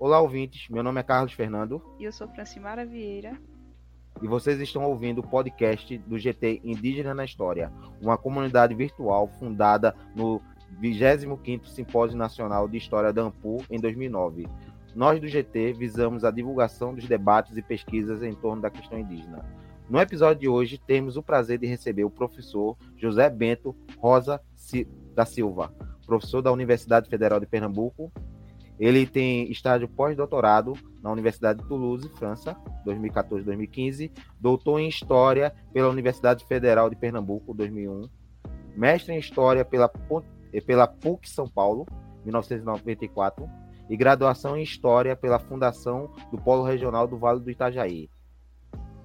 Olá, ouvintes. Meu nome é Carlos Fernando. E eu sou Francimara Vieira. E vocês estão ouvindo o podcast do GT Indígena na História, uma comunidade virtual fundada no 25º Simpósio Nacional de História da AMPU em 2009. Nós do GT visamos a divulgação dos debates e pesquisas em torno da questão indígena. No episódio de hoje, temos o prazer de receber o professor José Bento Rosa da Silva, professor da Universidade Federal de Pernambuco. Ele tem estágio pós-doutorado na Universidade de Toulouse, França, 2014-2015, doutor em História pela Universidade Federal de Pernambuco, 2001, mestre em História pela, pela PUC São Paulo, 1994, e graduação em História pela Fundação do Polo Regional do Vale do Itajaí,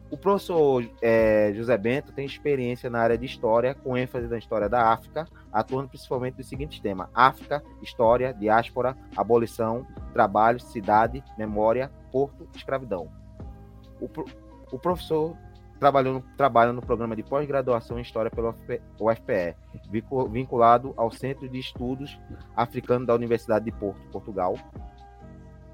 o professor é, José Bento tem experiência na área de história, com ênfase na história da África, atuando principalmente nos seguintes temas: África, história, diáspora, abolição, trabalho, cidade, memória, porto, escravidão. O, o professor trabalhou no, trabalha no programa de pós-graduação em História pelo UFPE, vinculado ao Centro de Estudos Africano da Universidade de Porto, Portugal,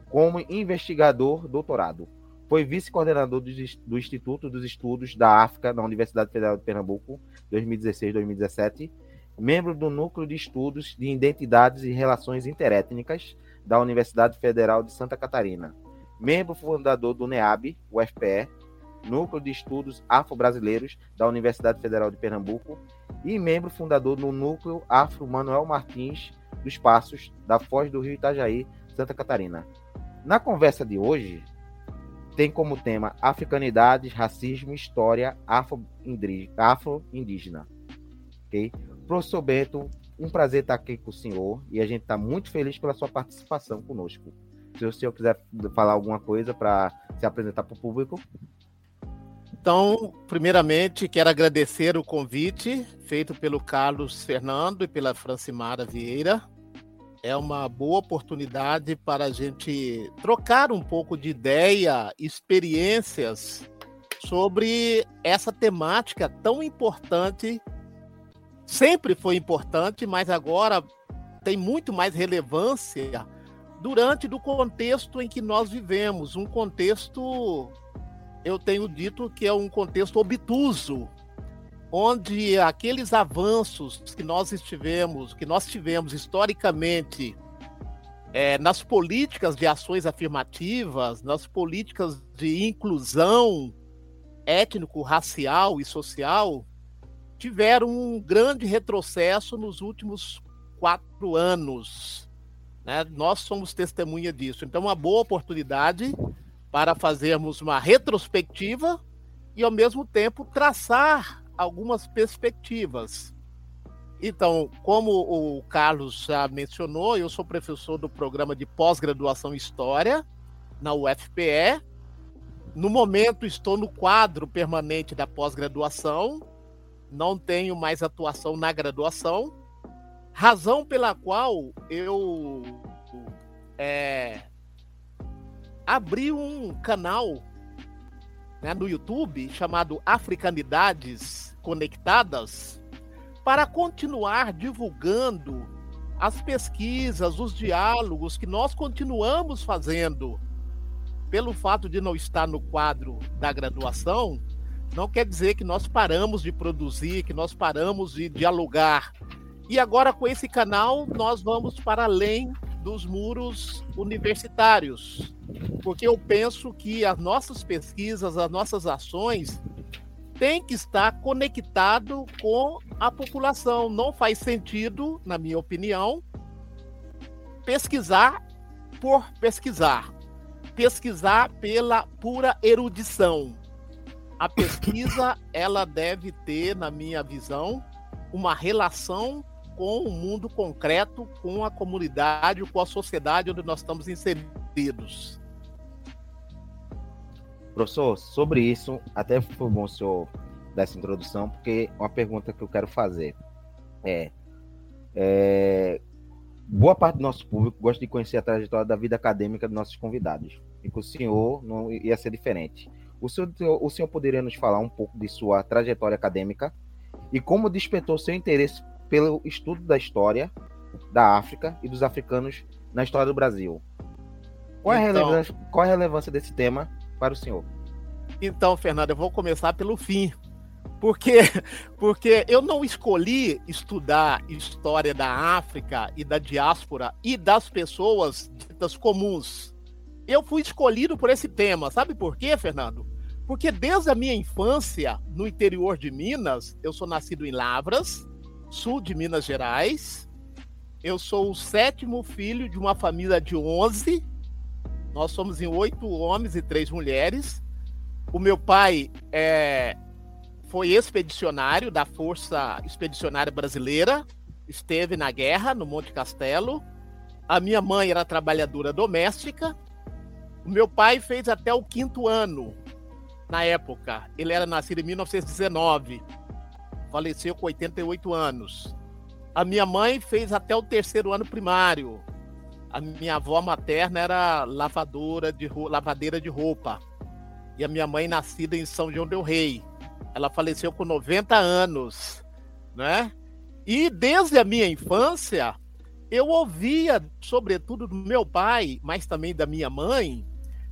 como investigador doutorado. Foi vice-coordenador do Instituto dos Estudos da África na Universidade Federal de Pernambuco, 2016-2017, membro do Núcleo de Estudos de Identidades e Relações Interétnicas da Universidade Federal de Santa Catarina, membro fundador do NEAB, UFPE, Núcleo de Estudos Afro-Brasileiros da Universidade Federal de Pernambuco e membro fundador do Núcleo Afro Manuel Martins dos Passos, da Foz do Rio Itajaí, Santa Catarina. Na conversa de hoje, tem como tema Africanidades, Racismo, História Afro-Indígena. Ok? Professor Bento, um prazer estar aqui com o senhor e a gente está muito feliz pela sua participação conosco. Se o senhor quiser falar alguma coisa para se apresentar para o público. Então, primeiramente, quero agradecer o convite feito pelo Carlos Fernando e pela Francimara Vieira é uma boa oportunidade para a gente trocar um pouco de ideia, experiências sobre essa temática tão importante. Sempre foi importante, mas agora tem muito mais relevância durante do contexto em que nós vivemos, um contexto eu tenho dito que é um contexto obtuso, onde aqueles avanços que nós estivemos, que nós tivemos historicamente é, nas políticas de ações afirmativas, nas políticas de inclusão étnico, racial e social, tiveram um grande retrocesso nos últimos quatro anos. Né? Nós somos testemunha disso. Então, uma boa oportunidade para fazermos uma retrospectiva e, ao mesmo tempo, traçar algumas perspectivas. Então, como o Carlos já mencionou, eu sou professor do programa de pós-graduação História na UFPE. No momento, estou no quadro permanente da pós-graduação, não tenho mais atuação na graduação, razão pela qual eu é, abri um canal né, no YouTube chamado Africanidades conectadas para continuar divulgando as pesquisas, os diálogos que nós continuamos fazendo. Pelo fato de não estar no quadro da graduação, não quer dizer que nós paramos de produzir, que nós paramos de dialogar. E agora, com esse canal, nós vamos para além dos muros universitários, porque eu penso que as nossas pesquisas, as nossas ações, tem que estar conectado com a população. Não faz sentido, na minha opinião, pesquisar por pesquisar. Pesquisar pela pura erudição. A pesquisa, ela deve ter, na minha visão, uma relação com o mundo concreto, com a comunidade, com a sociedade onde nós estamos inseridos. Professor, sobre isso, até foi bom o senhor dar essa introdução, porque uma pergunta que eu quero fazer é, é boa parte do nosso público gosta de conhecer a trajetória da vida acadêmica dos nossos convidados, e com o senhor não ia ser diferente. O senhor, o senhor poderia nos falar um pouco de sua trajetória acadêmica e como despertou seu interesse pelo estudo da história da África e dos africanos na história do Brasil? Qual, então, é a então relevância, qual é a relevância desse tema para o senhor? Então, Fernando, eu vou começar pelo fim. Porque, porque eu não escolhi estudar história da África e da diáspora e das pessoas ditas comuns. Eu fui escolhido por esse tema. Sabe por quê, Fernando? Porque desde a minha infância, no interior de Minas, eu sou nascido em Lavras, sul de Minas Gerais. Eu sou o sétimo filho de uma família de 11. Nós somos em oito homens e três mulheres. O meu pai é, foi expedicionário da Força Expedicionária Brasileira, esteve na guerra no Monte Castelo. A minha mãe era trabalhadora doméstica. O meu pai fez até o quinto ano na época. Ele era nascido em 1919, faleceu com 88 anos. A minha mãe fez até o terceiro ano primário. A minha avó materna era lavadora de lavadeira de roupa. E a minha mãe nascida em São João del Rei. Ela faleceu com 90 anos, né? E desde a minha infância, eu ouvia, sobretudo do meu pai, mas também da minha mãe,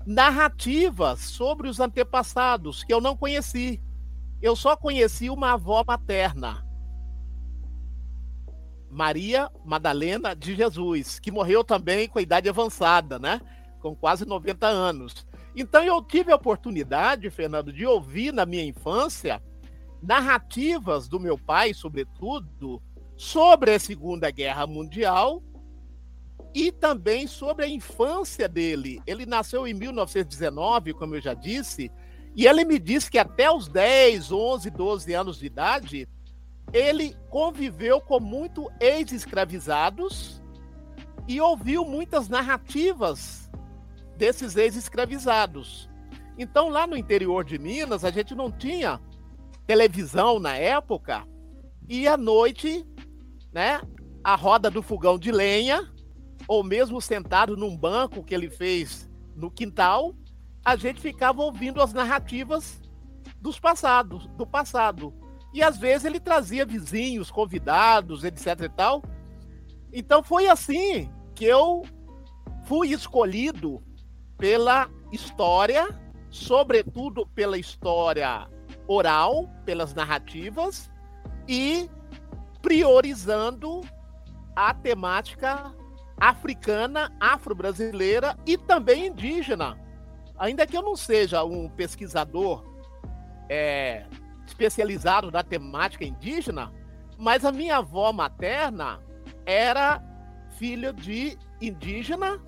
narrativas sobre os antepassados que eu não conheci. Eu só conheci uma avó materna, Maria Madalena de Jesus, que morreu também com a idade avançada, né? Com quase 90 anos. Então eu tive a oportunidade, Fernando, de ouvir na minha infância narrativas do meu pai, sobretudo, sobre a Segunda Guerra Mundial e também sobre a infância dele. Ele nasceu em 1919, como eu já disse, e ele me disse que até os 10, 11, 12 anos de idade, ele conviveu com muito ex-escravizados e ouviu muitas narrativas desses ex-escravizados. Então, lá no interior de Minas, a gente não tinha televisão na época, e à noite, né, a roda do fogão de lenha, ou mesmo sentado num banco que ele fez no quintal, a gente ficava ouvindo as narrativas dos passados, do passado. E às vezes ele trazia vizinhos, convidados, etc e tal. Então foi assim que eu fui escolhido pela história, sobretudo pela história oral, pelas narrativas e priorizando a temática africana, afro-brasileira e também indígena. Ainda que eu não seja um pesquisador é, especializado na temática indígena, mas a minha avó materna era filha de indígena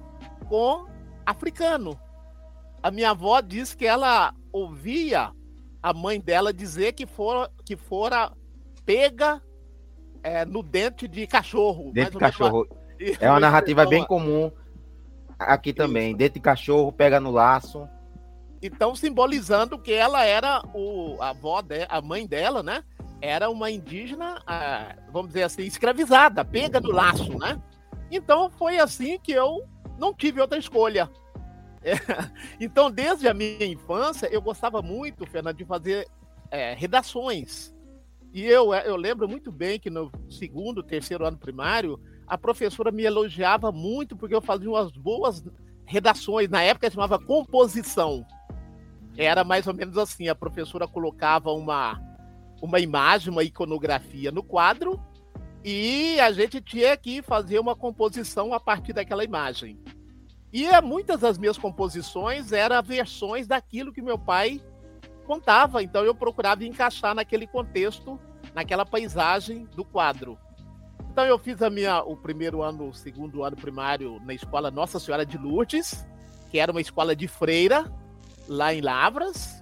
com africano. A minha avó diz que ela ouvia a mãe dela dizer que fora, que fora pega é, no dente de cachorro. Dente de cachorro. É uma narrativa bem comum aqui também. Isso. Dente de cachorro, pega no laço. Então, simbolizando que ela era o, a avó, de, a mãe dela, né? Era uma indígena, vamos dizer assim, escravizada, pega no laço, né? Então, foi assim que eu não tive outra escolha. É. Então, desde a minha infância, eu gostava muito, Fernando, de fazer é, redações. E eu, é, eu lembro muito bem que no segundo, terceiro ano primário, a professora me elogiava muito porque eu fazia umas boas redações. Na época chamava composição. Era mais ou menos assim: a professora colocava uma, uma imagem, uma iconografia no quadro, e a gente tinha que fazer uma composição a partir daquela imagem. E é, muitas das minhas composições eram versões daquilo que meu pai contava, então eu procurava encaixar naquele contexto, naquela paisagem do quadro. Então eu fiz a minha, o primeiro ano, o segundo ano primário na escola Nossa Senhora de Lourdes, que era uma escola de freira, lá em Lavras.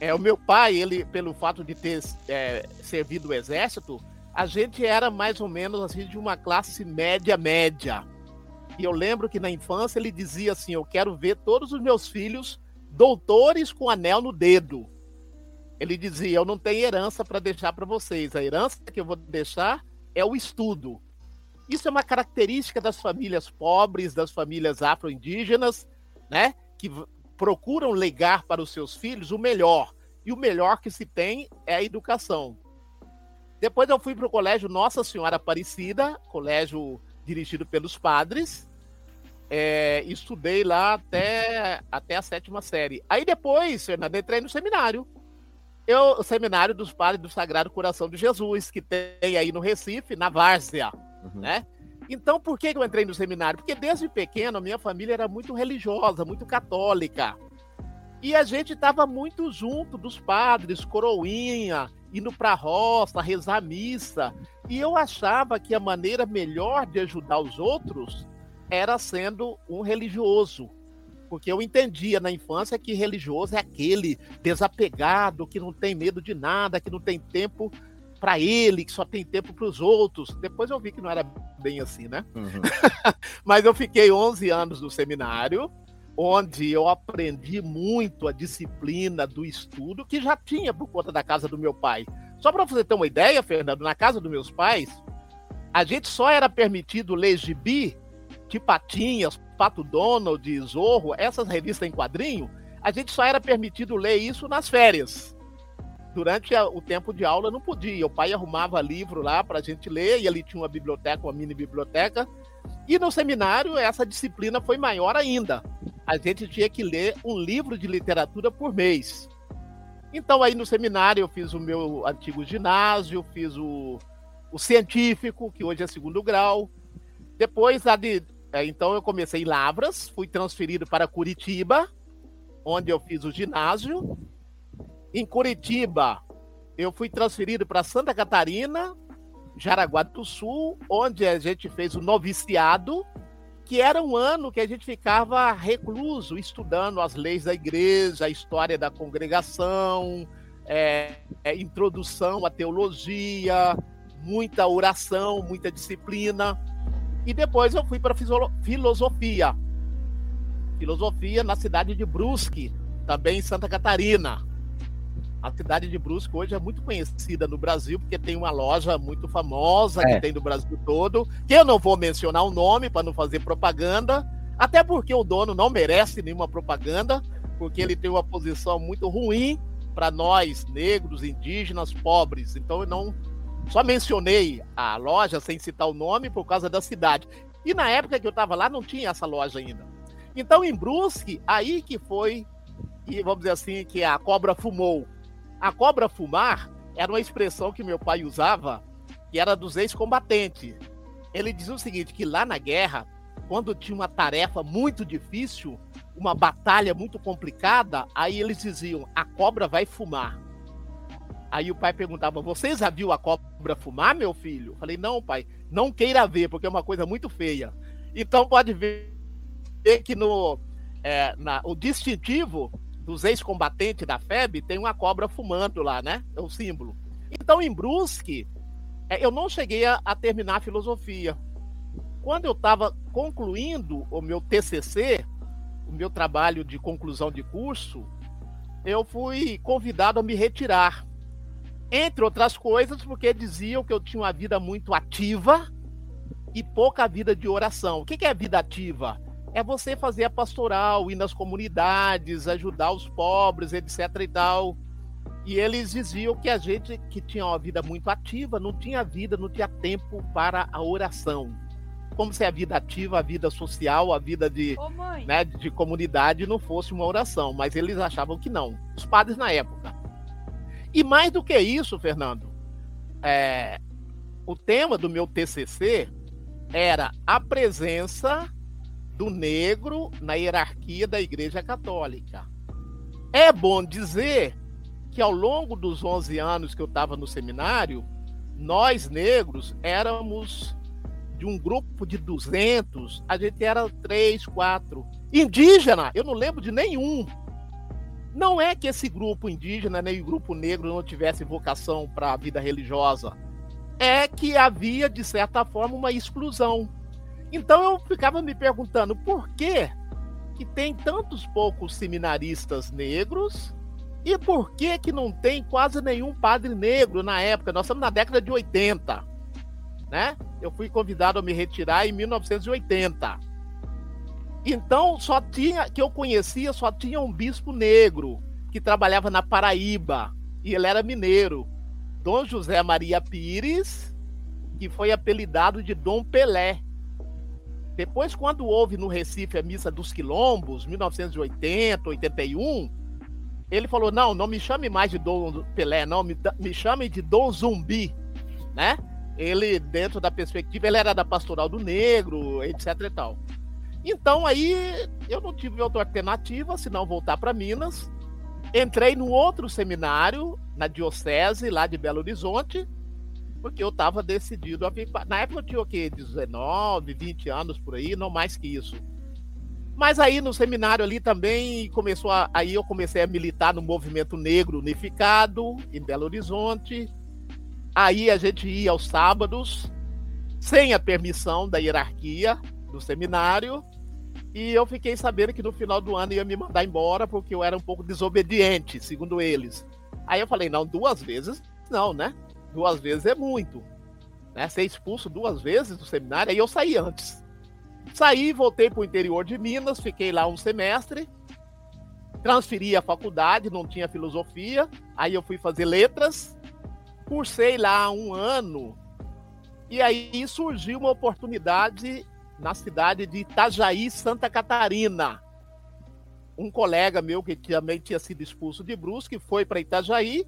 É, o meu pai, ele, pelo fato de ter é, servido o exército, a gente era mais ou menos assim de uma classe média média. E eu lembro que na infância ele dizia assim: Eu quero ver todos os meus filhos doutores com anel no dedo. Ele dizia: Eu não tenho herança para deixar para vocês. A herança que eu vou deixar é o estudo. Isso é uma característica das famílias pobres, das famílias afro-indígenas, né? Que procuram legar para os seus filhos o melhor. E o melhor que se tem é a educação. Depois eu fui para o colégio Nossa Senhora Aparecida, colégio dirigido pelos padres, é, estudei lá até, até a sétima série. Aí depois, Fernando, entrei no seminário. Eu, o seminário dos padres do Sagrado Coração de Jesus, que tem aí no Recife, na Várzea, uhum. né? Então, por que eu entrei no seminário? Porque desde pequeno a minha família era muito religiosa, muito católica. E a gente estava muito junto dos padres, coroinha, indo para a roça, rezar missa. E eu achava que a maneira melhor de ajudar os outros era sendo um religioso. Porque eu entendia na infância que religioso é aquele desapegado, que não tem medo de nada, que não tem tempo para ele, que só tem tempo para os outros. Depois eu vi que não era bem assim, né? Uhum. Mas eu fiquei 11 anos no seminário, onde eu aprendi muito a disciplina do estudo, que já tinha por conta da casa do meu pai. Só para você ter uma ideia, Fernando, na casa dos meus pais, a gente só era permitido ler gibi de Patinhas, Pato Donald, Zorro, essas revistas em quadrinho, a gente só era permitido ler isso nas férias. Durante o tempo de aula não podia. O pai arrumava livro lá para a gente ler e ali tinha uma biblioteca, uma mini biblioteca. E no seminário essa disciplina foi maior ainda. A gente tinha que ler um livro de literatura por mês. Então aí no seminário eu fiz o meu antigo ginásio, fiz o, o científico, que hoje é segundo grau. Depois, a de, então eu comecei em Lavras, fui transferido para Curitiba, onde eu fiz o ginásio. Em Curitiba, eu fui transferido para Santa Catarina, Jaraguá do Sul, onde a gente fez o noviciado, que era um ano que a gente ficava recluso, estudando as leis da igreja, a história da congregação, é, é, introdução à teologia, muita oração, muita disciplina. E depois eu fui para filosofia. Filosofia na cidade de Brusque, também em Santa Catarina. A cidade de Brusque hoje é muito conhecida no Brasil, porque tem uma loja muito famosa é. que tem no Brasil todo, que eu não vou mencionar o nome para não fazer propaganda, até porque o dono não merece nenhuma propaganda, porque ele tem uma posição muito ruim para nós, negros, indígenas, pobres. Então eu não só mencionei a loja sem citar o nome por causa da cidade. E na época que eu estava lá não tinha essa loja ainda. Então em Brusque, aí que foi, e vamos dizer assim, que a cobra fumou. A cobra fumar era uma expressão que meu pai usava, que era dos ex-combatentes. Ele dizia o seguinte, que lá na guerra, quando tinha uma tarefa muito difícil, uma batalha muito complicada, aí eles diziam, a cobra vai fumar. Aí o pai perguntava: Você já viu a cobra fumar, meu filho? falei: Não, pai, não queira ver, porque é uma coisa muito feia. Então pode ver que no é, na, o distintivo dos ex-combatentes da FEB tem uma cobra fumando lá, né? É o símbolo. Então, em Brusque, é, eu não cheguei a, a terminar a filosofia. Quando eu estava concluindo o meu TCC, o meu trabalho de conclusão de curso, eu fui convidado a me retirar entre outras coisas, porque diziam que eu tinha uma vida muito ativa e pouca vida de oração. O que é vida ativa? É você fazer a pastoral, ir nas comunidades, ajudar os pobres, etc e tal. E eles diziam que a gente que tinha uma vida muito ativa não tinha vida, não tinha tempo para a oração. Como se a vida ativa, a vida social, a vida de, né, de comunidade não fosse uma oração. Mas eles achavam que não. Os padres na época. E mais do que isso, Fernando, é, o tema do meu TCC era a presença do negro na hierarquia da Igreja Católica. É bom dizer que ao longo dos 11 anos que eu estava no seminário, nós negros éramos de um grupo de 200, a gente era 3, 4. Indígena, eu não lembro de nenhum. Não é que esse grupo indígena nem o grupo negro não tivesse vocação para a vida religiosa. É que havia, de certa forma, uma exclusão. Então eu ficava me perguntando por que, que tem tantos poucos seminaristas negros e por que, que não tem quase nenhum padre negro na época? Nós estamos na década de 80. Né? Eu fui convidado a me retirar em 1980. Então, só tinha, que eu conhecia, só tinha um bispo negro que trabalhava na Paraíba, e ele era mineiro. Dom José Maria Pires, que foi apelidado de Dom Pelé, Depois, quando houve no Recife a Missa dos Quilombos, 1980, 81, ele falou: não, não me chame mais de Dom Pelé, não, me, me chame de Dom Zumbi, né? Ele, dentro da perspectiva, ele era da Pastoral do Negro, etc e tal. Então, aí, eu não tive outra alternativa, senão voltar para Minas. Entrei num outro seminário, na Diocese, lá de Belo Horizonte, porque eu estava decidido a vir. Na época eu tinha o quê? 19, 20 anos por aí, não mais que isso. Mas aí no seminário ali também começou a, aí eu comecei a militar no movimento negro unificado em Belo Horizonte. Aí a gente ia aos sábados sem a permissão da hierarquia do seminário. E eu fiquei sabendo que no final do ano ia me mandar embora porque eu era um pouco desobediente, segundo eles. Aí eu falei, não, duas vezes não, né? Duas vezes é muito. Né? Ser expulso duas vezes do seminário, aí eu saí antes. Saí, voltei para o interior de Minas, fiquei lá um semestre, transferi a faculdade, não tinha filosofia, aí eu fui fazer letras, cursei lá um ano, e aí surgiu uma oportunidade na cidade de Itajaí, Santa Catarina. Um colega meu que também tinha sido expulso de Brusque foi para Itajaí,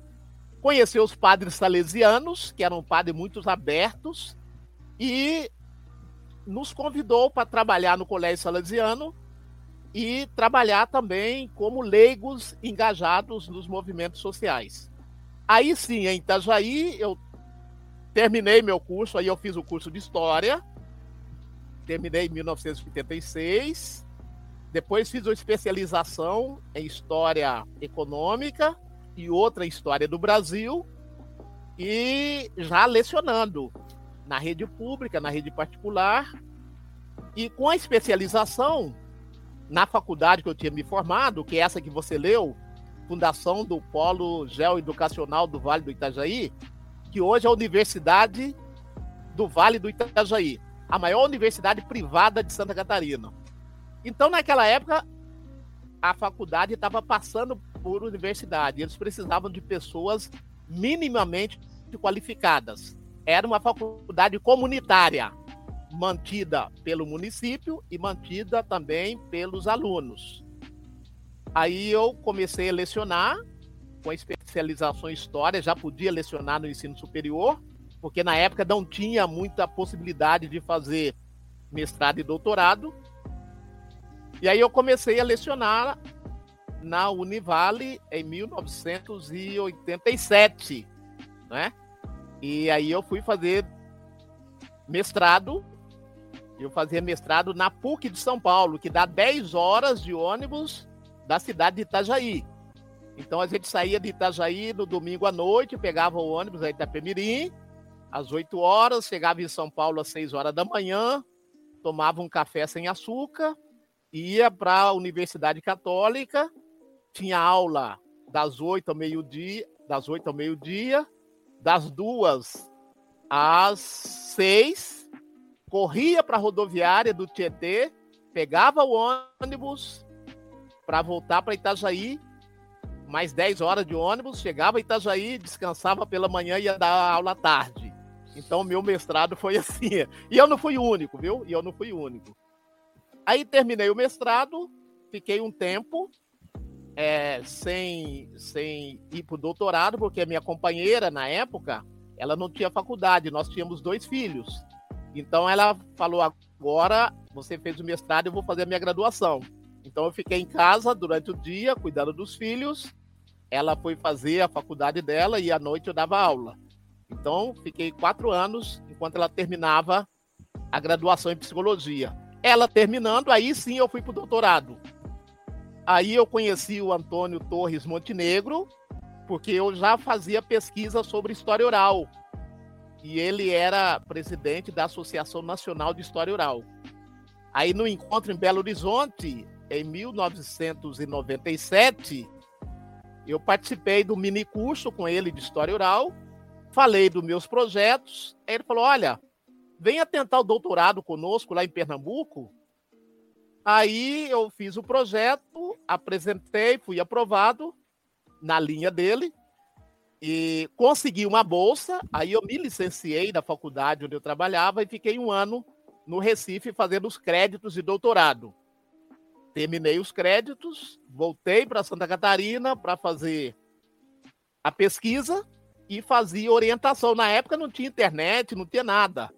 conheceu os padres salesianos, que eram padres muito abertos, e nos convidou para trabalhar no Colégio Salesiano e trabalhar também como leigos engajados nos movimentos sociais. Aí sim, em Itajaí, eu terminei meu curso, aí eu fiz o curso de História, terminei em 1986, depois fiz uma especialização em História Econômica e outra em História do Brasil, e já lecionando na rede pública, na rede particular, e com a especialização na faculdade que eu tinha me formado, que é essa que você leu, Fundação do Polo Geoeducacional do Vale do Itajaí, que hoje é a Universidade do Vale do Itajaí, a maior universidade privada de Santa Catarina. Então, naquela época, a faculdade estava passando por universidade, eles precisavam de pessoas minimamente qualificadas era uma faculdade comunitária, mantida pelo município e mantida também pelos alunos. Aí eu comecei a lecionar com especialização em história, já podia lecionar no ensino superior, porque na época não tinha muita possibilidade de fazer mestrado e doutorado. E aí eu comecei a lecionar na Univale em 1987, né? E aí eu fui fazer mestrado. Eu fazia mestrado na PUC de São Paulo, que dá 10 horas de ônibus da cidade de Itajaí. Então a gente saía de Itajaí no domingo à noite, pegava o ônibus aí Itapemirim, às 8 horas, chegava em São Paulo às 6 horas da manhã, tomava um café sem açúcar, ia para a Universidade Católica, tinha aula das 8 ao meio-dia, das 8 ao meio-dia, das duas às seis, corria para a rodoviária do Tietê, pegava o ônibus para voltar para Itajaí, mais 10 horas de ônibus, chegava em Itajaí, descansava pela manhã e ia dar aula à tarde. Então, meu mestrado foi assim. E eu não fui único, viu? E eu não fui único. Aí terminei o mestrado, fiquei um tempo é, sem, sem ir para o doutorado, porque a minha companheira, na época, ela não tinha faculdade, nós tínhamos dois filhos. Então ela falou: agora você fez o mestrado, eu vou fazer a minha graduação. Então eu fiquei em casa durante o dia, cuidando dos filhos. Ela foi fazer a faculdade dela e à noite eu dava aula. Então fiquei quatro anos enquanto ela terminava a graduação em psicologia. Ela terminando, aí sim eu fui para o doutorado. Aí eu conheci o Antônio Torres Montenegro, porque eu já fazia pesquisa sobre história oral. E ele era presidente da Associação Nacional de História Oral. Aí no encontro em Belo Horizonte, em 1997, eu participei do mini curso com ele de História Oral, falei dos meus projetos. Ele falou: Olha, venha tentar o doutorado conosco lá em Pernambuco. Aí eu fiz o projeto, apresentei, fui aprovado na linha dele e consegui uma bolsa. Aí eu me licenciei da faculdade onde eu trabalhava e fiquei um ano no Recife fazendo os créditos de doutorado. Terminei os créditos, voltei para Santa Catarina para fazer a pesquisa e fazia orientação. Na época não tinha internet, não tinha nada.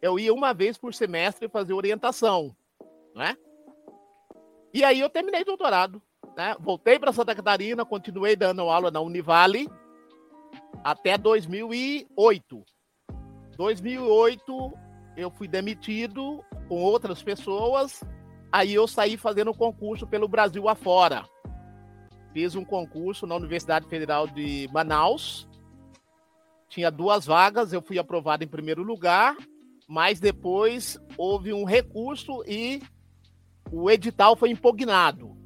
Eu ia uma vez por semestre fazer orientação, né? E aí eu terminei doutorado, né? Voltei para Santa Catarina, continuei dando aula na Univale até 2008. 2008 eu fui demitido com outras pessoas, aí eu saí fazendo concurso pelo Brasil afora. Fiz um concurso na Universidade Federal de Manaus. Tinha duas vagas, eu fui aprovado em primeiro lugar, mas depois houve um recurso e o edital foi impugnado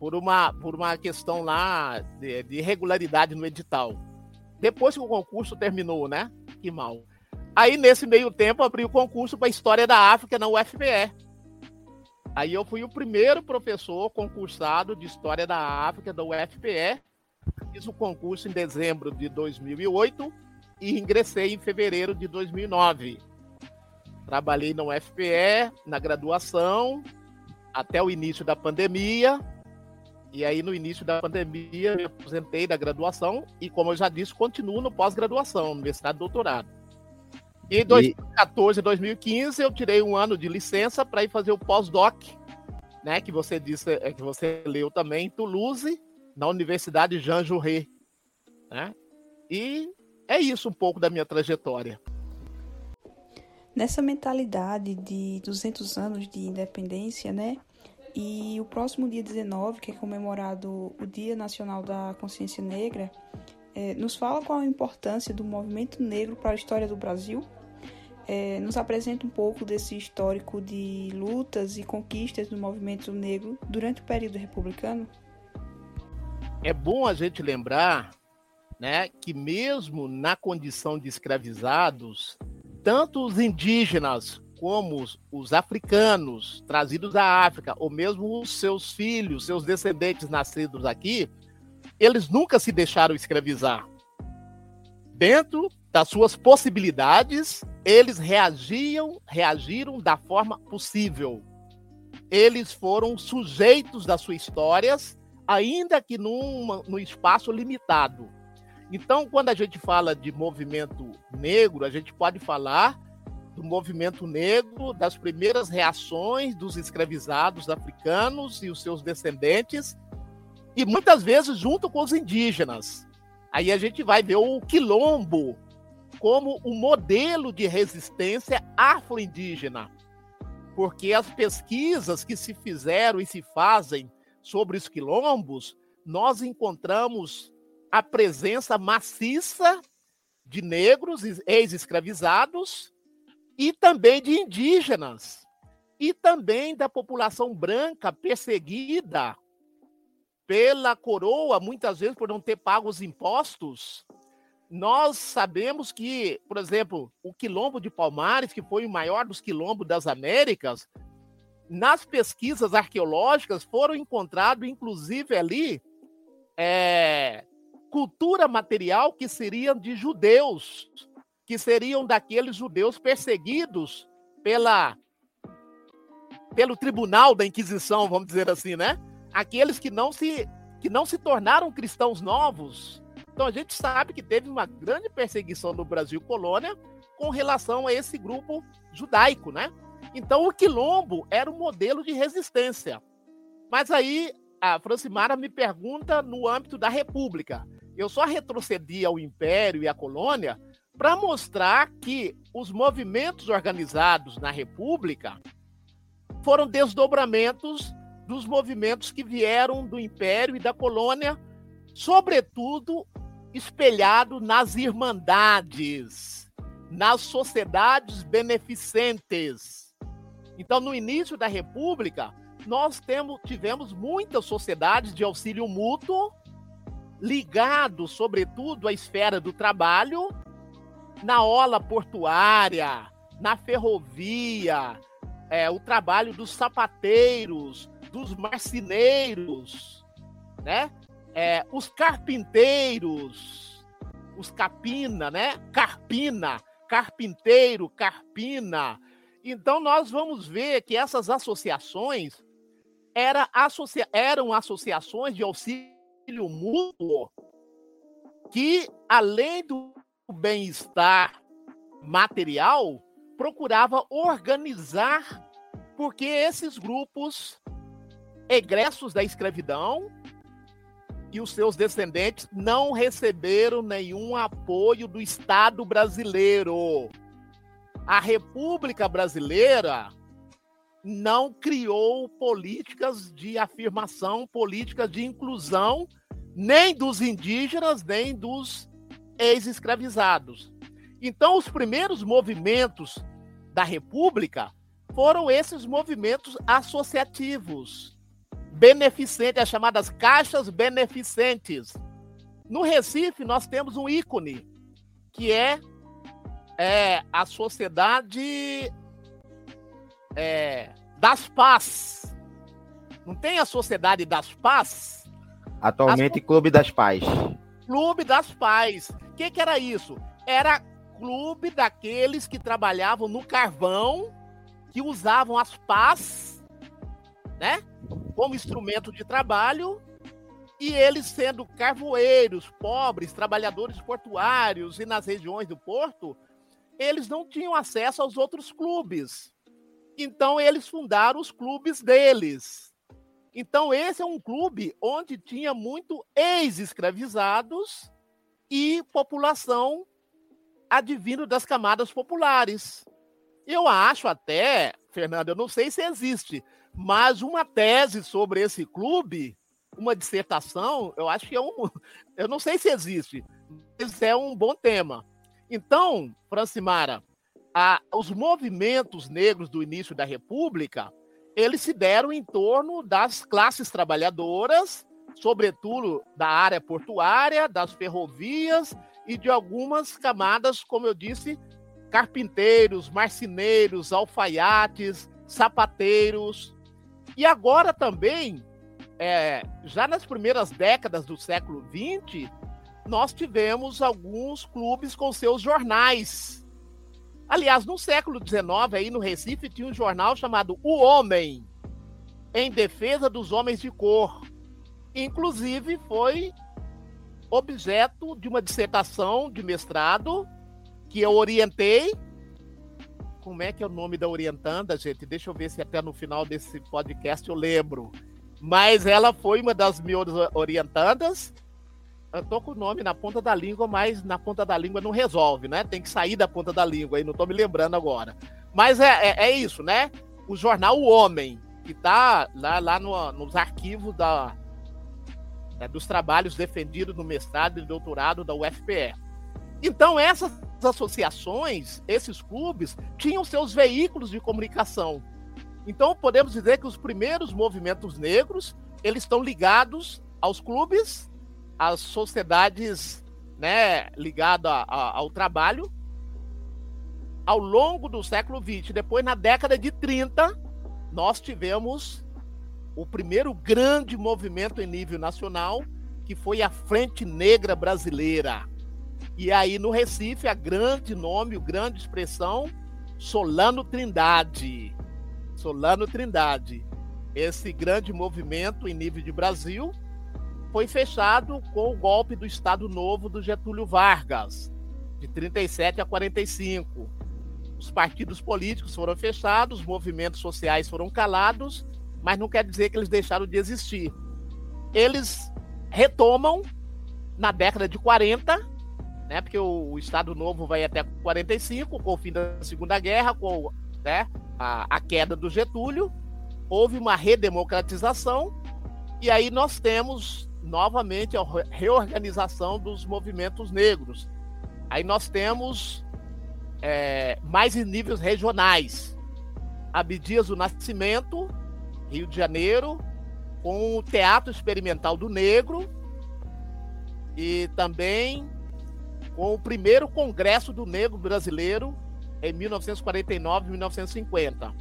por uma, por uma questão lá de, de irregularidade no edital. Depois que o concurso terminou, né? Que mal. Aí, nesse meio tempo, abri o concurso para História da África na UFPE. Aí eu fui o primeiro professor concursado de História da África da UFPE. Fiz o concurso em dezembro de 2008 e ingressei em fevereiro de 2009. Trabalhei na UFPE, na graduação, até o início da pandemia. E aí, no início da pandemia, me aposentei da graduação e, como eu já disse, continuo no pós-graduação, universidade de doutorado. E em 2014 e 2015 eu tirei um ano de licença para ir fazer o pós-doc, né, que você disse, é, que você leu também em Toulouse, na Universidade Jean Jaurès, né? E é isso um pouco da minha trajetória. Nessa mentalidade de 200 anos de independência, né? E o próximo dia 19, que é comemorado o Dia Nacional da Consciência Negra, é, nos fala qual a importância do movimento negro para a história do Brasil é, nos apresenta um pouco desse histórico de lutas e conquistas do movimento negro durante o período republicano? É bom a gente lembrar né, que, mesmo na condição de escravizados, tanto os indígenas como os, os africanos trazidos da África, ou mesmo os seus filhos, seus descendentes nascidos aqui, eles nunca se deixaram escravizar. Dentro das suas possibilidades, eles reagiam, reagiram da forma possível. Eles foram sujeitos das suas histórias, ainda que num, num espaço limitado. Então, quando a gente fala de movimento negro, a gente pode falar do movimento negro, das primeiras reações dos escravizados africanos e os seus descendentes, e muitas vezes junto com os indígenas. Aí a gente vai ver o quilombo como um modelo de resistência afro-indígena, porque as pesquisas que se fizeram e se fazem sobre os quilombos, nós encontramos a presença maciça de negros ex-escravizados e também de indígenas e também da população branca perseguida pela coroa, muitas vezes por não ter pago os impostos. Nós sabemos que, por exemplo, o quilombo de Palmares, que foi o maior dos quilombos das Américas, nas pesquisas arqueológicas foram encontrados, inclusive ali, é, cultura material que seriam de judeus, que seriam daqueles judeus perseguidos pela pelo tribunal da Inquisição, vamos dizer assim, né? Aqueles que não se que não se tornaram cristãos novos, então a gente sabe que teve uma grande perseguição no Brasil colônia com relação a esse grupo judaico, né? Então o quilombo era um modelo de resistência. Mas aí a Francimara me pergunta no âmbito da República. Eu só retrocedi ao Império e à colônia para mostrar que os movimentos organizados na República foram desdobramentos dos movimentos que vieram do Império e da colônia, sobretudo espelhado nas irmandades, nas sociedades beneficentes. Então, no início da República, nós temos, tivemos muitas sociedades de auxílio mútuo, ligado, sobretudo, à esfera do trabalho, na ola portuária, na ferrovia, é, o trabalho dos sapateiros, dos marceneiros, né? é, os carpinteiros, os capina, né? Carpina, carpinteiro, carpina, Então, nós vamos ver que essas associações era associa eram associações de auxílio mútuo que, além do bem-estar material, procurava organizar, porque esses grupos egressos da escravidão e os seus descendentes não receberam nenhum apoio do Estado brasileiro. A República Brasileira não criou políticas de afirmação, políticas de inclusão, nem dos indígenas, nem dos ex-escravizados. Então, os primeiros movimentos da República foram esses movimentos associativos beneficentes, as chamadas caixas beneficentes. No Recife, nós temos um ícone, que é, é a Sociedade é, das Paz. Não tem a Sociedade das Paz? Atualmente, As... Clube das Paz. Clube das Paz. O que, que era isso? Era clube daqueles que trabalhavam no carvão, que usavam as pás, né? como instrumento de trabalho, e eles sendo carvoeiros, pobres, trabalhadores portuários e nas regiões do porto, eles não tinham acesso aos outros clubes. Então eles fundaram os clubes deles. Então esse é um clube onde tinha muito ex-escravizados e população advindo das camadas populares. Eu acho até, Fernando, eu não sei se existe, mas uma tese sobre esse clube, uma dissertação, eu acho que é um. Eu não sei se existe, mas é um bom tema. Então, Francimara, a, os movimentos negros do início da República, eles se deram em torno das classes trabalhadoras, sobretudo da área portuária, das ferrovias e de algumas camadas, como eu disse, carpinteiros, marceneiros, alfaiates, sapateiros, e agora também, é, já nas primeiras décadas do século XX, nós tivemos alguns clubes com seus jornais. Aliás, no século XIX, aí no Recife, tinha um jornal chamado O Homem, em defesa dos homens de cor. Inclusive, foi objeto de uma dissertação de mestrado que eu orientei como é que é o nome da orientanda, gente? Deixa eu ver se até no final desse podcast eu lembro. Mas ela foi uma das minhas orientandas. Eu tô com o nome na ponta da língua, mas na ponta da língua não resolve, né? Tem que sair da ponta da língua aí, não tô me lembrando agora. Mas é, é, é isso, né? O jornal O Homem, que tá lá, lá no, nos arquivos da, né, dos trabalhos defendidos no mestrado e doutorado da UFPE. Então, essas associações, esses clubes, tinham seus veículos de comunicação. Então, podemos dizer que os primeiros movimentos negros, eles estão ligados aos clubes, às sociedades né, ligadas ao trabalho, ao longo do século XX. Depois, na década de 30, nós tivemos o primeiro grande movimento em nível nacional, que foi a Frente Negra Brasileira e aí no Recife, a grande nome, o grande expressão, Solano Trindade. Solano Trindade. Esse grande movimento em nível de Brasil foi fechado com o golpe do Estado Novo do Getúlio Vargas, de 37 a 45. Os partidos políticos foram fechados, os movimentos sociais foram calados, mas não quer dizer que eles deixaram de existir. Eles retomam na década de 40 né? Porque o, Estado Novo vai até 45, com o fim da Segunda Guerra, com né, a, a queda do Getúlio, houve uma redemocratização, e aí nós temos novamente a reorganização dos movimentos negros. Aí nós temos é, mais em níveis regionais. Abdias do Nascimento, Rio de Janeiro, com o Teatro Experimental do Negro, e também com o primeiro Congresso do Negro Brasileiro em 1949 1950.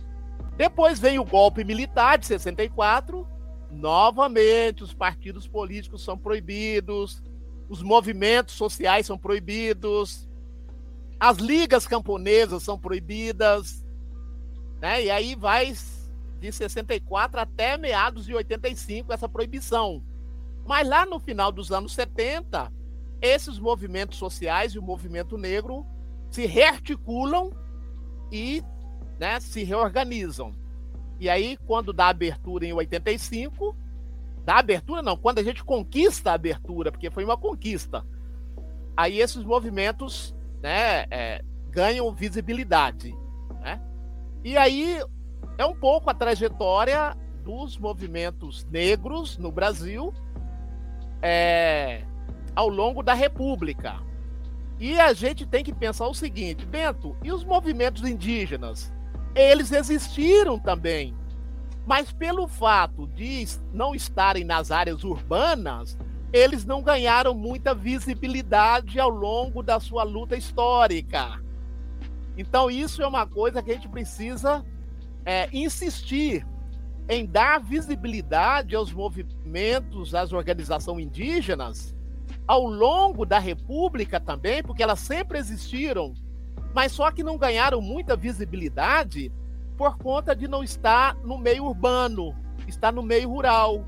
Depois vem o golpe militar de 64. Novamente, os partidos políticos são proibidos, os movimentos sociais são proibidos, as ligas camponesas são proibidas. né? E aí vai de 64 até meados de 85 essa proibição. Mas lá no final dos anos 70, esses movimentos sociais e o movimento negro se rearticulam e né, se reorganizam. E aí, quando dá abertura em 85, dá abertura não, quando a gente conquista a abertura, porque foi uma conquista, aí esses movimentos né, é, ganham visibilidade. Né? E aí é um pouco a trajetória dos movimentos negros no Brasil é, ao longo da República. E a gente tem que pensar o seguinte, Bento, e os movimentos indígenas? Eles existiram também, mas pelo fato de não estarem nas áreas urbanas, eles não ganharam muita visibilidade ao longo da sua luta histórica. Então, isso é uma coisa que a gente precisa é, insistir em dar visibilidade aos movimentos, às organizações indígenas, ao longo da República também, porque elas sempre existiram, mas só que não ganharam muita visibilidade por conta de não estar no meio urbano, estar no meio rural.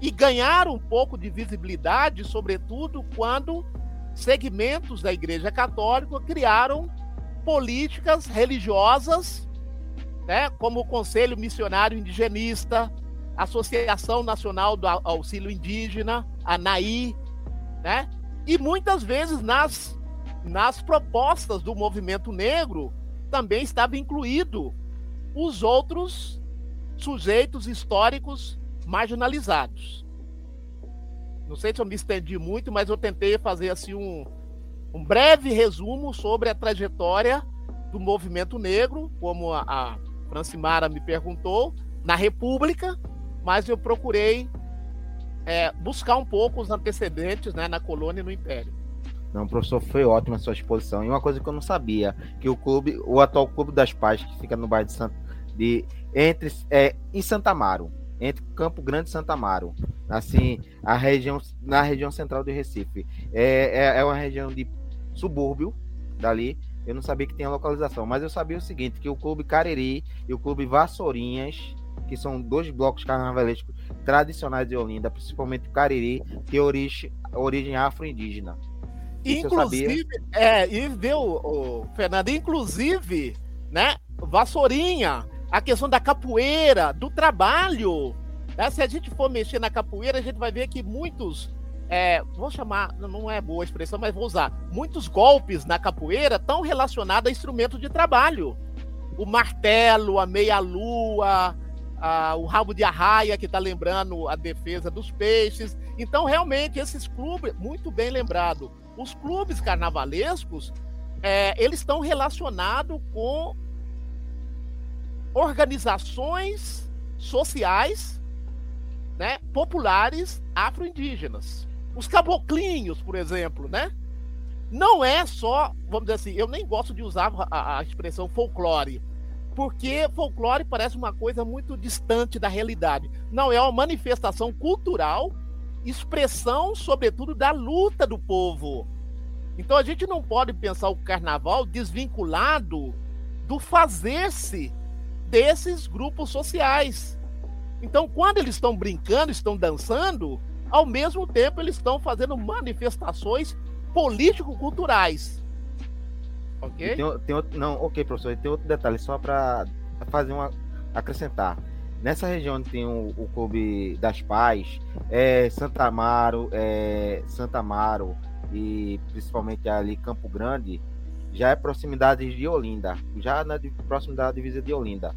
E ganharam um pouco de visibilidade, sobretudo quando segmentos da Igreja Católica criaram políticas religiosas, né, como o Conselho Missionário Indigenista, Associação Nacional do Auxílio Indígena, a NAI, né? E muitas vezes nas, nas propostas do movimento negro também estava incluído os outros sujeitos históricos marginalizados. Não sei se eu me estendi muito, mas eu tentei fazer assim um, um breve resumo sobre a trajetória do movimento negro, como a, a Francimara me perguntou, na República, mas eu procurei é, buscar um pouco os antecedentes né, na colônia e no Império. Não, professor, foi ótima a sua exposição. E uma coisa que eu não sabia, que o clube, o atual Clube das Paz, que fica no bairro de, Santa, de entre é, em Santa Amaro, entre Campo Grande e Santa Amaro, assim, a região, na região central do Recife. É, é, é uma região de subúrbio dali. Eu não sabia que tinha localização, mas eu sabia o seguinte, que o Clube Cariri e o Clube Vassourinhas que são dois blocos carnavalescos tradicionais de Olinda, principalmente o Cariri, que tem origem, origem afro-indígena. Inclusive, é, e viu, o Fernando, inclusive, né, Vassourinha, a questão da capoeira, do trabalho. Né? Se a gente for mexer na capoeira, a gente vai ver que muitos, é, vou chamar, não é boa a expressão, mas vou usar, muitos golpes na capoeira estão relacionados a instrumentos de trabalho. O martelo, a meia-lua, o rabo de arraia, que está lembrando a defesa dos peixes. Então, realmente, esses clubes, muito bem lembrado, os clubes carnavalescos, é, eles estão relacionados com organizações sociais né, populares afro-indígenas. Os caboclinhos, por exemplo, né? Não é só, vamos dizer assim, eu nem gosto de usar a, a expressão folclore, porque folclore parece uma coisa muito distante da realidade. Não, é uma manifestação cultural, expressão, sobretudo, da luta do povo. Então a gente não pode pensar o carnaval desvinculado do fazer-se desses grupos sociais. Então, quando eles estão brincando, estão dançando, ao mesmo tempo eles estão fazendo manifestações político-culturais. Ok? Tem, tem outro, não, ok, professor. Tem outro detalhe, só para fazer uma. acrescentar. Nessa região tem o, o Clube das Pais, é, Santa Amaro, é, Santa Amaro e principalmente ali Campo Grande, já é proximidade de Olinda, já na proximidade da divisa de Olinda.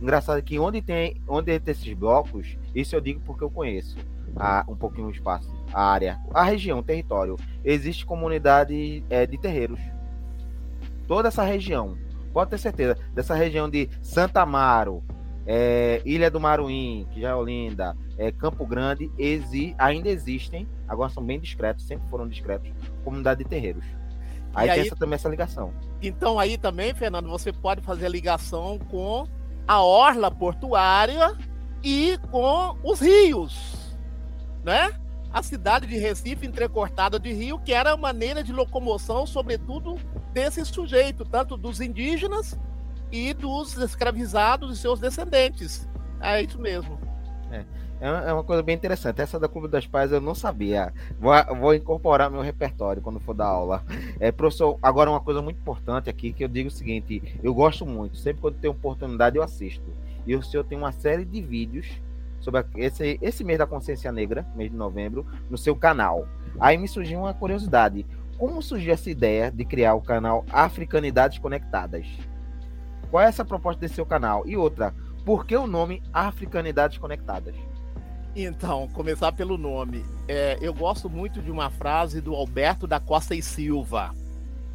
Engraçado que onde tem, onde tem esses blocos, isso eu digo porque eu conheço a, um pouquinho o espaço, a área, a região, o território, existe comunidade é, de terreiros toda essa região, pode ter certeza, dessa região de Santa Amaro, é, Ilha do Maruim, que já é Olinda, é, Campo Grande, exi ainda existem, agora são bem discretos, sempre foram discretos, comunidade de terreiros. Aí, aí tem essa, também essa ligação. Então aí também, Fernando, você pode fazer a ligação com a orla portuária e com os rios, né? a cidade de Recife entrecortada de rio, que era a maneira de locomoção, sobretudo, desse sujeito, tanto dos indígenas e dos escravizados e seus descendentes. É isso mesmo. É. É, é uma coisa bem interessante. Essa da Clube das Pais eu não sabia. Vou, vou incorporar meu repertório quando for dar aula. É, professor, agora uma coisa muito importante aqui que eu digo o seguinte: eu gosto muito, sempre quando tenho oportunidade eu assisto. E o senhor tem uma série de vídeos sobre esse, esse mês da consciência negra, mês de novembro, no seu canal. Aí me surgiu uma curiosidade. Como surgiu essa ideia de criar o canal Africanidades Conectadas? Qual é essa proposta desse seu canal? E outra, por que o nome Africanidades Conectadas? Então, começar pelo nome. É, eu gosto muito de uma frase do Alberto da Costa e Silva,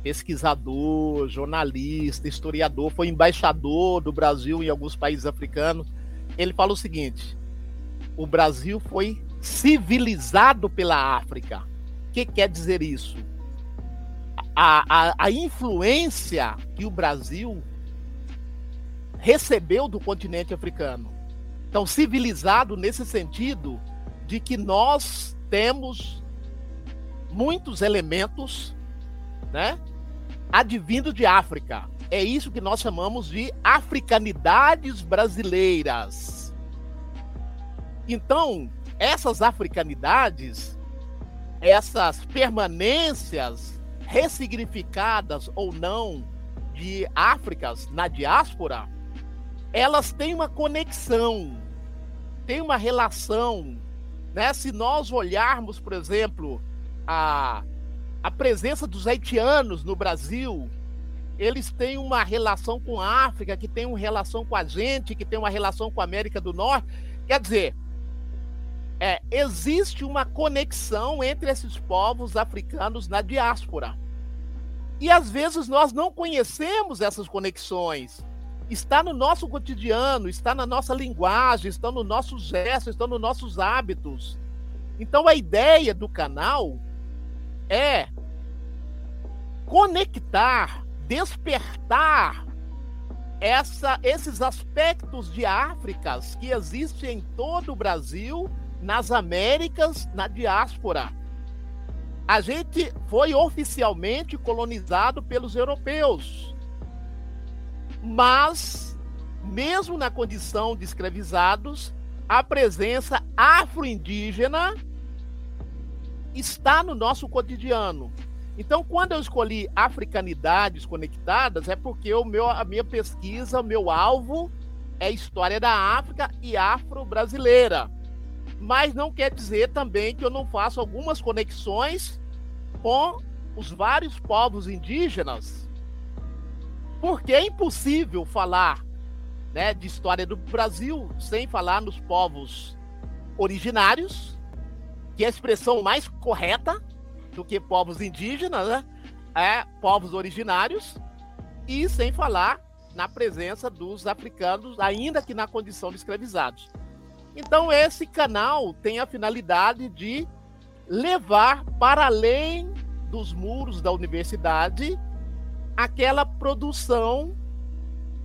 pesquisador, jornalista, historiador, foi embaixador do Brasil em alguns países africanos. Ele fala o seguinte: o Brasil foi civilizado pela África. O que quer dizer isso? A, a, a influência que o Brasil recebeu do continente africano então, civilizado nesse sentido de que nós temos muitos elementos, né, advindo de África. É isso que nós chamamos de africanidades brasileiras. Então, essas africanidades, essas permanências ressignificadas ou não de Áfricas na diáspora, elas têm uma conexão, têm uma relação. Né? Se nós olharmos, por exemplo, a, a presença dos haitianos no Brasil, eles têm uma relação com a África, que tem uma relação com a gente, que tem uma relação com a América do Norte. Quer dizer, é, existe uma conexão entre esses povos africanos na diáspora. E às vezes nós não conhecemos essas conexões está no nosso cotidiano, está na nossa linguagem, está nos nossos gestos, está nos nossos hábitos. Então a ideia do canal é conectar, despertar essa, esses aspectos de África que existem em todo o Brasil, nas Américas, na diáspora. A gente foi oficialmente colonizado pelos europeus. Mas, mesmo na condição de escravizados, a presença afro-indígena está no nosso cotidiano. Então, quando eu escolhi africanidades conectadas, é porque o meu, a minha pesquisa, o meu alvo é história da África e afro-brasileira. Mas não quer dizer também que eu não faço algumas conexões com os vários povos indígenas porque é impossível falar né, de história do Brasil sem falar nos povos originários, que é a expressão mais correta do que povos indígenas, né? É povos originários, e sem falar na presença dos africanos, ainda que na condição de escravizados. Então, esse canal tem a finalidade de levar para além dos muros da universidade aquela produção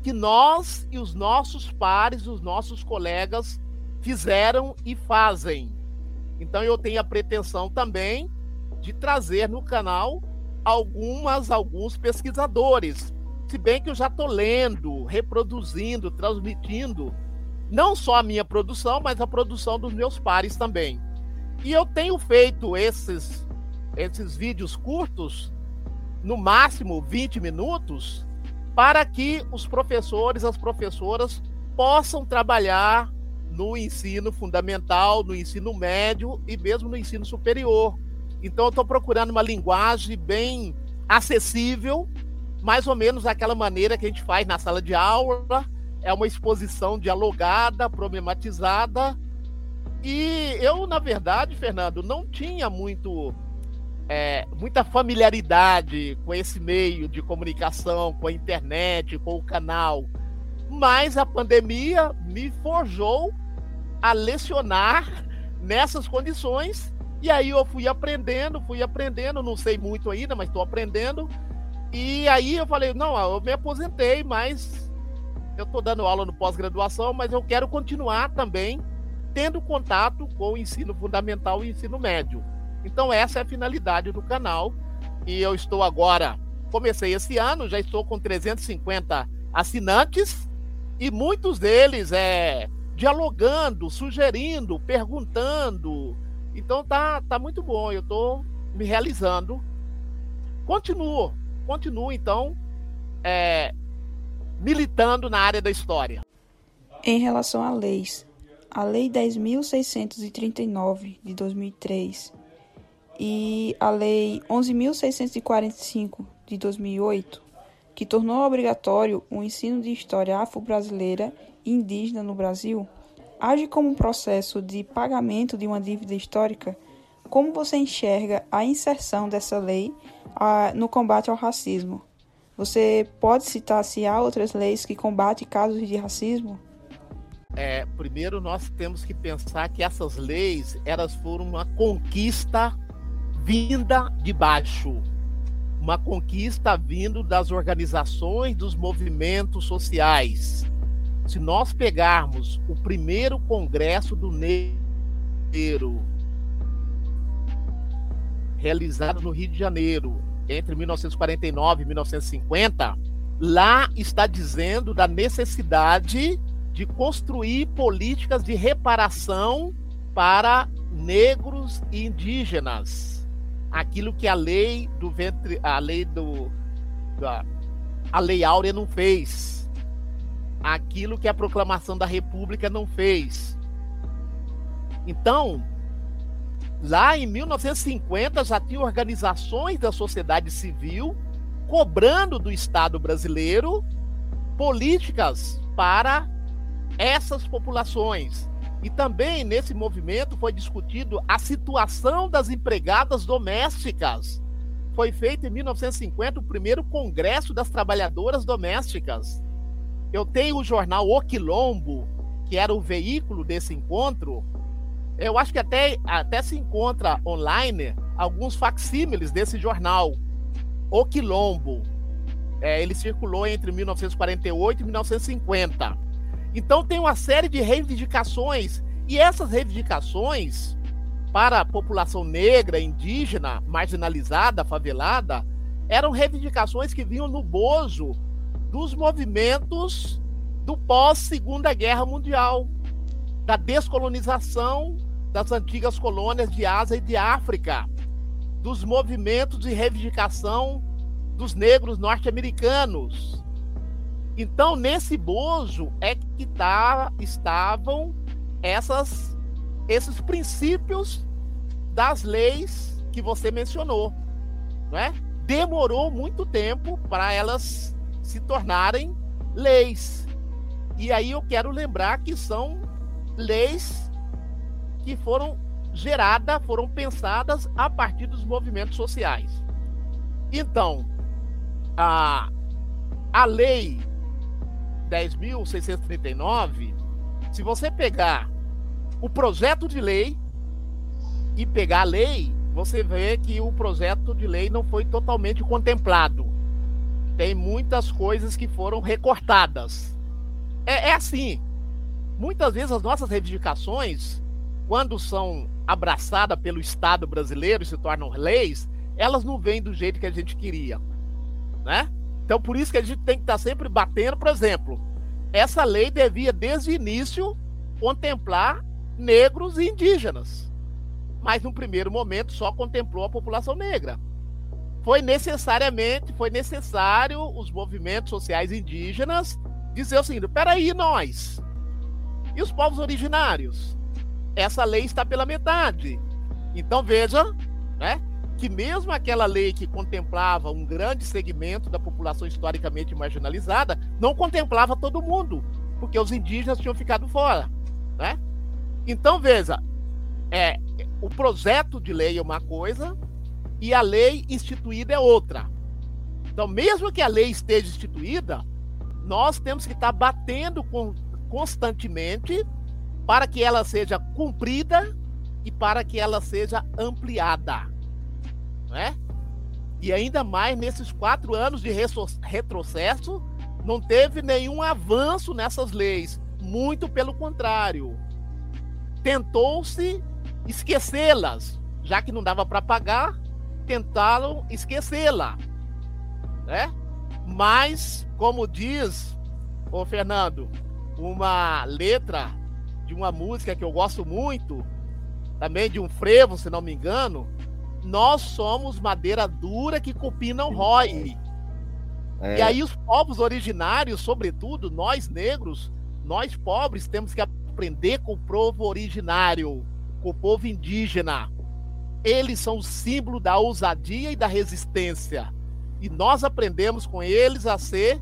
que nós e os nossos pares, os nossos colegas fizeram e fazem. Então eu tenho a pretensão também de trazer no canal algumas alguns pesquisadores, se bem que eu já estou lendo, reproduzindo, transmitindo não só a minha produção, mas a produção dos meus pares também. E eu tenho feito esses esses vídeos curtos no máximo 20 minutos, para que os professores, as professoras possam trabalhar no ensino fundamental, no ensino médio e mesmo no ensino superior. Então, eu estou procurando uma linguagem bem acessível, mais ou menos daquela maneira que a gente faz na sala de aula. É uma exposição dialogada, problematizada. E eu, na verdade, Fernando, não tinha muito é, muita familiaridade com esse meio de comunicação, com a internet, com o canal. Mas a pandemia me forjou a lecionar nessas condições. E aí eu fui aprendendo, fui aprendendo, não sei muito ainda, mas estou aprendendo. E aí eu falei, não, eu me aposentei, mas eu estou dando aula no pós-graduação, mas eu quero continuar também tendo contato com o ensino fundamental e ensino médio. Então, essa é a finalidade do canal. E eu estou agora, comecei esse ano, já estou com 350 assinantes e muitos deles é dialogando, sugerindo, perguntando. Então tá, tá muito bom, eu estou me realizando. Continuo, continuo então é, militando na área da história. Em relação a leis, a Lei 10.639 de 2003 e a Lei 11.645 de 2008, que tornou obrigatório o ensino de história afro-brasileira e indígena no Brasil, age como um processo de pagamento de uma dívida histórica. Como você enxerga a inserção dessa lei a, no combate ao racismo? Você pode citar se há outras leis que combatem casos de racismo? É, primeiro nós temos que pensar que essas leis elas foram uma conquista vinda de baixo, uma conquista vindo das organizações, dos movimentos sociais. Se nós pegarmos o primeiro congresso do negro realizado no Rio de Janeiro entre 1949 e 1950, lá está dizendo da necessidade de construir políticas de reparação para negros e indígenas. Aquilo que a lei do ventre, a lei do da, a lei áurea não fez. Aquilo que a proclamação da República não fez. Então, lá em 1950 já tinha organizações da sociedade civil cobrando do Estado brasileiro políticas para essas populações. E também nesse movimento foi discutido a situação das empregadas domésticas. Foi feito em 1950 o primeiro Congresso das Trabalhadoras Domésticas. Eu tenho o jornal O Quilombo, que era o veículo desse encontro. Eu acho que até, até se encontra online alguns facsímiles desse jornal, O Quilombo. É, ele circulou entre 1948 e 1950. Então tem uma série de reivindicações. E essas reivindicações para a população negra, indígena, marginalizada, favelada, eram reivindicações que vinham no bojo dos movimentos do pós-Segunda Guerra Mundial, da descolonização das antigas colônias de Ásia e de África, dos movimentos de reivindicação dos negros norte-americanos, então, nesse bojo é que tá, estavam essas, esses princípios das leis que você mencionou. Né? Demorou muito tempo para elas se tornarem leis. E aí eu quero lembrar que são leis que foram geradas, foram pensadas a partir dos movimentos sociais. Então, a, a lei 10.639, se você pegar o projeto de lei e pegar a lei, você vê que o projeto de lei não foi totalmente contemplado. Tem muitas coisas que foram recortadas. É, é assim. Muitas vezes as nossas reivindicações, quando são abraçadas pelo Estado brasileiro e se tornam leis, elas não vêm do jeito que a gente queria, né? Então, por isso que a gente tem que estar sempre batendo, por exemplo, essa lei devia, desde o início, contemplar negros e indígenas. Mas, no primeiro momento, só contemplou a população negra. Foi necessariamente, foi necessário os movimentos sociais indígenas dizer o seguinte: peraí, nós. E os povos originários? Essa lei está pela metade. Então, veja, né? Que mesmo aquela lei que contemplava um grande segmento da população historicamente marginalizada, não contemplava todo mundo, porque os indígenas tinham ficado fora, né? Então veja, é, o projeto de lei é uma coisa e a lei instituída é outra. Então, mesmo que a lei esteja instituída, nós temos que estar batendo constantemente para que ela seja cumprida e para que ela seja ampliada né? E ainda mais nesses quatro anos de retrocesso, não teve nenhum avanço nessas leis. Muito pelo contrário. Tentou-se esquecê-las, já que não dava para pagar, tentaram esquecê-la, né? Mas, como diz ô Fernando, uma letra de uma música que eu gosto muito, também de um frevo, se não me engano. Nós somos madeira dura que cupim não rói. É. E aí os povos originários, sobretudo nós negros, nós pobres, temos que aprender com o povo originário, com o povo indígena. Eles são o símbolo da ousadia e da resistência. E nós aprendemos com eles a ser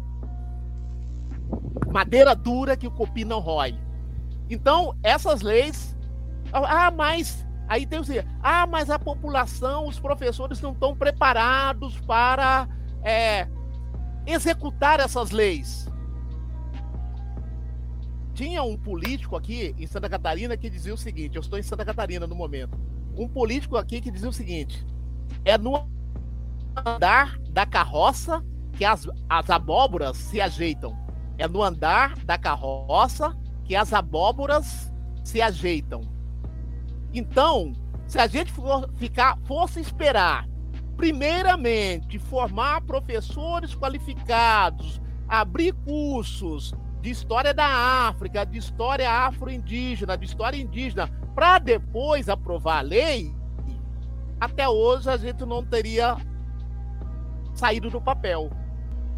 madeira dura que o cupim não rói. Então, essas leis. Ah, mas. Aí tem seguinte: ah, mas a população, os professores não estão preparados para é, executar essas leis. Tinha um político aqui em Santa Catarina que dizia o seguinte: eu estou em Santa Catarina no momento. Um político aqui que dizia o seguinte: é no andar da carroça que as, as abóboras se ajeitam. É no andar da carroça que as abóboras se ajeitam. Então, se a gente for ficar, fosse esperar, primeiramente, formar professores qualificados, abrir cursos de história da África, de história afro-indígena, de história indígena, para depois aprovar a lei, até hoje a gente não teria saído do papel.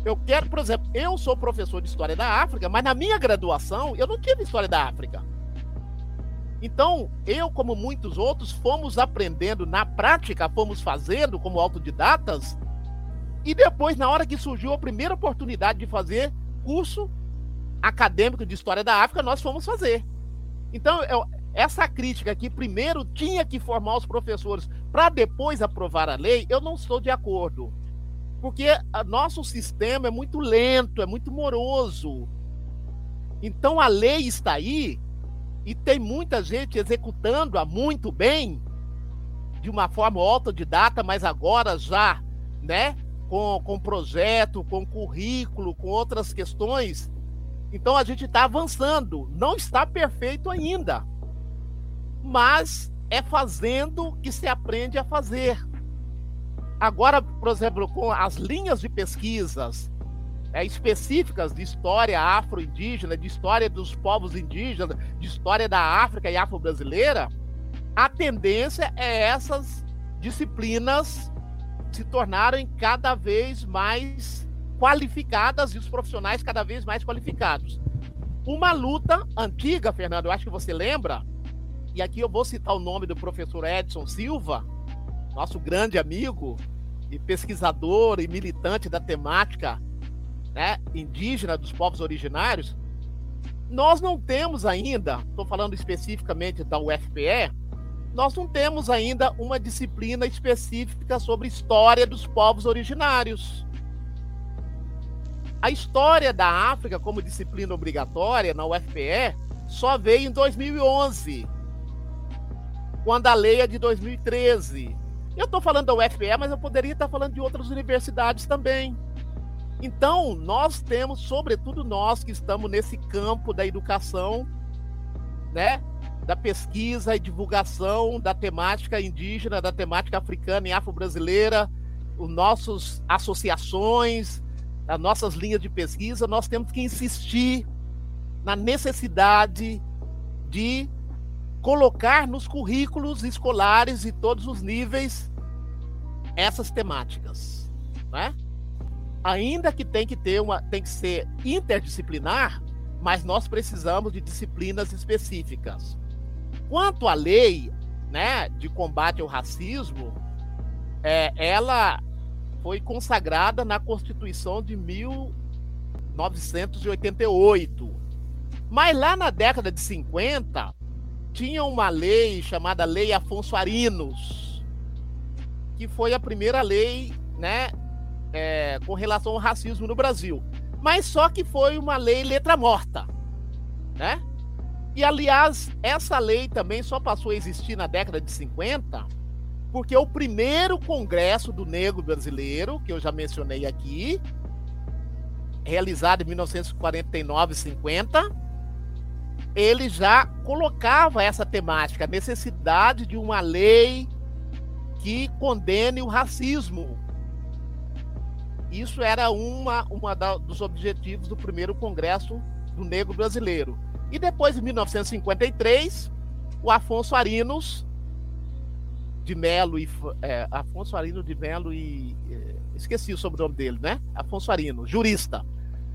Eu quero, por exemplo, eu sou professor de História da África, mas na minha graduação eu não tive História da África. Então, eu, como muitos outros, fomos aprendendo na prática, fomos fazendo como autodidatas, e depois, na hora que surgiu a primeira oportunidade de fazer curso acadêmico de História da África, nós fomos fazer. Então, eu, essa crítica que primeiro tinha que formar os professores para depois aprovar a lei, eu não estou de acordo porque nosso sistema é muito lento, é muito moroso. Então a lei está aí e tem muita gente executando-a muito bem, de uma forma autodidata, mas agora já, né, com, com projeto, com currículo, com outras questões. Então a gente está avançando. Não está perfeito ainda, mas é fazendo que se aprende a fazer. Agora, por exemplo, com as linhas de pesquisas é, específicas de história afro-indígena, de história dos povos indígenas, de história da África e afro-brasileira, a tendência é essas disciplinas se tornarem cada vez mais qualificadas e os profissionais cada vez mais qualificados. Uma luta antiga, Fernando, eu acho que você lembra, e aqui eu vou citar o nome do professor Edson Silva, nosso grande amigo e pesquisador e militante da temática né, indígena dos povos originários, nós não temos ainda, estou falando especificamente da UFPE, nós não temos ainda uma disciplina específica sobre história dos povos originários. A história da África como disciplina obrigatória na UFPE só veio em 2011, quando a lei é de 2013. Eu estou falando da UFPE, mas eu poderia estar falando de outras universidades também. Então, nós temos, sobretudo nós que estamos nesse campo da educação, né, da pesquisa e divulgação da temática indígena, da temática africana e afro-brasileira, os nossos associações, as nossas linhas de pesquisa, nós temos que insistir na necessidade de colocar nos currículos escolares de todos os níveis essas temáticas, né? Ainda que tem que ter uma, tem que ser interdisciplinar, mas nós precisamos de disciplinas específicas. Quanto à lei, né, de combate ao racismo, é, ela foi consagrada na Constituição de 1988. Mas lá na década de 50, tinha uma lei chamada Lei Afonso Arinos, que foi a primeira lei, né, é, com relação ao racismo no Brasil. Mas só que foi uma lei letra morta, né? E aliás, essa lei também só passou a existir na década de 50, porque o primeiro congresso do negro brasileiro, que eu já mencionei aqui, realizado em 1949 e 50, ele já colocava essa temática, a necessidade de uma lei que condene o racismo. Isso era uma, uma da, dos objetivos do primeiro Congresso do Negro Brasileiro. E depois, em 1953, o Afonso Arinos de Melo e é, Afonso Arino de Melo e é, esqueci o sobrenome dele, né? Afonso Arino, jurista.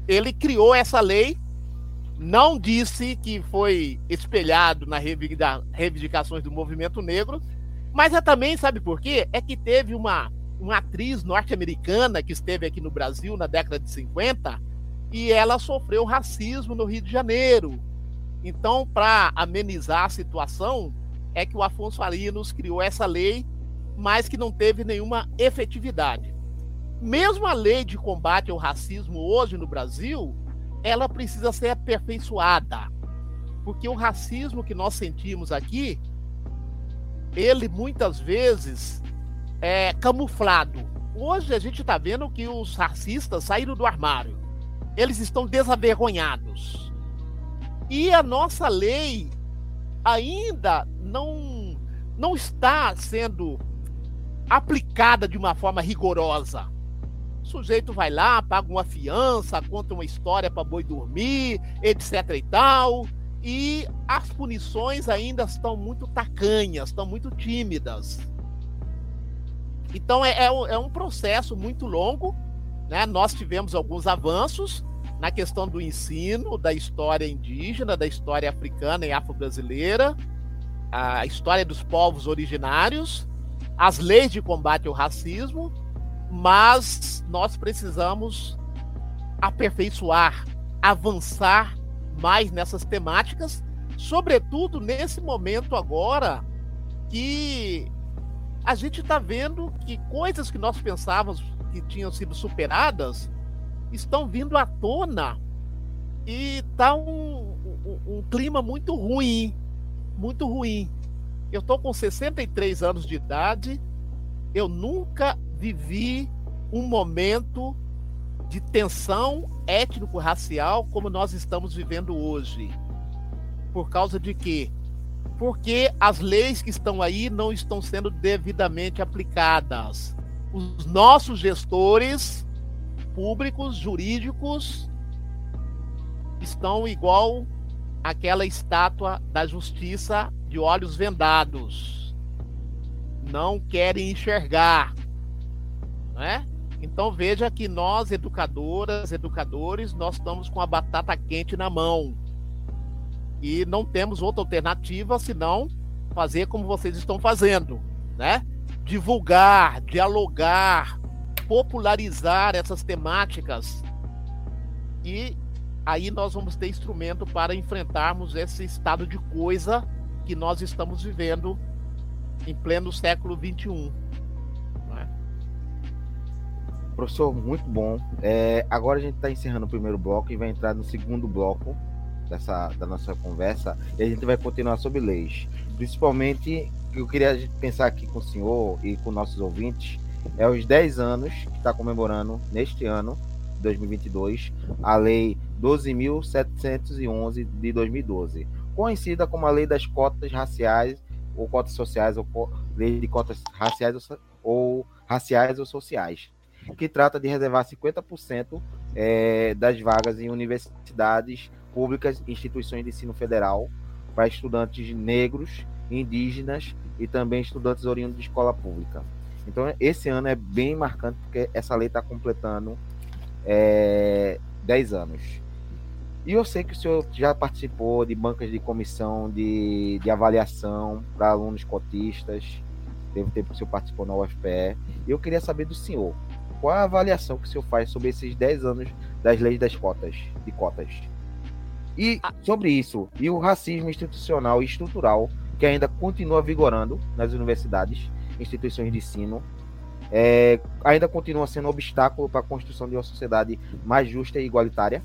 Ele criou essa lei, não disse que foi espelhado nas reivindicações do movimento negro, mas é também, sabe por quê? É que teve uma, uma atriz norte-americana que esteve aqui no Brasil na década de 50 e ela sofreu racismo no Rio de Janeiro. Então, para amenizar a situação, é que o Afonso Arinos criou essa lei, mas que não teve nenhuma efetividade. Mesmo a lei de combate ao racismo hoje no Brasil, ela precisa ser aperfeiçoada. Porque o racismo que nós sentimos aqui, ele muitas vezes é camuflado. Hoje a gente está vendo que os racistas saíram do armário. Eles estão desavergonhados. E a nossa lei ainda não, não está sendo aplicada de uma forma rigorosa. O sujeito vai lá, paga uma fiança, conta uma história para boi dormir, etc e tal, e as punições ainda estão muito tacanhas, estão muito tímidas. Então é, é, é um processo muito longo, né? Nós tivemos alguns avanços, na questão do ensino da história indígena, da história africana e afro-brasileira, a história dos povos originários, as leis de combate ao racismo, mas nós precisamos aperfeiçoar, avançar mais nessas temáticas, sobretudo nesse momento agora que a gente está vendo que coisas que nós pensávamos que tinham sido superadas estão vindo à tona e tá um, um, um clima muito ruim, muito ruim. Eu tô com 63 anos de idade, eu nunca vivi um momento de tensão étnico-racial como nós estamos vivendo hoje. Por causa de quê? Porque as leis que estão aí não estão sendo devidamente aplicadas. Os nossos gestores públicos, jurídicos, estão igual aquela estátua da justiça de olhos vendados. Não querem enxergar. Né? Então veja que nós, educadoras, educadores, nós estamos com a batata quente na mão. E não temos outra alternativa senão fazer como vocês estão fazendo, né? Divulgar, dialogar, popularizar essas temáticas e aí nós vamos ter instrumento para enfrentarmos esse estado de coisa que nós estamos vivendo em pleno século XXI. É? Professor, muito bom. É, agora a gente está encerrando o primeiro bloco e vai entrar no segundo bloco dessa, da nossa conversa e a gente vai continuar sobre leis. Principalmente, eu queria pensar aqui com o senhor e com nossos ouvintes é os 10 anos que está comemorando neste ano, 2022, a Lei 12.711 de 2012, conhecida como a Lei das Cotas Raciais ou Cotas Sociais ou Lei de Cotas Raciais ou, Raciais ou Sociais, que trata de reservar 50% é, das vagas em universidades públicas e instituições de ensino federal para estudantes negros, indígenas e também estudantes oriundos de escola pública. Então, esse ano é bem marcante, porque essa lei está completando é, 10 anos. E eu sei que o senhor já participou de bancas de comissão de, de avaliação para alunos cotistas. Teve tempo que o senhor participou na UFPE. E eu queria saber do senhor, qual a avaliação que o senhor faz sobre esses 10 anos das leis das cotas, de cotas? E sobre isso, e o racismo institucional e estrutural que ainda continua vigorando nas universidades instituições de ensino, é, ainda continua sendo um obstáculo para a construção de uma sociedade mais justa e igualitária?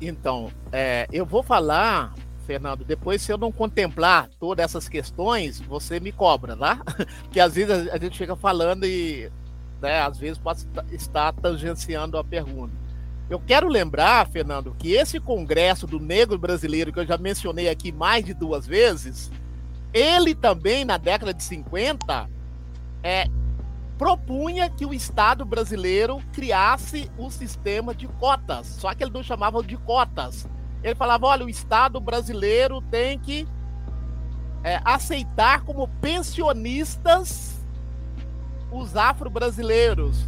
Então, é, eu vou falar, Fernando, depois se eu não contemplar todas essas questões, você me cobra, tá? Que às vezes a gente fica falando e né, às vezes pode estar tangenciando a pergunta. Eu quero lembrar, Fernando, que esse congresso do negro brasileiro, que eu já mencionei aqui mais de duas vezes, ele também, na década de 50, é, propunha que o Estado brasileiro criasse um sistema de cotas, só que ele não chamava de cotas. Ele falava: olha, o Estado brasileiro tem que é, aceitar como pensionistas os afro-brasileiros,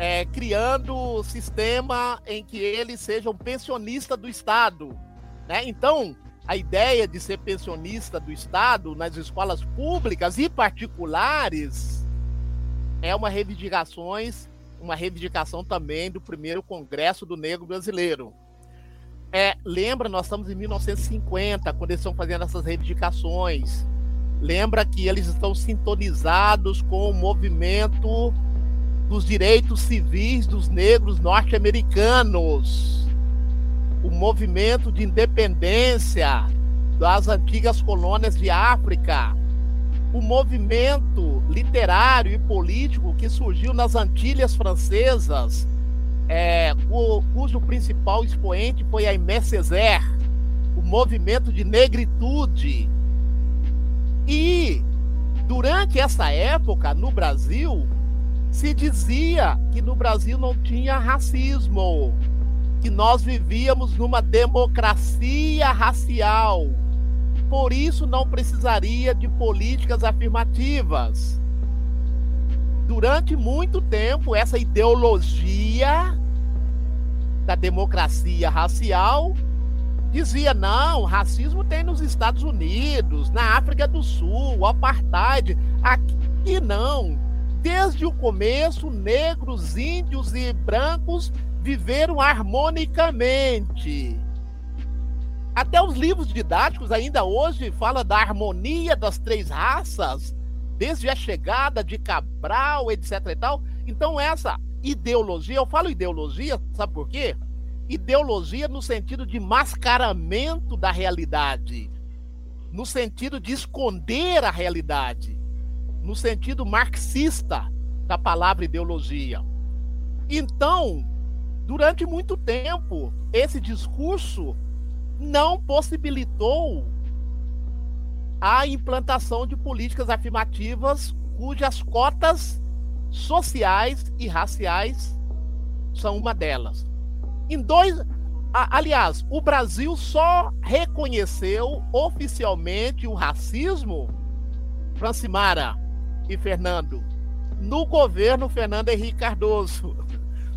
é, criando sistema em que eles sejam pensionistas do Estado. Né? Então, a ideia de ser pensionista do Estado nas escolas públicas e particulares é uma reivindicações, uma reivindicação também do primeiro Congresso do Negro Brasileiro. É, lembra, nós estamos em 1950, quando eles estão fazendo essas reivindicações. Lembra que eles estão sintonizados com o movimento dos direitos civis dos negros norte-americanos, o movimento de independência das antigas colônias de África, o movimento literário e político que surgiu nas Antilhas Francesas, é, cujo principal expoente foi Aimé Césaire, o movimento de negritude. E durante essa época, no Brasil, se dizia que no Brasil não tinha racismo, que nós vivíamos numa democracia racial por isso não precisaria de políticas afirmativas. Durante muito tempo, essa ideologia da democracia racial dizia: não, racismo tem nos Estados Unidos, na África do Sul, apartheid. Aqui não. Desde o começo, negros, índios e brancos viveram harmonicamente. Até os livros didáticos ainda hoje fala da harmonia das três raças, desde a chegada de Cabral, etc e tal. Então essa ideologia, eu falo ideologia, sabe por quê? Ideologia no sentido de mascaramento da realidade, no sentido de esconder a realidade, no sentido marxista da palavra ideologia. Então, durante muito tempo, esse discurso não possibilitou a implantação de políticas afirmativas cujas cotas sociais e raciais são uma delas. Em dois, aliás, o Brasil só reconheceu oficialmente o racismo, Francimara e Fernando, no governo Fernando Henrique Cardoso.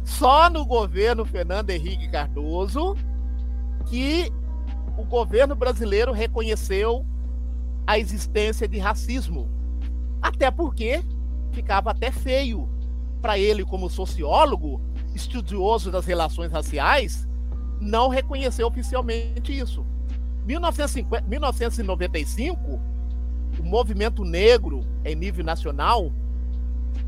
Só no governo Fernando Henrique Cardoso que o governo brasileiro reconheceu a existência de racismo. Até porque ficava até feio para ele, como sociólogo, estudioso das relações raciais, não reconhecer oficialmente isso. 1950, 1995, o movimento negro em nível nacional,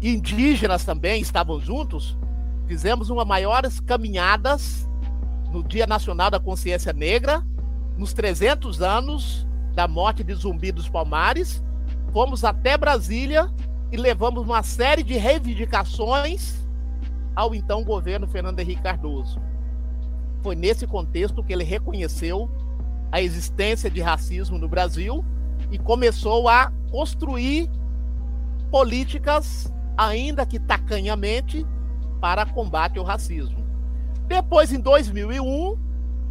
indígenas também estavam juntos, fizemos uma maiores caminhadas no Dia Nacional da Consciência Negra, nos 300 anos da morte de Zumbi dos Palmares, fomos até Brasília e levamos uma série de reivindicações ao então governo Fernando Henrique Cardoso. Foi nesse contexto que ele reconheceu a existência de racismo no Brasil e começou a construir políticas, ainda que tacanhamente, para combate ao racismo. Depois, em 2001,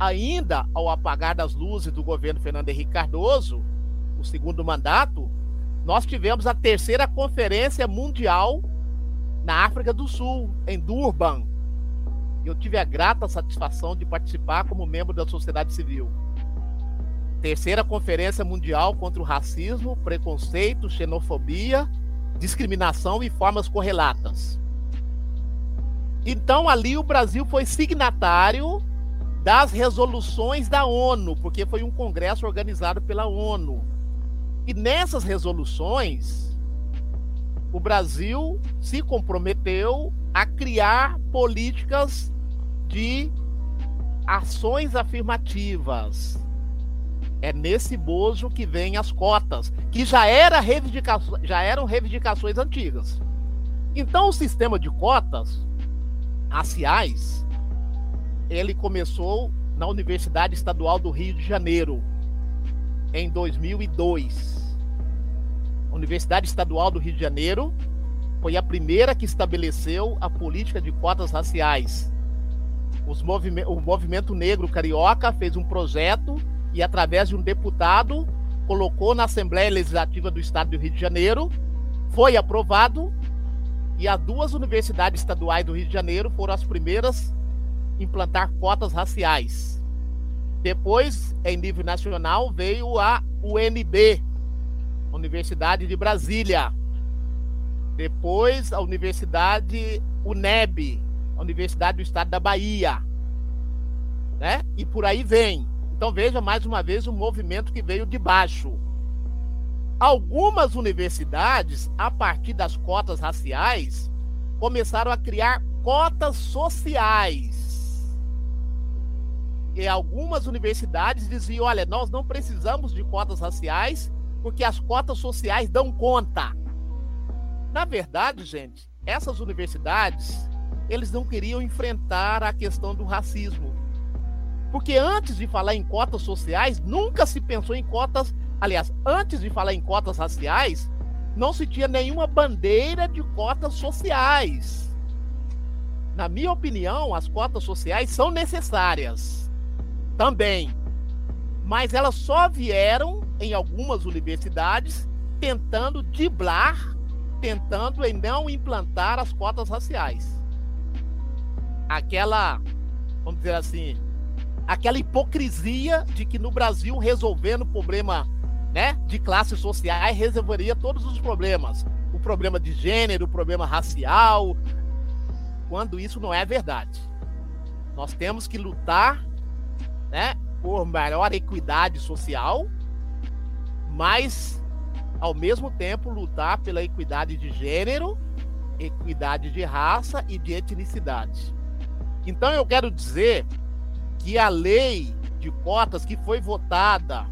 ainda ao apagar das luzes do governo Fernando Henrique Cardoso, o segundo mandato, nós tivemos a terceira conferência mundial na África do Sul, em Durban. Eu tive a grata satisfação de participar como membro da sociedade civil. Terceira Conferência Mundial contra o Racismo, Preconceito, Xenofobia, Discriminação e Formas Correlatas. Então, ali o Brasil foi signatário das resoluções da ONU, porque foi um congresso organizado pela ONU. E nessas resoluções, o Brasil se comprometeu a criar políticas de ações afirmativas. É nesse bojo que vem as cotas, que já, era reivindica já eram reivindicações antigas. Então, o sistema de cotas raciais ele começou na Universidade Estadual do Rio de Janeiro, em 2002. Universidade Estadual do Rio de Janeiro, foi a primeira que estabeleceu a política de cotas raciais. Movime o movimento negro carioca fez um projeto e, através de um deputado, colocou na Assembleia Legislativa do Estado do Rio de Janeiro, foi aprovado e as duas universidades estaduais do Rio de Janeiro foram as primeiras a implantar cotas raciais. Depois, em nível nacional, veio a UNB, Universidade de Brasília, depois, a Universidade UNEB, Universidade do Estado da Bahia. Né? E por aí vem. Então veja mais uma vez o movimento que veio de baixo. Algumas universidades, a partir das cotas raciais, começaram a criar cotas sociais. E algumas universidades diziam: olha, nós não precisamos de cotas raciais, porque as cotas sociais dão conta. Na verdade, gente, essas universidades, eles não queriam enfrentar a questão do racismo. Porque antes de falar em cotas sociais, nunca se pensou em cotas, aliás, antes de falar em cotas raciais, não se tinha nenhuma bandeira de cotas sociais. Na minha opinião, as cotas sociais são necessárias também, mas elas só vieram em algumas universidades tentando driblar tentando em não implantar as cotas raciais. Aquela, vamos dizer assim, aquela hipocrisia de que no Brasil resolvendo o problema, né, de classes sociais resolveria todos os problemas, o problema de gênero, o problema racial, quando isso não é verdade. Nós temos que lutar, né, por maior equidade social, mas ao mesmo tempo lutar pela equidade de gênero, equidade de raça e de etnicidade. Então eu quero dizer que a lei de cotas que foi votada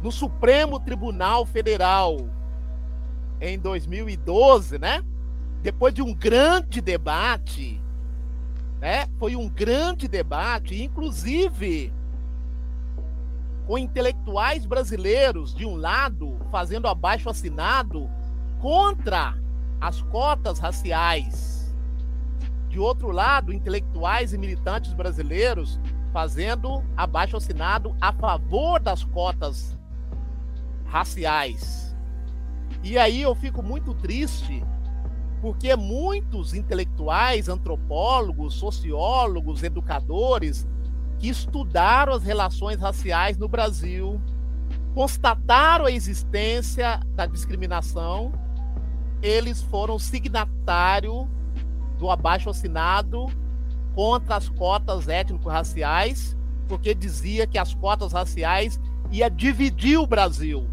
no Supremo Tribunal Federal em 2012, né? Depois de um grande debate, né? Foi um grande debate, inclusive com intelectuais brasileiros, de um lado, fazendo abaixo assinado contra as cotas raciais. De outro lado, intelectuais e militantes brasileiros fazendo abaixo assinado a favor das cotas raciais. E aí eu fico muito triste porque muitos intelectuais, antropólogos, sociólogos, educadores que estudaram as relações raciais no Brasil, constataram a existência da discriminação, eles foram signatário do abaixo assinado contra as cotas étnico-raciais, porque dizia que as cotas raciais ia dividir o Brasil.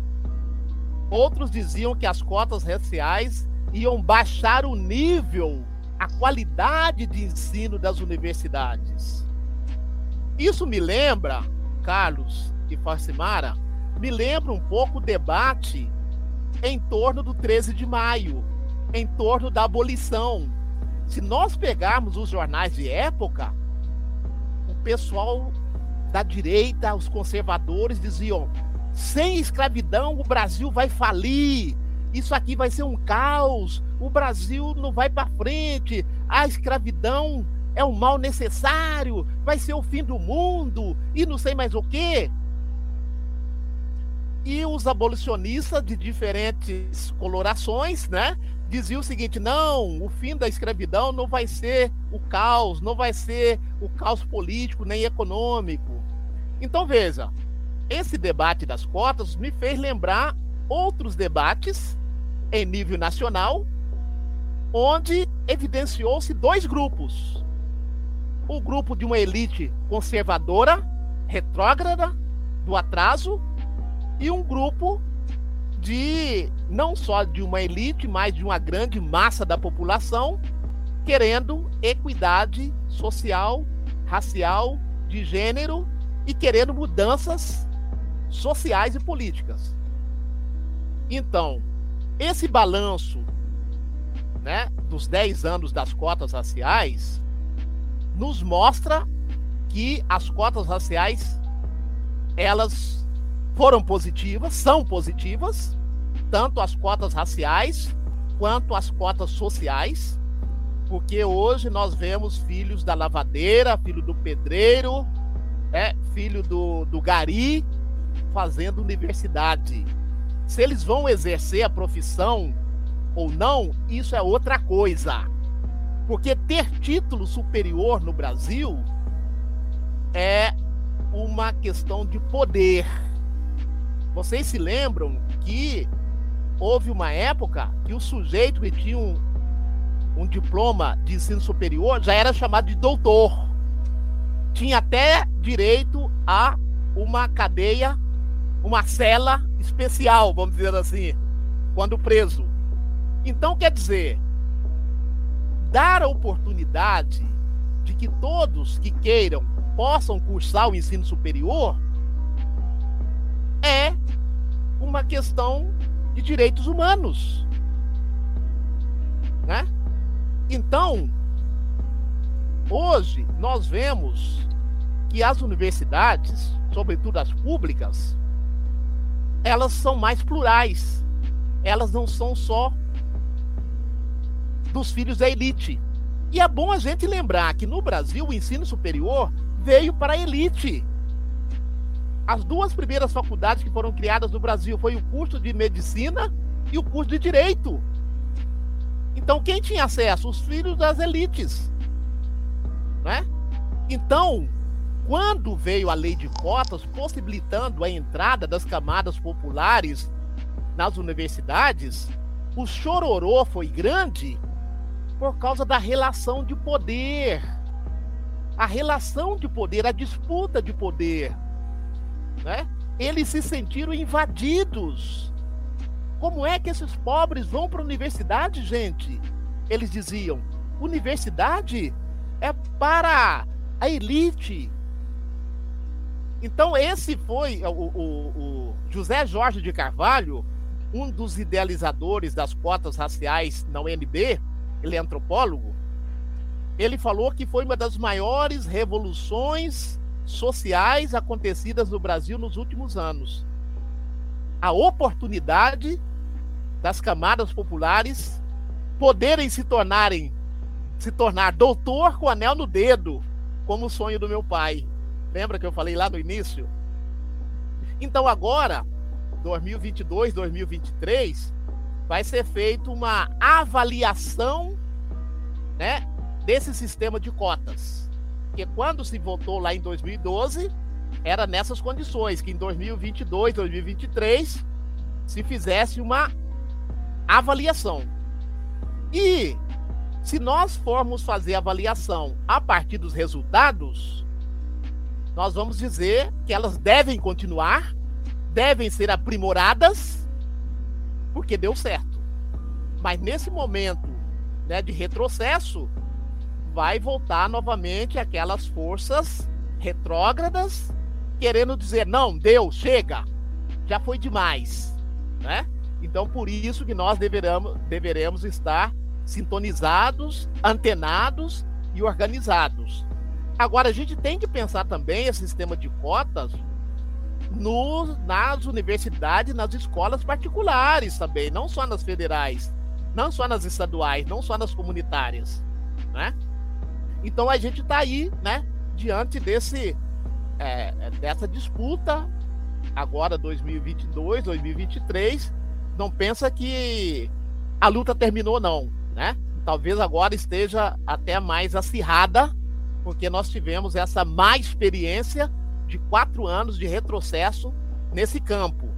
Outros diziam que as cotas raciais iam baixar o nível, a qualidade de ensino das universidades. Isso me lembra, Carlos e Facimara, me lembra um pouco o debate em torno do 13 de maio, em torno da abolição. Se nós pegarmos os jornais de época, o pessoal da direita, os conservadores diziam: sem escravidão o Brasil vai falir, isso aqui vai ser um caos, o Brasil não vai para frente, a escravidão é um mal necessário, vai ser o fim do mundo e não sei mais o quê. E os abolicionistas de diferentes colorações, né, diziam o seguinte: não, o fim da escravidão não vai ser o caos, não vai ser o caos político nem econômico. Então veja, esse debate das cotas me fez lembrar outros debates em nível nacional, onde evidenciou-se dois grupos o grupo de uma elite conservadora, retrógrada, do atraso, e um grupo de não só de uma elite, mas de uma grande massa da população querendo equidade social, racial, de gênero e querendo mudanças sociais e políticas. Então, esse balanço né, dos 10 anos das cotas raciais nos mostra que as cotas raciais elas foram positivas, são positivas, tanto as cotas raciais quanto às cotas sociais, porque hoje nós vemos filhos da lavadeira, filho do pedreiro, é, filho do, do gari, fazendo universidade. Se eles vão exercer a profissão ou não, isso é outra coisa. Porque ter título superior no Brasil é uma questão de poder. Vocês se lembram que houve uma época que o sujeito que tinha um, um diploma de ensino superior já era chamado de doutor. Tinha até direito a uma cadeia, uma cela especial, vamos dizer assim, quando preso. Então, quer dizer, dar a oportunidade de que todos que queiram possam cursar o ensino superior é uma questão de direitos humanos. Né? Então, hoje nós vemos que as universidades, sobretudo as públicas, elas são mais plurais. Elas não são só dos filhos da elite. E é bom a gente lembrar que no Brasil o ensino superior veio para a elite. As duas primeiras faculdades que foram criadas no Brasil foi o curso de medicina e o curso de direito. Então quem tinha acesso? Os filhos das elites. Né? Então, quando veio a lei de cotas possibilitando a entrada das camadas populares nas universidades, o chororô foi grande por causa da relação de poder. A relação de poder, a disputa de poder. Né? Eles se sentiram invadidos. Como é que esses pobres vão para a universidade, gente? Eles diziam: universidade é para a elite. Então, esse foi o, o, o José Jorge de Carvalho, um dos idealizadores das cotas raciais na UNB, ele é antropólogo, ele falou que foi uma das maiores revoluções sociais acontecidas no Brasil nos últimos anos. A oportunidade das camadas populares poderem se tornarem se tornar doutor com anel no dedo, como o sonho do meu pai. Lembra que eu falei lá no início? Então agora, 2022, 2023, vai ser feita uma avaliação, né, desse sistema de cotas. Porque quando se votou lá em 2012, era nessas condições, que em 2022, 2023, se fizesse uma avaliação. E se nós formos fazer avaliação a partir dos resultados, nós vamos dizer que elas devem continuar, devem ser aprimoradas, porque deu certo. Mas nesse momento né, de retrocesso, vai voltar novamente aquelas forças retrógradas querendo dizer não, deu, chega, já foi demais, né? Então por isso que nós deveremos, deveremos estar sintonizados, antenados e organizados. Agora a gente tem que pensar também esse sistema de cotas no, nas universidades, nas escolas particulares também, não só nas federais, não só nas estaduais, não só nas comunitárias, né? Então a gente está aí, né, diante desse é, é dessa disputa agora 2022, 2023. Não pensa que a luta terminou não, né? Talvez agora esteja até mais acirrada, porque nós tivemos essa má experiência de quatro anos de retrocesso nesse campo.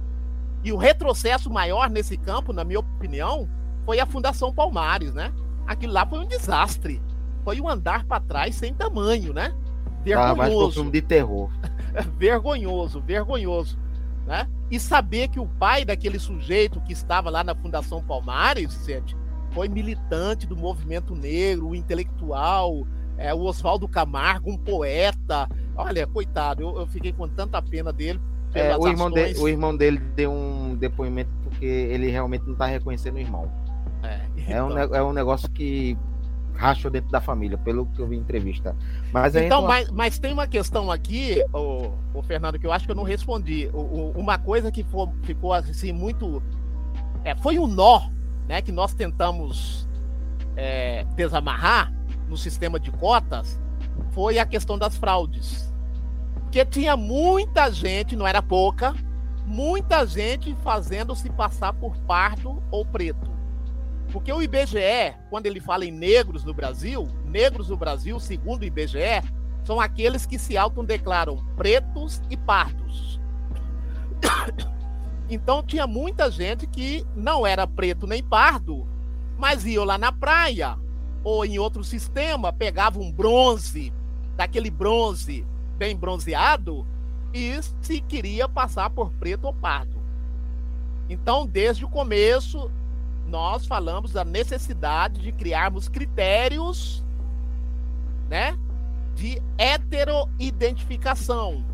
E o retrocesso maior nesse campo, na minha opinião, foi a Fundação Palmares, né? Aquilo lá foi um desastre foi um andar para trás sem tamanho, né? Vergonhoso. Ah, de terror. vergonhoso, vergonhoso. Né? E saber que o pai daquele sujeito que estava lá na Fundação Palmares, gente, foi militante do movimento negro, intelectual, é, o Oswaldo Camargo, um poeta. Olha, coitado, eu, eu fiquei com tanta pena dele. É, o, irmão de, o irmão dele deu um depoimento porque ele realmente não está reconhecendo o irmão. É, então... é, um, então. é um negócio que rachou dentro da família, pelo que eu vi em entrevista. Mas então, mas, mas tem uma questão aqui, o, o Fernando, que eu acho que eu não respondi. O, o, uma coisa que for, ficou assim muito. É, foi um nó né, que nós tentamos é, desamarrar no sistema de cotas foi a questão das fraudes. Porque tinha muita gente, não era pouca, muita gente fazendo se passar por pardo ou preto. Porque o IBGE, quando ele fala em negros no Brasil, negros no Brasil, segundo o IBGE, são aqueles que se autodeclaram pretos e pardos. Então tinha muita gente que não era preto nem pardo, mas ia lá na praia ou em outro sistema, pegava um bronze, daquele bronze bem bronzeado, e se queria passar por preto ou pardo. Então, desde o começo, nós falamos da necessidade de criarmos critérios, né, de heteroidentificação.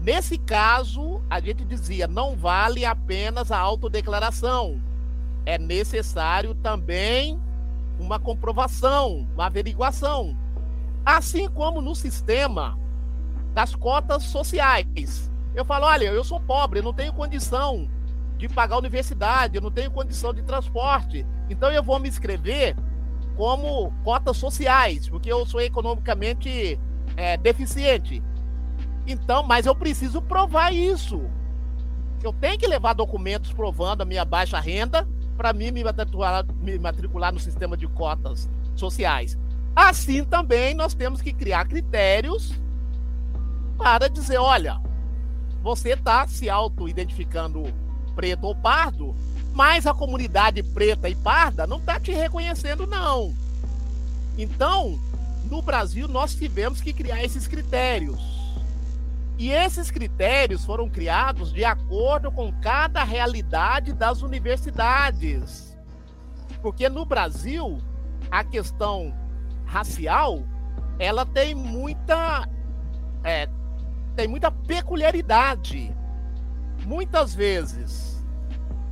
Nesse caso, a gente dizia, não vale apenas a autodeclaração. É necessário também uma comprovação, uma averiguação. Assim como no sistema das cotas sociais. Eu falo, olha, eu sou pobre, não tenho condição de pagar a universidade, eu não tenho condição de transporte. Então eu vou me inscrever como cotas sociais, porque eu sou economicamente é, deficiente. Então, mas eu preciso provar isso. Eu tenho que levar documentos provando a minha baixa renda para mim me matricular, me matricular no sistema de cotas sociais. Assim também nós temos que criar critérios para dizer, olha, você está se auto-identificando preto ou pardo, mas a comunidade preta e parda não está te reconhecendo, não. Então, no Brasil, nós tivemos que criar esses critérios. E esses critérios foram criados de acordo com cada realidade das universidades. Porque no Brasil, a questão racial, ela tem muita é, tem muita peculiaridade. Muitas vezes,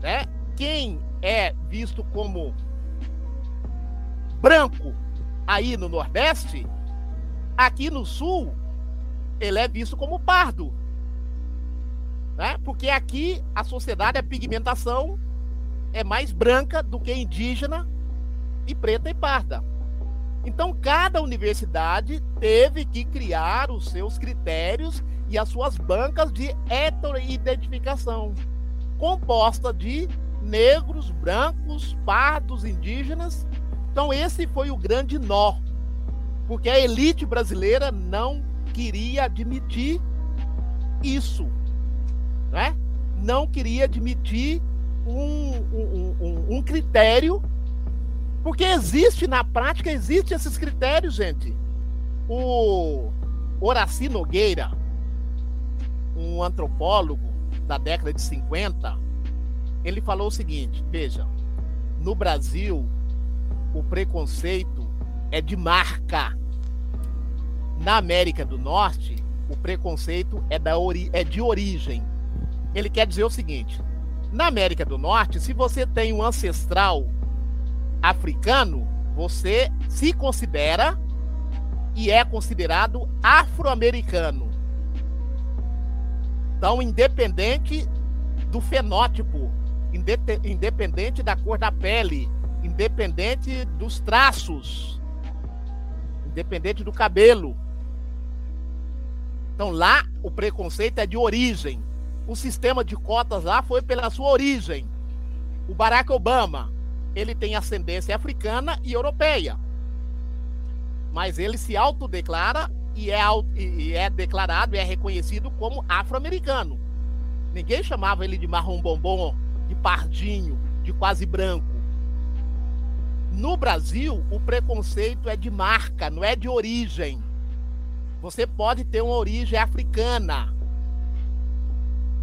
né? quem é visto como branco aí no Nordeste, aqui no Sul, ele é visto como pardo. Né? Porque aqui a sociedade, a pigmentação é mais branca do que indígena e preta e parda. Então, cada universidade teve que criar os seus critérios e as suas bancas de heteroidentificação, composta de negros, brancos, pardos, indígenas. Então, esse foi o grande nó, porque a elite brasileira não queria admitir isso, né? não queria admitir um, um, um, um critério, porque existe na prática, existem esses critérios, gente. O Horaci Nogueira, um antropólogo da década de 50, ele falou o seguinte: veja, no Brasil, o preconceito é de marca. Na América do Norte, o preconceito é, da ori é de origem. Ele quer dizer o seguinte: na América do Norte, se você tem um ancestral africano, você se considera e é considerado afro-americano. Então, independente do fenótipo independente da cor da pele, independente dos traços, independente do cabelo. Então lá o preconceito é de origem. O sistema de cotas lá foi pela sua origem. O Barack Obama, ele tem ascendência africana e europeia. Mas ele se autodeclara e é, e é declarado e é reconhecido como afro-americano. Ninguém chamava ele de marrom bombom de pardinho, de quase branco. No Brasil, o preconceito é de marca, não é de origem. Você pode ter uma origem africana,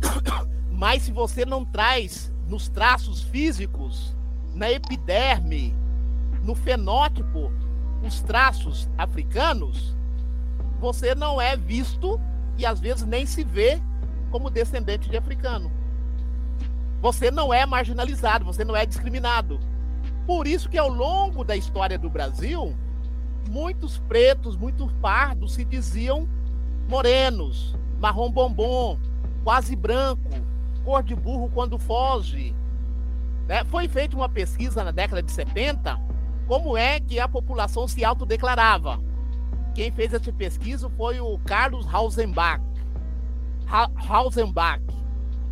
mas se você não traz nos traços físicos, na epiderme, no fenótipo, os traços africanos, você não é visto e às vezes nem se vê como descendente de africano. Você não é marginalizado, você não é discriminado. Por isso que ao longo da história do Brasil, muitos pretos, muitos pardos se diziam morenos, marrom bombom, quase branco, cor de burro quando foge. Né? Foi feita uma pesquisa na década de 70, como é que a população se autodeclarava. Quem fez essa pesquisa foi o Carlos Hausenbach. Ha Hausenbach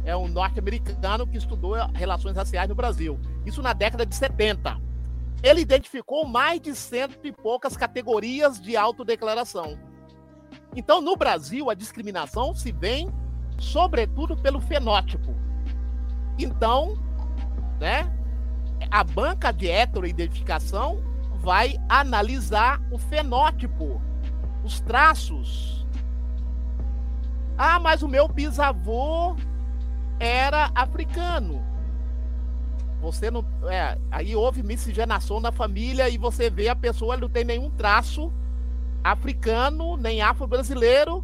é um norte-americano que estudou relações raciais no Brasil. Isso na década de 70. Ele identificou mais de cento e poucas categorias de autodeclaração. Então, no Brasil, a discriminação se vem sobretudo pelo fenótipo. Então, né, a banca de heteroidentificação vai analisar o fenótipo, os traços. Ah, mas o meu bisavô era africano. Você não. É, aí houve miscigenação na família e você vê a pessoa não tem nenhum traço africano, nem afro-brasileiro,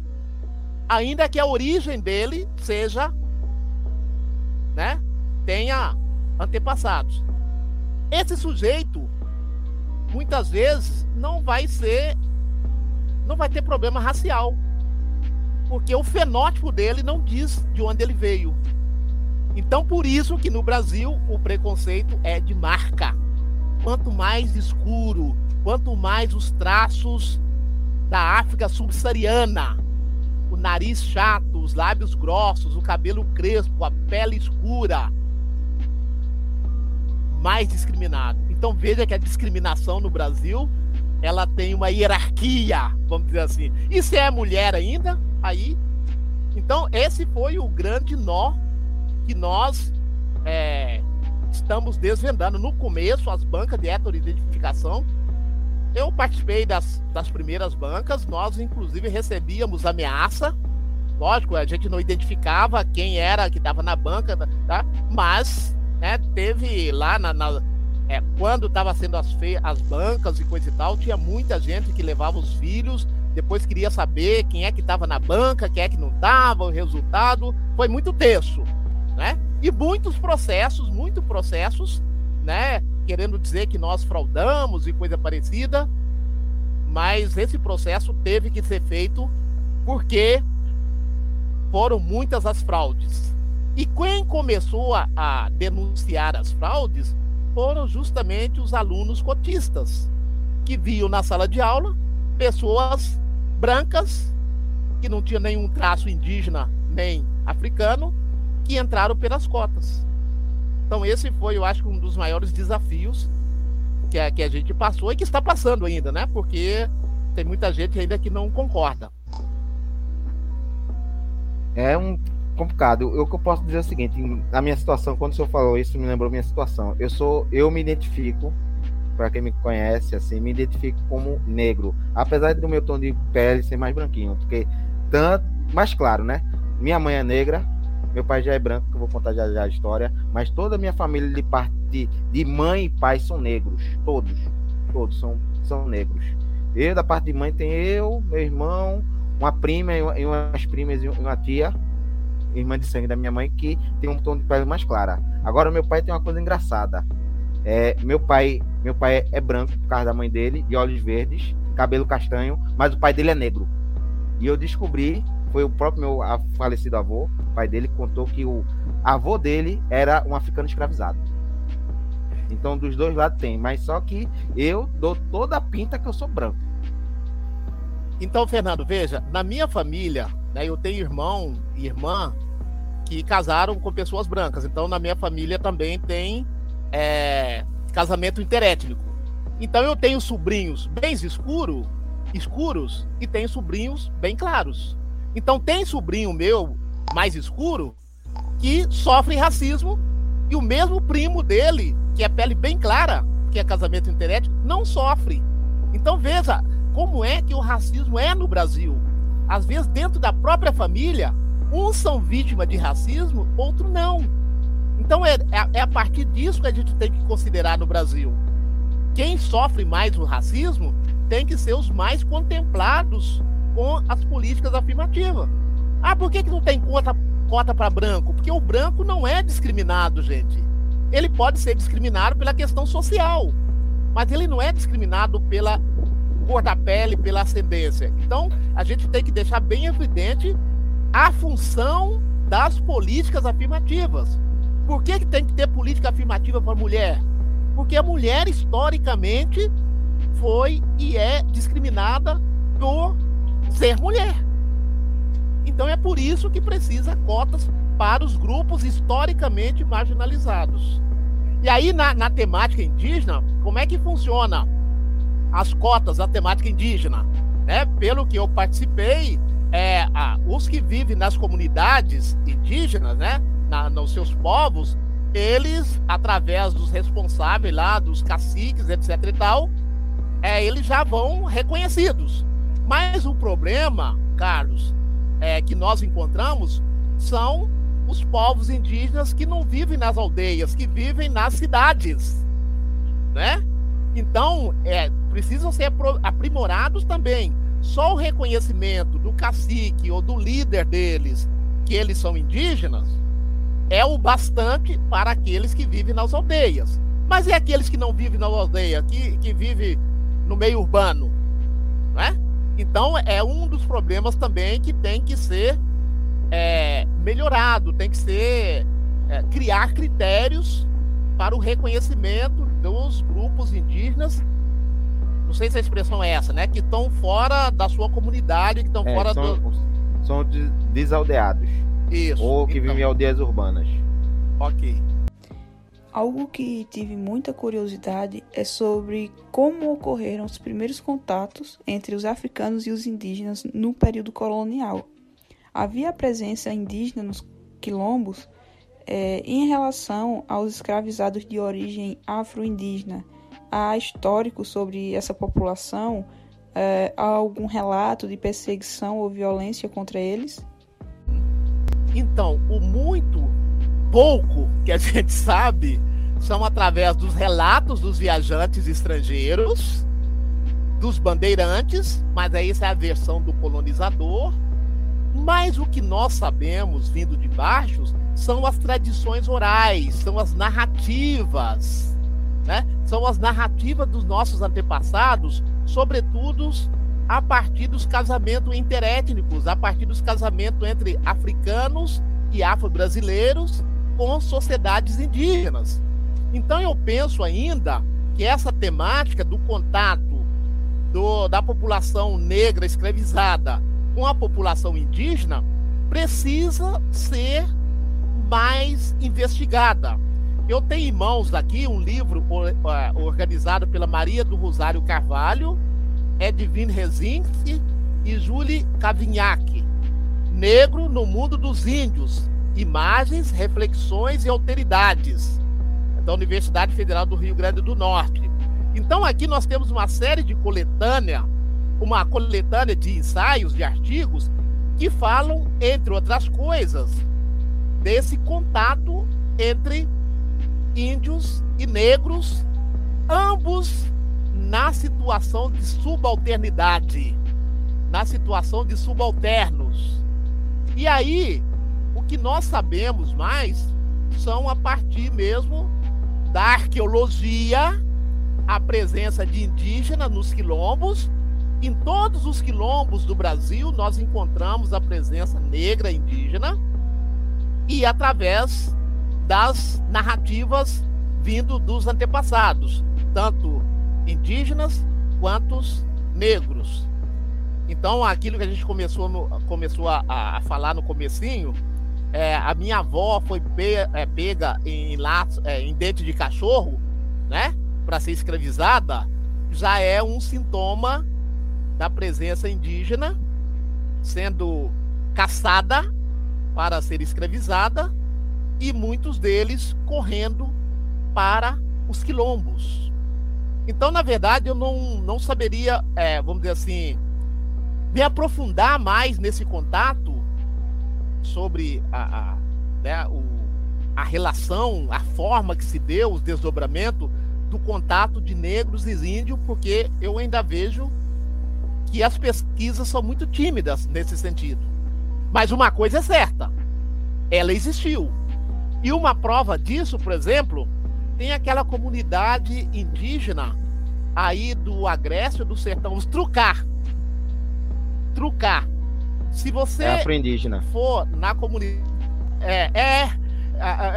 ainda que a origem dele seja, né, tenha antepassados. Esse sujeito muitas vezes não vai ser não vai ter problema racial. Porque o fenótipo dele não diz de onde ele veio. Então, por isso que no Brasil o preconceito é de marca. Quanto mais escuro, quanto mais os traços da África subsaariana, o nariz chato, os lábios grossos, o cabelo crespo, a pele escura, mais discriminado. Então veja que a discriminação no Brasil, ela tem uma hierarquia, vamos dizer assim. E se é mulher ainda, aí. Então esse foi o grande nó que nós é, estamos desvendando. No começo, as bancas de heteroidentificação, eu participei das, das primeiras bancas, nós inclusive recebíamos ameaça. Lógico, a gente não identificava quem era que estava na banca, tá? mas né, teve lá na, na é, quando estava sendo as, as bancas e coisa e tal, tinha muita gente que levava os filhos, depois queria saber quem é que estava na banca, quem é que não estava, o resultado. Foi muito tenso né? E muitos processos, muitos processos, né? Querendo dizer que nós fraudamos e coisa parecida, mas esse processo teve que ser feito porque foram muitas as fraudes. E quem começou a, a denunciar as fraudes foram justamente os alunos cotistas, que viam na sala de aula pessoas brancas, que não tinham nenhum traço indígena nem africano, que entraram pelas cotas. Então esse foi, eu acho, um dos maiores desafios que a, que a gente passou e que está passando ainda, né? Porque tem muita gente ainda que não concorda. É um complicado. O que eu posso dizer é o seguinte, na minha situação, quando o senhor falou isso, me lembrou minha situação. Eu sou, eu me identifico, para quem me conhece, assim, me identifico como negro, apesar do meu tom de pele ser mais branquinho, porque tanto, mais claro, né? Minha mãe é negra, meu pai já é branco, que eu vou contar já, já a história. Mas toda a minha família de parte de mãe e pai são negros. Todos. Todos são, são negros. Eu, da parte de mãe, tem eu, meu irmão, uma prima e umas primas e uma tia, irmã de sangue da minha mãe, que tem um tom de pele mais clara. Agora, meu pai tem uma coisa engraçada. É, meu pai meu pai é branco por causa da mãe dele, de olhos verdes, cabelo castanho, mas o pai dele é negro. E eu descobri foi o próprio meu falecido avô, pai dele, contou que o avô dele era um africano escravizado. Então, dos dois lados tem, mas só que eu dou toda a pinta que eu sou branco. Então, Fernando, veja, na minha família, né, eu tenho irmão e irmã que casaram com pessoas brancas. Então, na minha família também tem é, casamento interétnico. Então, eu tenho sobrinhos bem escuro, escuros e tenho sobrinhos bem claros. Então tem sobrinho meu mais escuro que sofre racismo e o mesmo primo dele, que é pele bem clara, que é casamento interético, não sofre. Então veja como é que o racismo é no Brasil. Às vezes dentro da própria família, uns são vítimas de racismo, outros não. Então é, é, é a partir disso que a gente tem que considerar no Brasil. Quem sofre mais o racismo tem que ser os mais contemplados com as políticas afirmativas. Ah, por que, que não tem cota, cota para branco? Porque o branco não é discriminado, gente. Ele pode ser discriminado pela questão social, mas ele não é discriminado pela cor da pele, pela ascendência. Então, a gente tem que deixar bem evidente a função das políticas afirmativas. Por que, que tem que ter política afirmativa para mulher? Porque a mulher, historicamente, foi e é discriminada por ser mulher. Então é por isso que precisa cotas para os grupos historicamente marginalizados. E aí, na, na temática indígena, como é que funciona as cotas da temática indígena? Né? Pelo que eu participei, é, a, os que vivem nas comunidades indígenas, né, na, nos seus povos, eles, através dos responsáveis lá, dos caciques, etc e tal, é, eles já vão reconhecidos. Mas o problema, Carlos, é, que nós encontramos são os povos indígenas que não vivem nas aldeias, que vivem nas cidades, né? Então, é, precisam ser aprimorados também. Só o reconhecimento do cacique ou do líder deles, que eles são indígenas, é o bastante para aqueles que vivem nas aldeias. Mas e aqueles que não vivem na aldeia, que, que vivem no meio urbano, né? Então é um dos problemas também que tem que ser é, melhorado, tem que ser é, criar critérios para o reconhecimento dos grupos indígenas. Não sei se a expressão é essa, né? Que estão fora da sua comunidade, que estão é, fora são, do. São desaldeados. Isso. Ou que então. vivem em aldeias urbanas. Ok. Algo que tive muita curiosidade é sobre como ocorreram os primeiros contatos entre os africanos e os indígenas no período colonial. Havia a presença indígena nos quilombos é, em relação aos escravizados de origem afro-indígena. Há histórico sobre essa população? É, há algum relato de perseguição ou violência contra eles? Então, o muito pouco que a gente sabe são através dos relatos dos viajantes estrangeiros, dos bandeirantes, mas aí essa é a versão do colonizador. Mas o que nós sabemos vindo de baixo são as tradições orais, são as narrativas, né? São as narrativas dos nossos antepassados, sobretudo a partir dos casamentos interétnicos, a partir dos casamentos entre africanos e afro-brasileiros com sociedades indígenas. Então eu penso ainda que essa temática do contato do, da população negra escravizada com a população indígena precisa ser mais investigada. Eu tenho em mãos aqui um livro organizado pela Maria do Rosário Carvalho, Edwin Rezinski e Julie Cavignac. Negro no Mundo dos Índios, Imagens, Reflexões e Alteridades, da Universidade Federal do Rio Grande do Norte. Então aqui nós temos uma série de coletânea, uma coletânea de ensaios, de artigos, que falam, entre outras coisas, desse contato entre índios e negros, ambos na situação de subalternidade, na situação de subalternos. E aí, o que nós sabemos mais são a partir mesmo da arqueologia, a presença de indígenas nos quilombos. Em todos os quilombos do Brasil, nós encontramos a presença negra indígena e através das narrativas vindo dos antepassados, tanto indígenas quanto negros. Então, aquilo que a gente começou, no, começou a, a, falar no comecinho, é, a minha avó foi é, pega em, laço, é, em dente de cachorro, né? Para ser escravizada, já é um sintoma da presença indígena sendo caçada para ser escravizada e muitos deles correndo para os quilombos. Então, na verdade, eu não, não saberia, é, vamos dizer assim, me aprofundar mais nesse contato sobre a, a, né, o, a relação, a forma que se deu, os desdobramentos do contato de negros e índios, porque eu ainda vejo que as pesquisas são muito tímidas nesse sentido. Mas uma coisa é certa, ela existiu. E uma prova disso, por exemplo, tem aquela comunidade indígena aí do Agreste, do Sertão, os Trucar. Trucar. Se você é for na comunidade. É, é,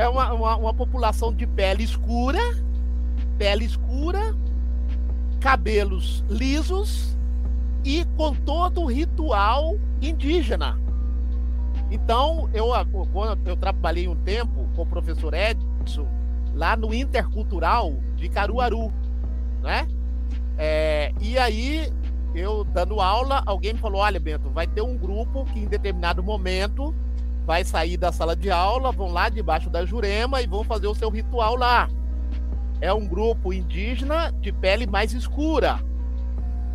é uma, uma, uma população de pele escura, pele escura, cabelos lisos e com todo o ritual indígena. Então, eu, quando eu trabalhei um tempo com o professor Edson, lá no Intercultural de Caruaru, né? É, e aí, eu dando aula, alguém me falou: olha, Bento, vai ter um grupo que em determinado momento vai sair da sala de aula, vão lá debaixo da Jurema e vão fazer o seu ritual lá. É um grupo indígena de pele mais escura,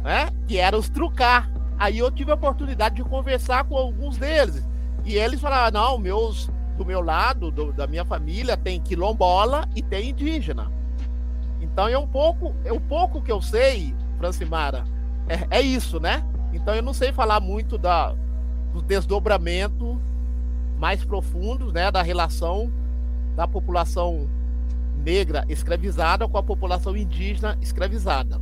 né? Que era os trucar. Aí eu tive a oportunidade de conversar com alguns deles. E eles falaram: não, meus, do meu lado, do, da minha família, tem quilombola e tem indígena. Então é um pouco, é um pouco que eu sei, Francimara, é, é isso, né? Então eu não sei falar muito da, do desdobramento mais profundos, né, da relação da população negra escravizada com a população indígena escravizada.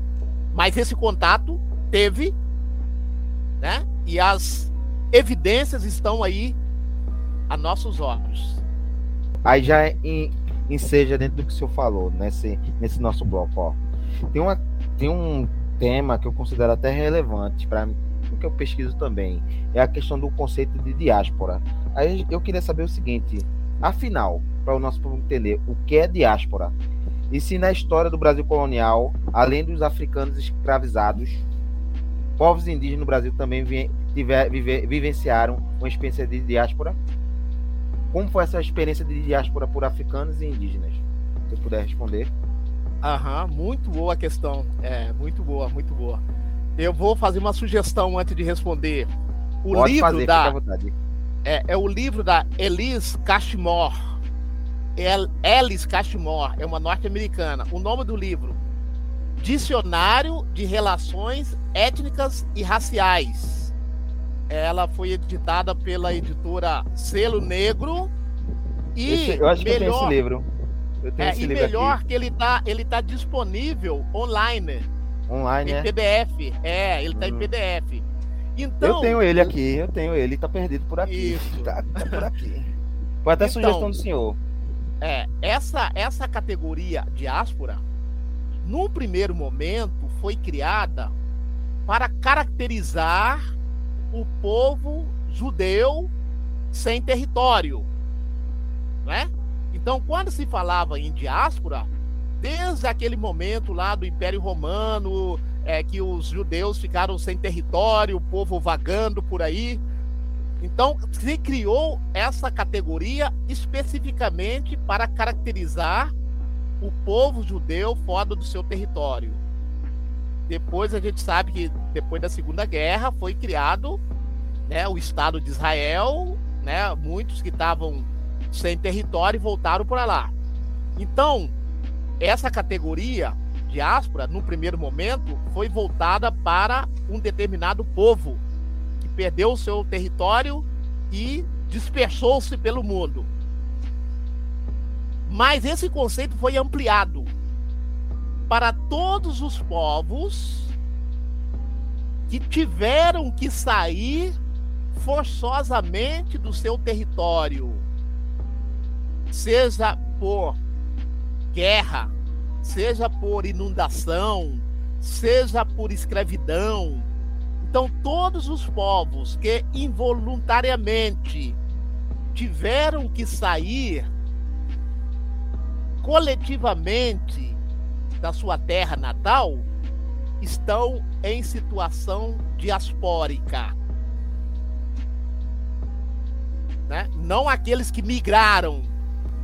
Mas esse contato teve, né? E as evidências estão aí a nossos olhos. Aí já em, enseja dentro do que o senhor falou, nesse, nesse nosso bloco, ó. Tem, uma, tem um tema que eu considero até relevante para o que eu pesquiso também, é a questão do conceito de diáspora. Aí eu queria saber o seguinte, afinal, para o nosso público entender, o que é diáspora? E se na história do Brasil colonial, além dos africanos escravizados, povos indígenas no Brasil também tiver, vive, vivenciaram uma experiência de diáspora? Como foi essa experiência de diáspora por africanos e indígenas? Se puder responder. Aham, muito boa a questão. É, muito boa, muito boa. Eu vou fazer uma sugestão antes de responder. O Pode livro fazer, da. É, é o livro da Elise Cashmore. El, Alice Cashmore, é uma norte-americana. O nome do livro: Dicionário de Relações Étnicas e Raciais ela foi editada pela editora Selo Negro. E eu, acho melhor, que eu tenho esse livro. Eu tenho é, esse e livro melhor aqui. que ele tá, ele tá disponível online. Online, em é? PDF. É, ele tá hum. em PDF. Então, eu tenho ele aqui, eu tenho ele, tá perdido por aqui. Isso. Tá, tá por aqui. Foi até então, sugestão do senhor. É, essa, essa categoria diáspora, num primeiro momento, foi criada para caracterizar o povo judeu sem território, né? Então, quando se falava em diáspora, desde aquele momento lá do Império Romano, é, que os judeus ficaram sem território, o povo vagando por aí. Então, se criou essa categoria especificamente para caracterizar o povo judeu fora do seu território. Depois a gente sabe que depois da Segunda Guerra foi criado né, o Estado de Israel, né, muitos que estavam sem território voltaram para lá. Então, essa categoria diáspora, no primeiro momento, foi voltada para um determinado povo que perdeu o seu território e dispersou-se pelo mundo. Mas esse conceito foi ampliado para todos os povos que tiveram que sair forçosamente do seu território, seja por guerra, seja por inundação, seja por escravidão. Então, todos os povos que involuntariamente tiveram que sair coletivamente da sua terra natal estão em situação diaspórica. Né? Não aqueles que migraram,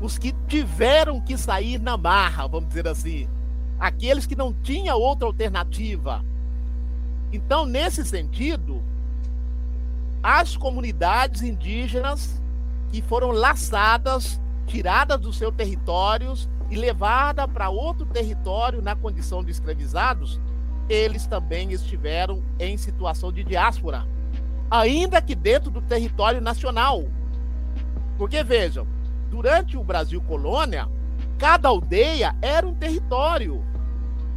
os que tiveram que sair na marra, vamos dizer assim. Aqueles que não tinham outra alternativa. Então, nesse sentido, as comunidades indígenas que foram laçadas, tiradas dos seus territórios e levada para outro território na condição de escravizados, eles também estiveram em situação de diáspora, ainda que dentro do território nacional. Porque vejam, durante o Brasil colônia, cada aldeia era um território.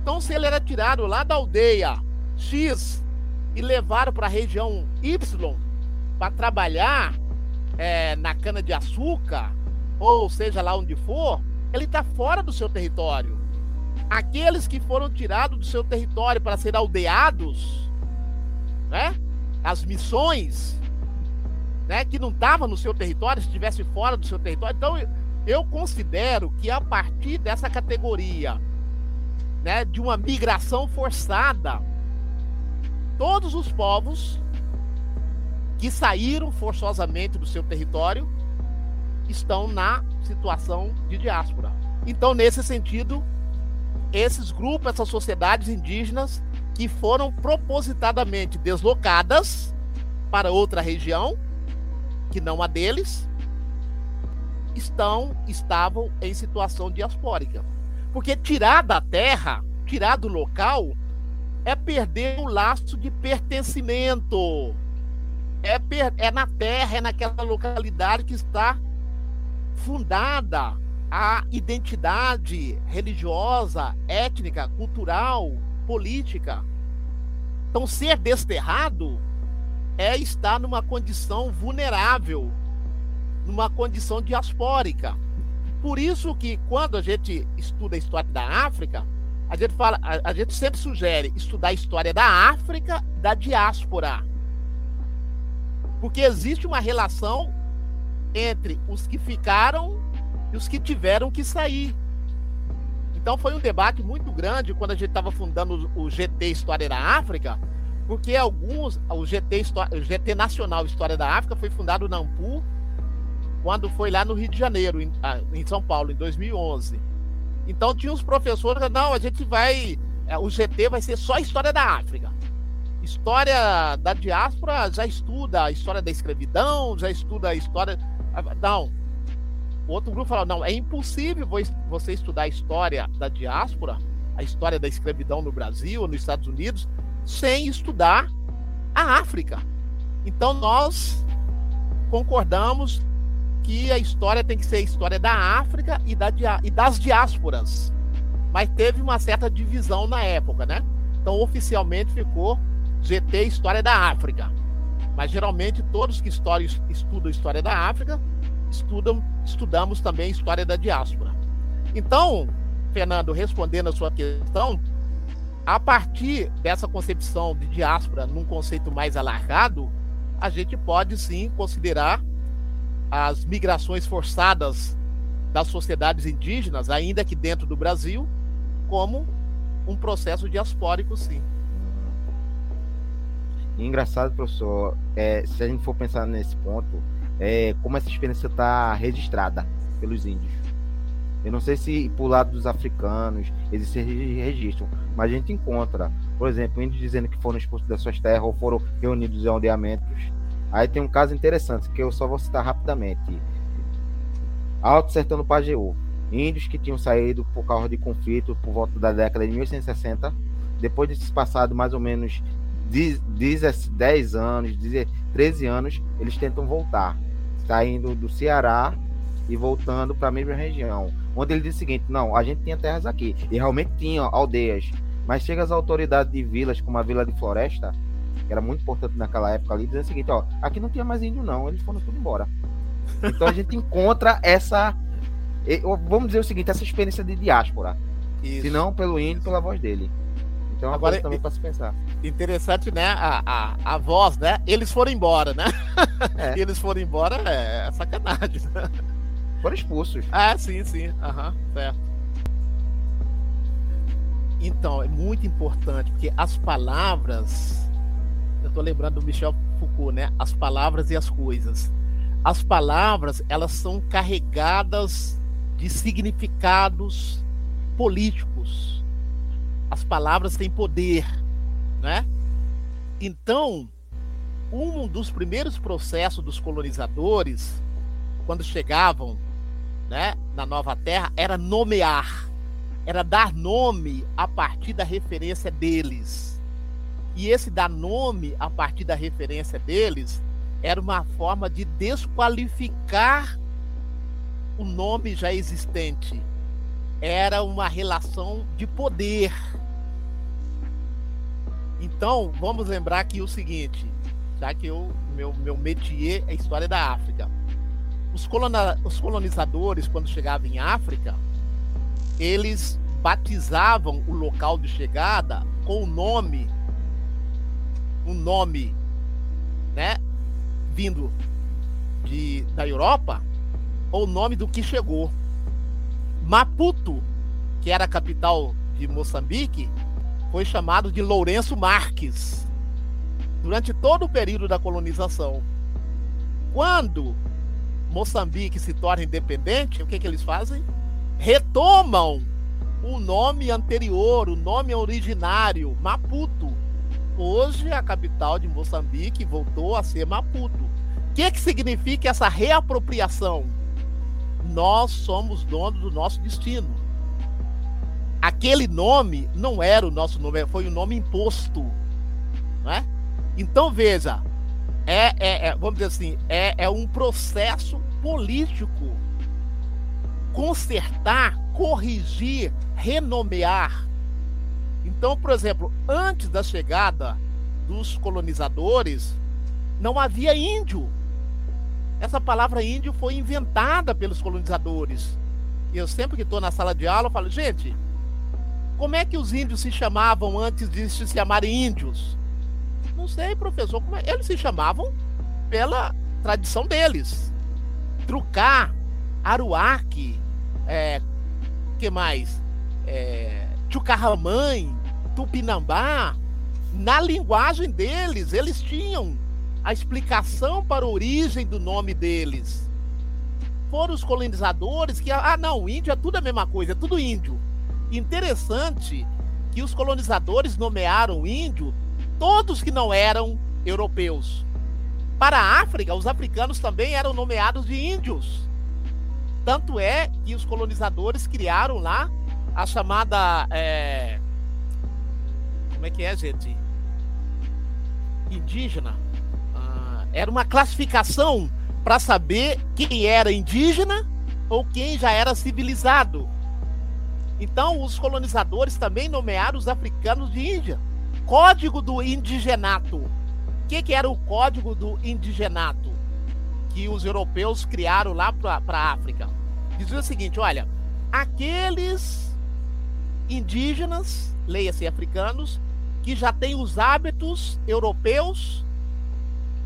Então, se ele era tirado lá da aldeia X e levado para a região Y para trabalhar é, na cana de açúcar, ou seja lá onde for, ele está fora do seu território. Aqueles que foram tirados do seu território para ser aldeados, né? As missões, né? Que não estavam no seu território, se estivesse fora do seu território. Então, eu considero que a partir dessa categoria, né? De uma migração forçada, todos os povos que saíram forçosamente do seu território estão na situação de diáspora. Então, nesse sentido, esses grupos, essas sociedades indígenas que foram propositadamente deslocadas para outra região, que não a deles, estão estavam em situação diaspórica. Porque tirar da terra, tirar do local, é perder o laço de pertencimento. É, per, é na terra, é naquela localidade que está fundada a identidade religiosa, étnica, cultural, política. Então, ser desterrado é estar numa condição vulnerável, numa condição diaspórica. Por isso que quando a gente estuda a história da África, a gente fala, a, a gente sempre sugere estudar a história da África, da diáspora. Porque existe uma relação entre os que ficaram e os que tiveram que sair. Então foi um debate muito grande quando a gente estava fundando o GT História da África, porque alguns, o GT, o GT Nacional História da África foi fundado na Ampu, quando foi lá no Rio de Janeiro, em, ah, em São Paulo, em 2011. Então tinha os professores, não, a gente vai, é, o GT vai ser só História da África. História da diáspora já estuda a história da escravidão, já estuda a história não. O outro grupo falou: não, é impossível você estudar a história da diáspora, a história da escravidão no Brasil, nos Estados Unidos, sem estudar a África. Então nós concordamos que a história tem que ser a história da África e, da, e das diásporas. Mas teve uma certa divisão na época, né? Então oficialmente ficou GT História da África. Mas geralmente todos que estudam a história da África estudam, estudamos também história da diáspora. Então, Fernando, respondendo a sua questão, a partir dessa concepção de diáspora num conceito mais alargado, a gente pode sim considerar as migrações forçadas das sociedades indígenas, ainda que dentro do Brasil, como um processo diaspórico, sim. Engraçado, professor, é, se a gente for pensar nesse ponto, é, como essa experiência está registrada pelos índios. Eu não sei se por lado dos africanos existe registro, mas a gente encontra, por exemplo, índios dizendo que foram expulsos das suas terras ou foram reunidos em aldeamentos. Aí tem um caso interessante que eu só vou citar rapidamente. Alto Sertão do Pajeú. Índios que tinham saído por causa de conflito por volta da década de 1860, depois de se passado mais ou menos 10 anos, 13 anos, eles tentam voltar, saindo do Ceará e voltando para a mesma região. Onde ele diz o seguinte: não, a gente tinha terras aqui, e realmente tinha aldeias, mas chega as autoridades de vilas, como a Vila de Floresta, que era muito importante naquela época ali, dizendo o seguinte: ó, aqui não tinha mais índio, não, eles foram tudo embora. Então a gente encontra essa. Vamos dizer o seguinte: essa experiência de diáspora. Isso. Se não pelo índio, pela voz dele. Então, Agora, coisa também para se pensar. Interessante, né? A, a, a voz, né? Eles foram embora, né? É. Eles foram embora é sacanagem. Né? Foram expulsos. Ah, sim, sim. Aham, certo. Então, é muito importante, porque as palavras. Eu tô lembrando do Michel Foucault, né? As palavras e as coisas. As palavras, elas são carregadas de significados políticos as palavras têm poder, né? Então, um dos primeiros processos dos colonizadores, quando chegavam, né, na Nova Terra, era nomear, era dar nome a partir da referência deles. E esse dar nome a partir da referência deles era uma forma de desqualificar o nome já existente. Era uma relação de poder então, vamos lembrar aqui o seguinte, já que eu, meu, meu métier é história da África. os, os colonizadores, quando chegavam em África, eles batizavam o local de chegada com o nome, um nome, né, vindo de, da Europa, ou o nome do que chegou. Maputo, que era a capital de Moçambique, foi chamado de Lourenço Marques durante todo o período da colonização. Quando Moçambique se torna independente, o que, que eles fazem? Retomam o nome anterior, o nome originário, Maputo. Hoje a capital de Moçambique voltou a ser Maputo. O que, que significa essa reapropriação? Nós somos donos do nosso destino. Aquele nome não era o nosso nome, foi um nome imposto. Não é? Então veja, é, é, é, vamos dizer assim, é, é um processo político. Consertar, corrigir, renomear. Então, por exemplo, antes da chegada dos colonizadores, não havia índio. Essa palavra índio foi inventada pelos colonizadores. E eu sempre que estou na sala de aula, falo, gente, como é que os índios se chamavam antes de se chamarem índios? Não sei, professor. Como é? Eles se chamavam pela tradição deles. Trucar, Aruaque, é, que mais? É, Chucarramãe, Tupinambá. Na linguagem deles, eles tinham a explicação para a origem do nome deles. Foram os colonizadores que, ah, não, índio é tudo a mesma coisa, é tudo índio. Interessante que os colonizadores nomearam índio todos que não eram europeus. Para a África, os africanos também eram nomeados de índios. Tanto é que os colonizadores criaram lá a chamada. É... Como é que é, gente? Indígena. Era uma classificação para saber quem era indígena ou quem já era civilizado. Então, os colonizadores também nomearam os africanos de Índia. Código do Indigenato. O que, que era o Código do Indigenato? Que os europeus criaram lá para a África. Dizia o seguinte: olha, aqueles indígenas, leia-se africanos, que já têm os hábitos europeus,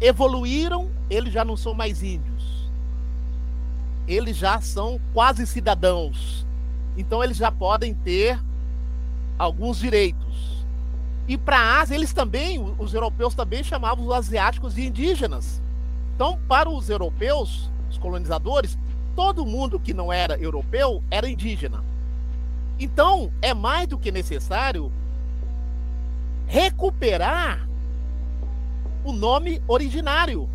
evoluíram, eles já não são mais índios. Eles já são quase cidadãos. Então eles já podem ter alguns direitos. E para a Ásia, eles também, os europeus também chamavam os asiáticos de indígenas. Então, para os europeus, os colonizadores, todo mundo que não era europeu era indígena. Então, é mais do que necessário recuperar o nome originário,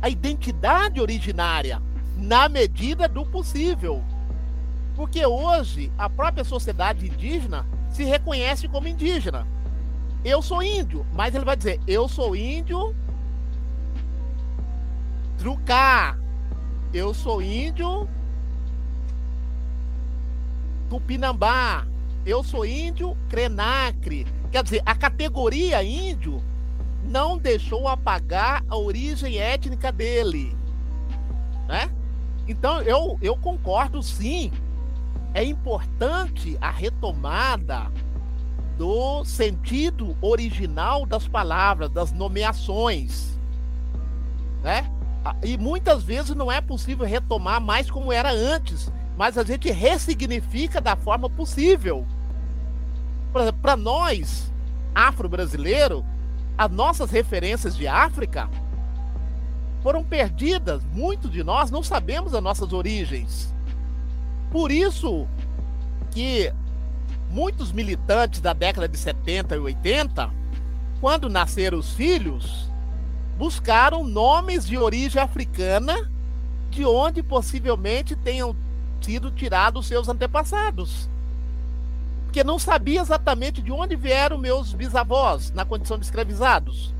a identidade originária, na medida do possível. Porque hoje a própria sociedade indígena se reconhece como indígena eu sou índio, mas ele vai dizer, eu sou índio trucar. Eu sou índio Tupinambá. Eu sou índio Crenacre. Quer dizer, a categoria índio não deixou apagar a origem étnica dele. Né? Então, eu, eu concordo sim. É importante a retomada do sentido original das palavras, das nomeações, né? E muitas vezes não é possível retomar mais como era antes, mas a gente ressignifica da forma possível. Para nós, afro-brasileiro, as nossas referências de África foram perdidas. Muitos de nós não sabemos as nossas origens. Por isso que muitos militantes da década de 70 e 80, quando nasceram os filhos, buscaram nomes de origem africana, de onde possivelmente tenham sido tirados seus antepassados. Porque não sabia exatamente de onde vieram meus bisavós na condição de escravizados.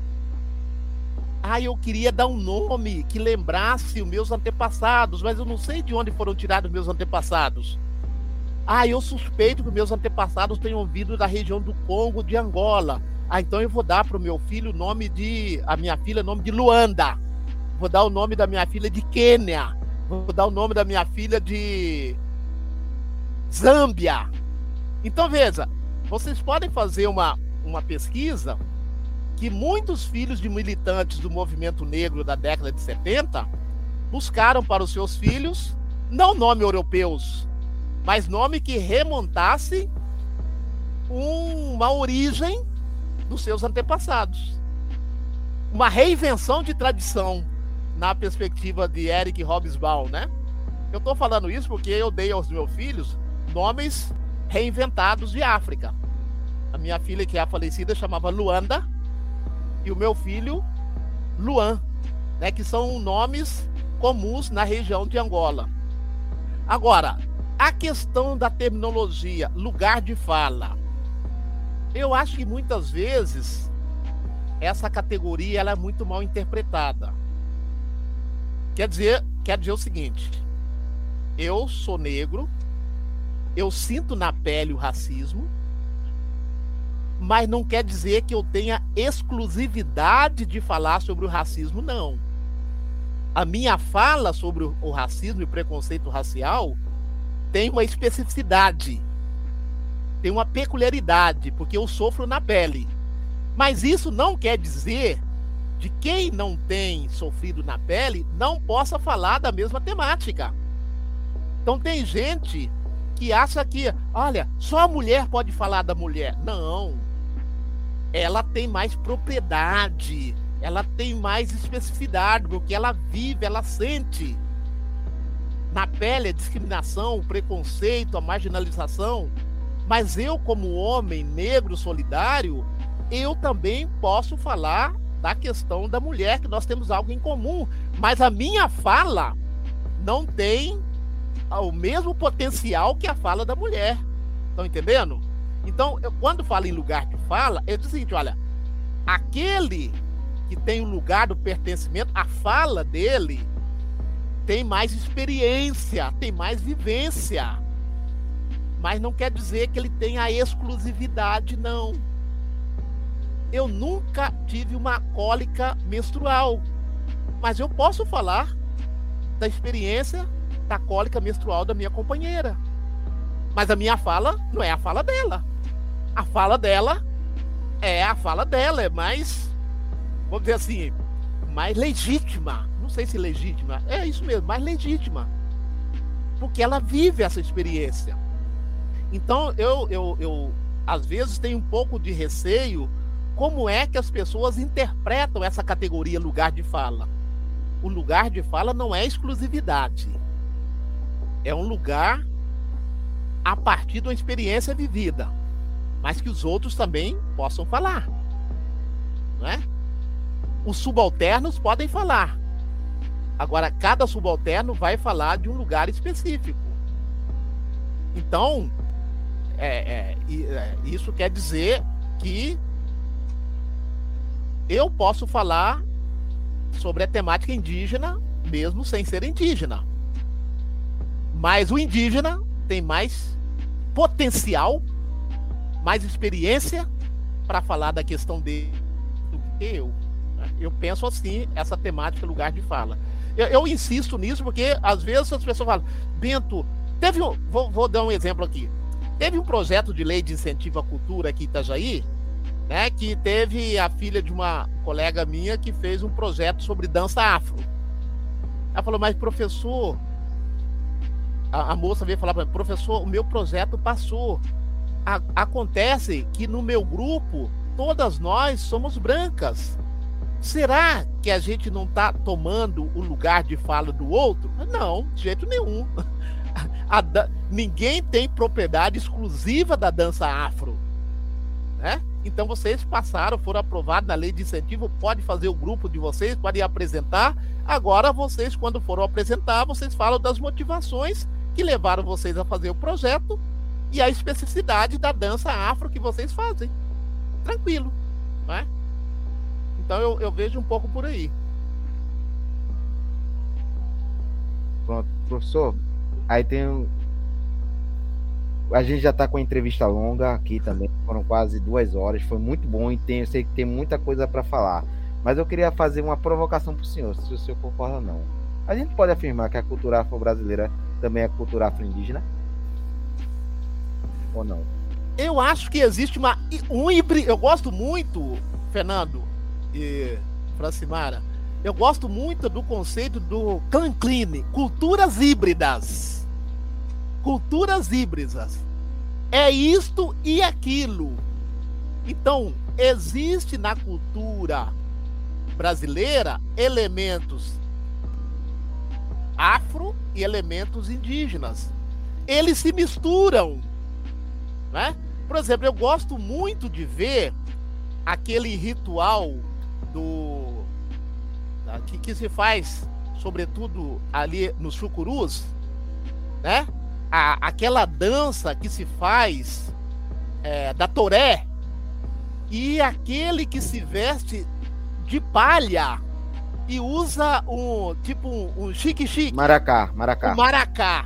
Ah, eu queria dar um nome que lembrasse os meus antepassados, mas eu não sei de onde foram tirados meus antepassados. Ah, eu suspeito que meus antepassados tenham vindo da região do Congo, de Angola. Ah, então eu vou dar para o meu filho o nome de. A minha filha, o nome de Luanda. Vou dar o nome da minha filha de Quênia. Vou dar o nome da minha filha de Zâmbia. Então veja, vocês podem fazer uma, uma pesquisa que muitos filhos de militantes do movimento negro da década de 70 buscaram para os seus filhos não nome europeus, mas nome que remontasse uma origem dos seus antepassados. Uma reinvenção de tradição na perspectiva de Eric Hobsbawm, né? Eu estou falando isso porque eu dei aos meus filhos nomes reinventados de África. A minha filha, que é a falecida, chamava Luanda, e o meu filho, Luan, né, que são nomes comuns na região de Angola. Agora, a questão da terminologia, lugar de fala. Eu acho que muitas vezes essa categoria ela é muito mal interpretada. Quer dizer, quer dizer o seguinte: eu sou negro, eu sinto na pele o racismo, mas não quer dizer que eu tenha exclusividade de falar sobre o racismo, não. A minha fala sobre o racismo e o preconceito racial tem uma especificidade, tem uma peculiaridade, porque eu sofro na pele. Mas isso não quer dizer de quem não tem sofrido na pele não possa falar da mesma temática. Então tem gente que acha que, olha, só a mulher pode falar da mulher. Não. Ela tem mais propriedade, ela tem mais especificidade, porque ela vive, ela sente. Na pele a discriminação, o preconceito, a marginalização. Mas eu, como homem negro solidário, eu também posso falar da questão da mulher, que nós temos algo em comum. Mas a minha fala não tem o mesmo potencial que a fala da mulher. Estão entendendo? Então, eu, quando falo em lugar de fala, eu digo o seguinte: olha, aquele que tem o lugar do pertencimento, a fala dele tem mais experiência, tem mais vivência. Mas não quer dizer que ele tenha exclusividade, não. Eu nunca tive uma cólica menstrual, mas eu posso falar da experiência da cólica menstrual da minha companheira. Mas a minha fala não é a fala dela. A fala dela é a fala dela, é mais, vamos dizer assim, mais legítima. Não sei se legítima, é isso mesmo, mais legítima. Porque ela vive essa experiência. Então, eu, eu, eu às vezes tenho um pouco de receio como é que as pessoas interpretam essa categoria lugar de fala. O lugar de fala não é exclusividade é um lugar a partir de uma experiência vivida, mas que os outros também possam falar. Não é? Os subalternos podem falar. Agora, cada subalterno vai falar de um lugar específico. Então, é, é, é, isso quer dizer que eu posso falar sobre a temática indígena mesmo sem ser indígena. Mas o indígena tem mais potencial, mais experiência para falar da questão dele do que eu. Né? Eu penso assim, essa temática lugar de fala. Eu, eu, insisto nisso porque às vezes as pessoas falam, Bento, teve um, vou, vou, dar um exemplo aqui. Teve um projeto de lei de incentivo à cultura aqui em Itajaí, né, que teve a filha de uma colega minha que fez um projeto sobre dança afro. Ela falou, mas professor, a, a moça veio falar para mim, professor, o meu projeto passou. A, acontece que no meu grupo, todas nós somos brancas. Será que a gente não está tomando o lugar de fala do outro? Não, de jeito nenhum. Ninguém tem propriedade exclusiva da dança afro. Né? Então vocês passaram, foram aprovados na lei de incentivo, pode fazer o grupo de vocês, pode apresentar. Agora vocês, quando foram apresentar, vocês falam das motivações que levaram vocês a fazer o projeto e a especificidade da dança afro que vocês fazem. Tranquilo, né? Então eu, eu vejo um pouco por aí. Pronto, professor. Aí tem a gente já está com a entrevista longa aqui também, foram quase duas horas, foi muito bom e tem, eu sei que tem muita coisa para falar. Mas eu queria fazer uma provocação para o senhor, se o senhor concorda ou não. A gente pode afirmar que a cultura afro-brasileira também é cultura afro-indígena? Ou não? Eu acho que existe uma um híbrido. Eu gosto muito, Fernando e Francimara. Eu gosto muito do conceito do clan clean, culturas híbridas. Culturas híbridas. É isto e aquilo. Então, existe na cultura brasileira elementos afro e elementos indígenas. Eles se misturam, né? Por exemplo, eu gosto muito de ver aquele ritual do que, que se faz, sobretudo ali nos chucurus, né? A, aquela dança que se faz é, da toré e aquele que se veste de palha e usa um tipo um, um chique chique. Maracá, maracá. Um maracá.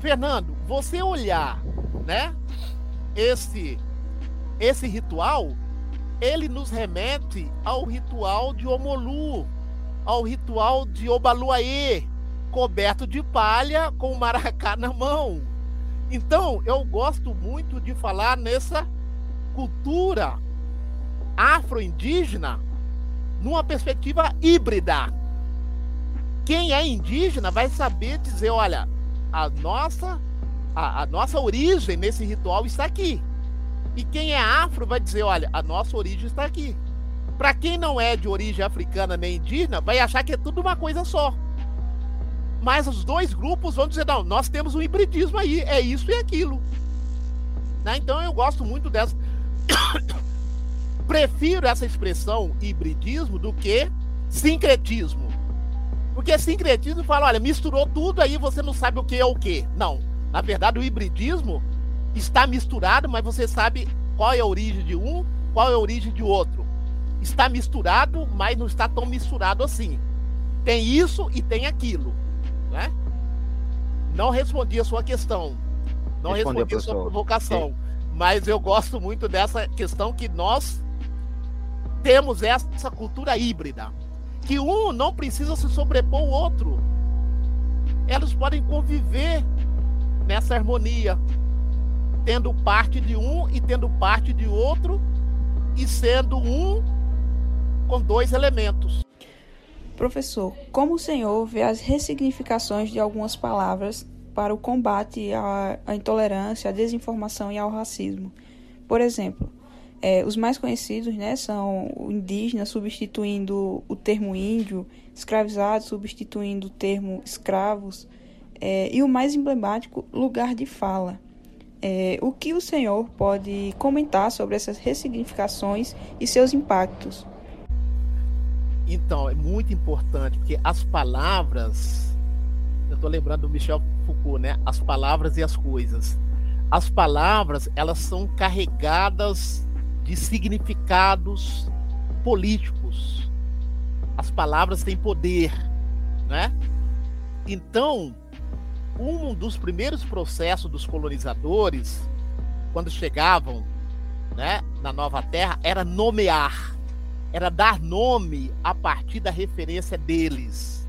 Fernando, você olhar, né? Esse esse ritual, ele nos remete ao ritual de Omolu, ao ritual de Obaluaê, coberto de palha com o maracá na mão. Então, eu gosto muito de falar nessa cultura afro-indígena numa perspectiva híbrida. Quem é indígena vai saber dizer, olha, a nossa a, a, nossa origem nesse ritual está aqui. E quem é afro vai dizer, olha, a nossa origem está aqui. Para quem não é de origem africana nem indígena, vai achar que é tudo uma coisa só. Mas os dois grupos vão dizer, não, nós temos um hibridismo aí, é isso e aquilo. Né? Então eu gosto muito dessa prefiro essa expressão hibridismo do que sincretismo. Porque sincretismo fala, olha, misturou tudo aí, você não sabe o que é o que. Não. Na verdade, o hibridismo está misturado, mas você sabe qual é a origem de um, qual é a origem de outro. Está misturado, mas não está tão misturado assim. Tem isso e tem aquilo. Né? Não respondi a sua questão. Não Respondeu, respondi a sua provocação. Sim. Mas eu gosto muito dessa questão que nós temos essa cultura híbrida, que um não precisa se sobrepor ao outro. Elas podem conviver nessa harmonia, tendo parte de um e tendo parte de outro, e sendo um com dois elementos. Professor, como o senhor vê as ressignificações de algumas palavras para o combate à, intolerância, à desinformação e ao racismo? Por exemplo, é, os mais conhecidos né, são o indígena substituindo o termo índio, escravizado substituindo o termo escravos, é, e o mais emblemático, lugar de fala. É, o que o senhor pode comentar sobre essas ressignificações e seus impactos? Então, é muito importante, porque as palavras, eu estou lembrando do Michel Foucault, né? As palavras e as coisas. As palavras, elas são carregadas de significados políticos. As palavras têm poder, né? Então, um dos primeiros processos dos colonizadores, quando chegavam, né, na Nova Terra, era nomear, era dar nome a partir da referência deles.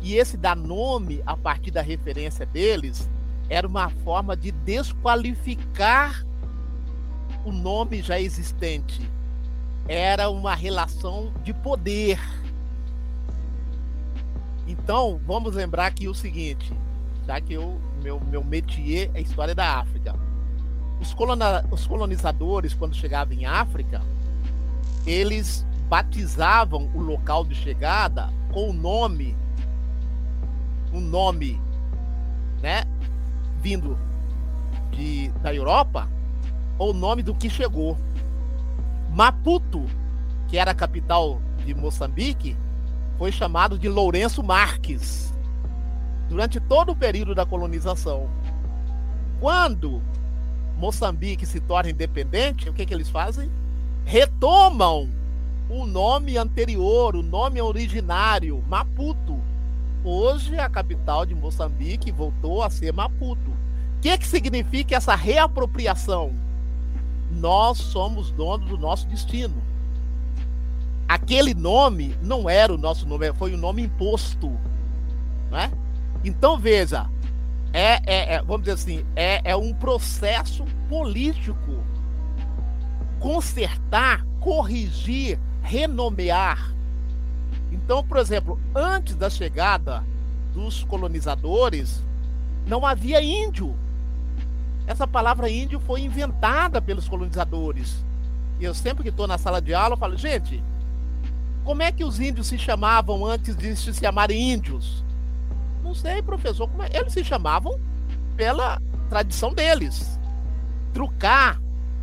E esse dar nome a partir da referência deles era uma forma de desqualificar o nome já existente. Era uma relação de poder. Então, vamos lembrar aqui o seguinte, já que eu, meu, meu métier é a história da África. Os, colona, os colonizadores, quando chegavam em África, eles batizavam o local de chegada com o nome, um nome, né, vindo de, da Europa, o nome do que chegou. Maputo, que era a capital de Moçambique, foi chamado de Lourenço Marques durante todo o período da colonização. Quando Moçambique se torna independente, o que, que eles fazem? Retomam o nome anterior, o nome originário, Maputo. Hoje a capital de Moçambique voltou a ser Maputo. O que, que significa essa reapropriação? Nós somos donos do nosso destino. aquele nome não era o nosso nome, foi um nome imposto. Né? Então, veja, é, é, é, vamos dizer assim, é, é um processo político consertar, corrigir, renomear. Então, por exemplo, antes da chegada dos colonizadores, não havia índio. Essa palavra índio foi inventada pelos colonizadores. E eu sempre que estou na sala de aula, falo, gente, como é que os índios se chamavam antes de se chamarem índios? Não sei, professor. Como é? Eles se chamavam pela tradição deles. Trucar,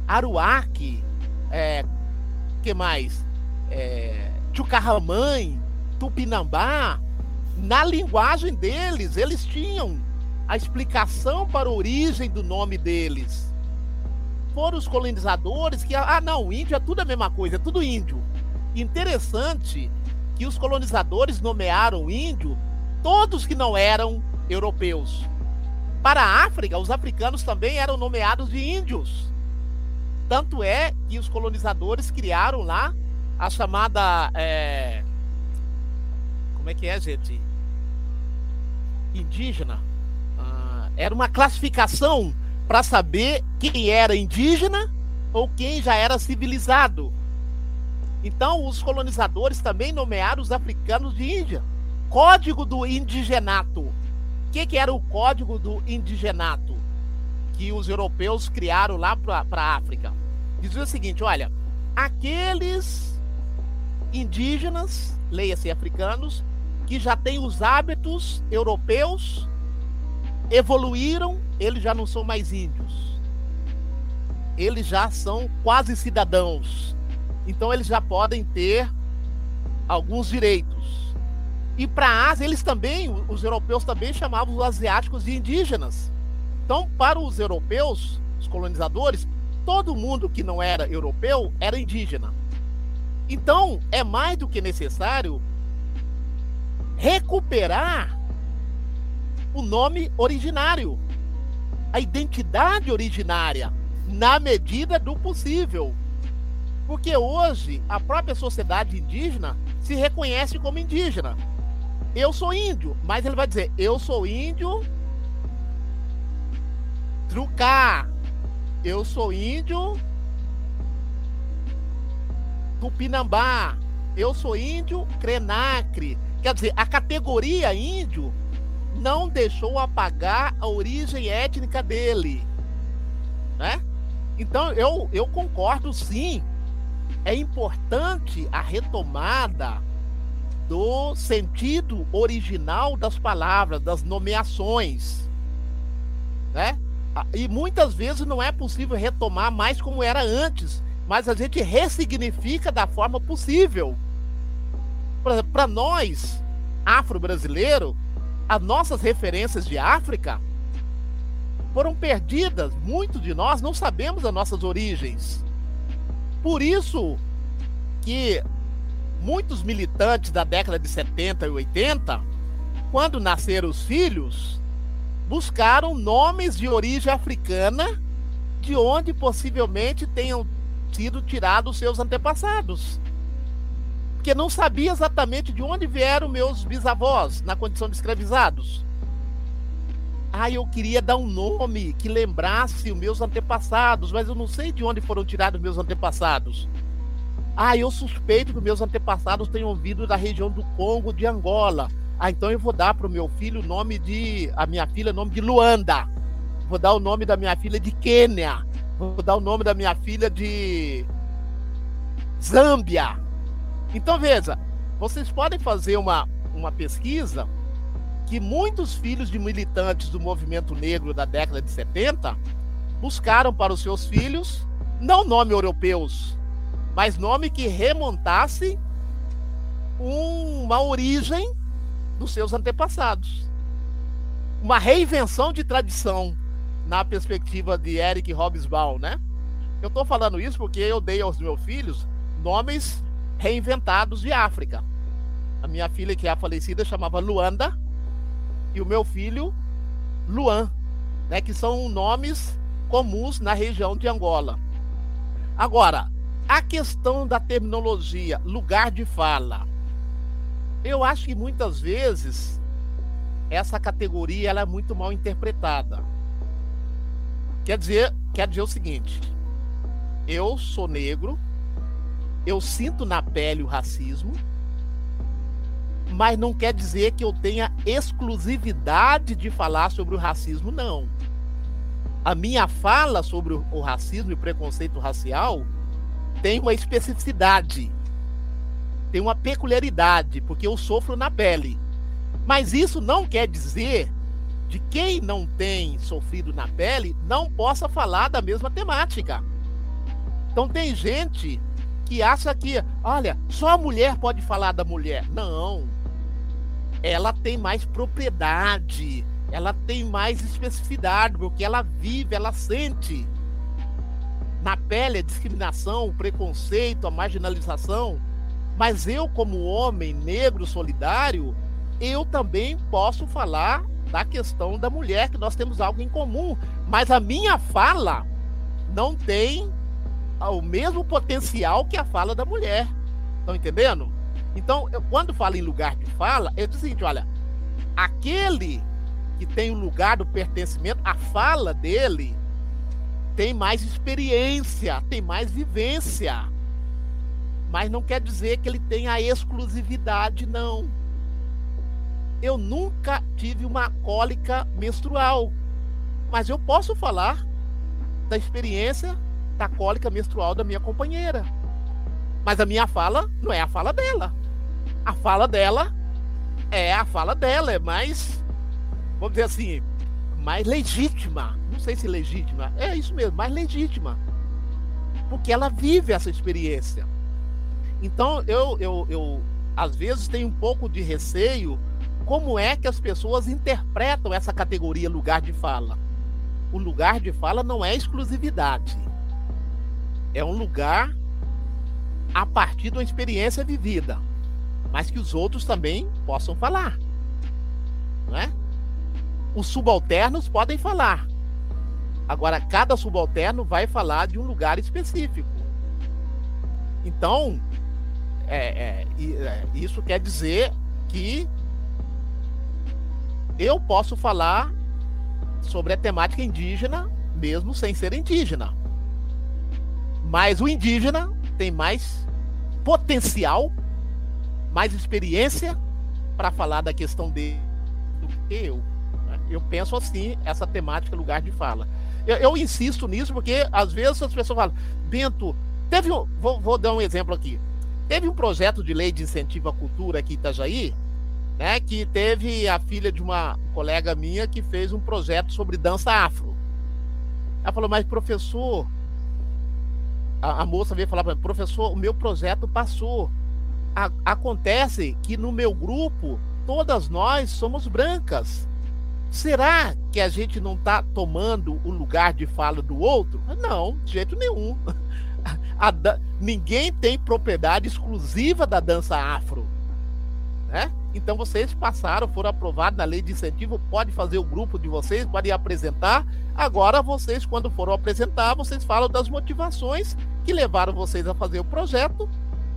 Aruaque, é, que mais? É, Chucarramãe, Tupinambá. Na linguagem deles, eles tinham a explicação para a origem do nome deles. Foram os colonizadores que, ah, não, índio é tudo a mesma coisa, é tudo índio. Interessante que os colonizadores nomearam índio todos que não eram europeus. Para a África, os africanos também eram nomeados de índios. Tanto é que os colonizadores criaram lá a chamada. É... Como é que é, gente? Indígena. Era uma classificação para saber quem era indígena ou quem já era civilizado. Então, os colonizadores também nomearam os africanos de Índia. Código do indigenato. O que, que era o código do indigenato? Que os europeus criaram lá para a África. Dizia o seguinte: olha, aqueles indígenas, leia-se africanos, que já têm os hábitos europeus, evoluíram, eles já não são mais índios. Eles já são quase cidadãos então eles já podem ter alguns direitos. E para a Ásia, eles também, os europeus também chamavam os asiáticos de indígenas. Então, para os europeus, os colonizadores, todo mundo que não era europeu era indígena. Então, é mais do que necessário recuperar o nome originário, a identidade originária, na medida do possível. Porque hoje a própria sociedade indígena se reconhece como indígena. Eu sou índio, mas ele vai dizer: eu sou índio trucar. Eu sou índio tupinambá. Eu sou índio crenacre. Quer dizer, a categoria índio não deixou apagar a origem étnica dele, né? Então eu, eu concordo sim é importante a retomada do sentido original das palavras, das nomeações, né? E muitas vezes não é possível retomar mais como era antes, mas a gente ressignifica da forma possível. Para nós, afro-brasileiro, as nossas referências de África foram perdidas. Muitos de nós não sabemos as nossas origens. Por isso que muitos militantes da década de 70 e 80, quando nasceram os filhos, buscaram nomes de origem africana, de onde possivelmente tenham sido tirados seus antepassados. Porque não sabia exatamente de onde vieram meus bisavós na condição de escravizados. Ah, eu queria dar um nome que lembrasse os meus antepassados, mas eu não sei de onde foram tirados meus antepassados. Ah, eu suspeito que meus antepassados tenham vindo da região do Congo, de Angola. Ah, então eu vou dar para o meu filho o nome de. A minha filha, o nome de Luanda. Vou dar o nome da minha filha de Quênia. Vou dar o nome da minha filha de. Zâmbia. Então veja, vocês podem fazer uma, uma pesquisa que muitos filhos de militantes do movimento negro da década de 70 buscaram para os seus filhos não nome europeus, mas nome que remontasse uma origem dos seus antepassados. Uma reinvenção de tradição na perspectiva de Eric Hobsbawm, né? Eu estou falando isso porque eu dei aos meus filhos nomes reinventados de África. A minha filha, que é a falecida, chamava Luanda, e o meu filho Luan, né, que são nomes comuns na região de Angola. Agora, A questão da terminologia, lugar de fala. Eu acho que muitas vezes essa categoria ela é muito mal interpretada. Quer dizer, quer dizer o seguinte: eu sou negro, eu sinto na pele o racismo, mas não quer dizer que eu tenha exclusividade de falar sobre o racismo, não. A minha fala sobre o racismo e preconceito racial tem uma especificidade, tem uma peculiaridade, porque eu sofro na pele. Mas isso não quer dizer de quem não tem sofrido na pele não possa falar da mesma temática. Então tem gente que acha que, olha, só a mulher pode falar da mulher. Não ela tem mais propriedade, ela tem mais especificidade, porque ela vive, ela sente. Na pele a discriminação, o preconceito, a marginalização. Mas eu, como homem negro solidário, eu também posso falar da questão da mulher, que nós temos algo em comum. Mas a minha fala não tem o mesmo potencial que a fala da mulher. Estão entendendo? Então, eu, quando falo em lugar de fala, digo o seguinte: olha, aquele que tem o lugar do pertencimento, a fala dele tem mais experiência, tem mais vivência. Mas não quer dizer que ele tenha a exclusividade, não. Eu nunca tive uma cólica menstrual, mas eu posso falar da experiência da cólica menstrual da minha companheira. Mas a minha fala não é a fala dela a fala dela é a fala dela, é mais, vamos dizer assim, mais legítima. Não sei se legítima, é isso mesmo, mais legítima. Porque ela vive essa experiência. Então, eu, eu, eu às vezes tenho um pouco de receio como é que as pessoas interpretam essa categoria lugar de fala. O lugar de fala não é exclusividade. É um lugar a partir de uma experiência vivida mas que os outros também possam falar. Não é? Os subalternos podem falar. Agora, cada subalterno vai falar de um lugar específico. Então, é, é, é, isso quer dizer que eu posso falar sobre a temática indígena, mesmo sem ser indígena. Mas o indígena tem mais potencial mais experiência para falar da questão dele do que eu. Né? Eu penso assim, essa temática lugar de fala. Eu, eu, insisto nisso porque às vezes as pessoas falam, Bento, teve um, vou, vou dar um exemplo aqui. Teve um projeto de lei de incentivo à cultura aqui em Itajaí, né, que teve a filha de uma colega minha que fez um projeto sobre dança afro. Ela falou, mas professor, a, a moça veio falar para mim, professor, o meu projeto passou a, acontece que no meu grupo, todas nós somos brancas. Será que a gente não está tomando o lugar de fala do outro? Não, de jeito nenhum. Ninguém tem propriedade exclusiva da dança afro. Né? Então vocês passaram, foram aprovados na lei de incentivo, pode fazer o grupo de vocês, pode apresentar. Agora vocês, quando foram apresentar, vocês falam das motivações que levaram vocês a fazer o projeto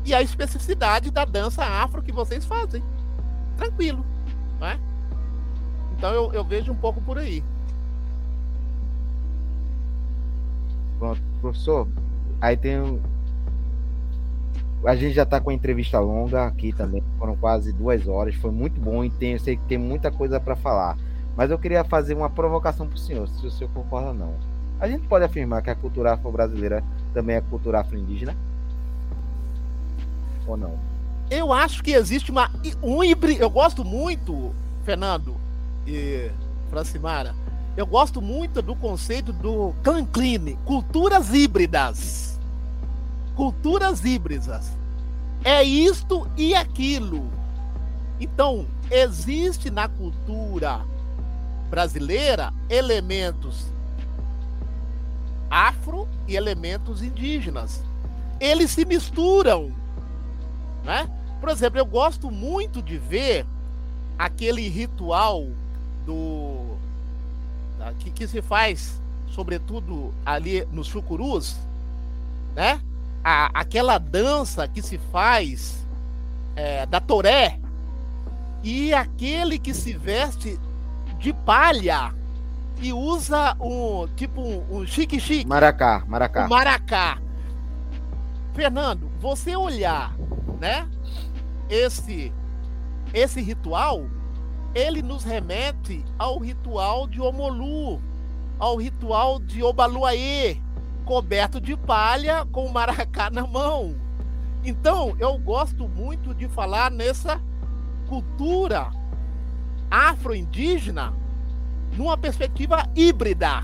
e a especificidade da dança afro que vocês fazem. Tranquilo, não é? Então eu, eu vejo um pouco por aí. Pronto, professor. Aí tem. A gente já está com a entrevista longa aqui também, foram quase duas horas, foi muito bom e tem, eu sei que tem muita coisa para falar. Mas eu queria fazer uma provocação para o senhor, se o senhor concorda ou não. A gente pode afirmar que a cultura afro-brasileira também é cultura afro-indígena? ou não? Eu acho que existe uma um híbrido. Eu gosto muito, Fernando e Francimara. Eu gosto muito do conceito do Clan Clean, culturas híbridas. Culturas híbridas. É isto e aquilo. Então, existe na cultura brasileira elementos afro e elementos indígenas. Eles se misturam né? Por exemplo, eu gosto muito de ver aquele ritual do que, que se faz, sobretudo ali nos chucurus, né? A, aquela dança que se faz é, da toré e aquele que se veste de palha e usa um tipo um, um chique chique. Maracá, maracá. Maracá. Fernando, você olhar, né? Esse esse ritual, ele nos remete ao ritual de Omolu, ao ritual de Obaluaê, coberto de palha com o maracá na mão. Então, eu gosto muito de falar nessa cultura afro-indígena numa perspectiva híbrida.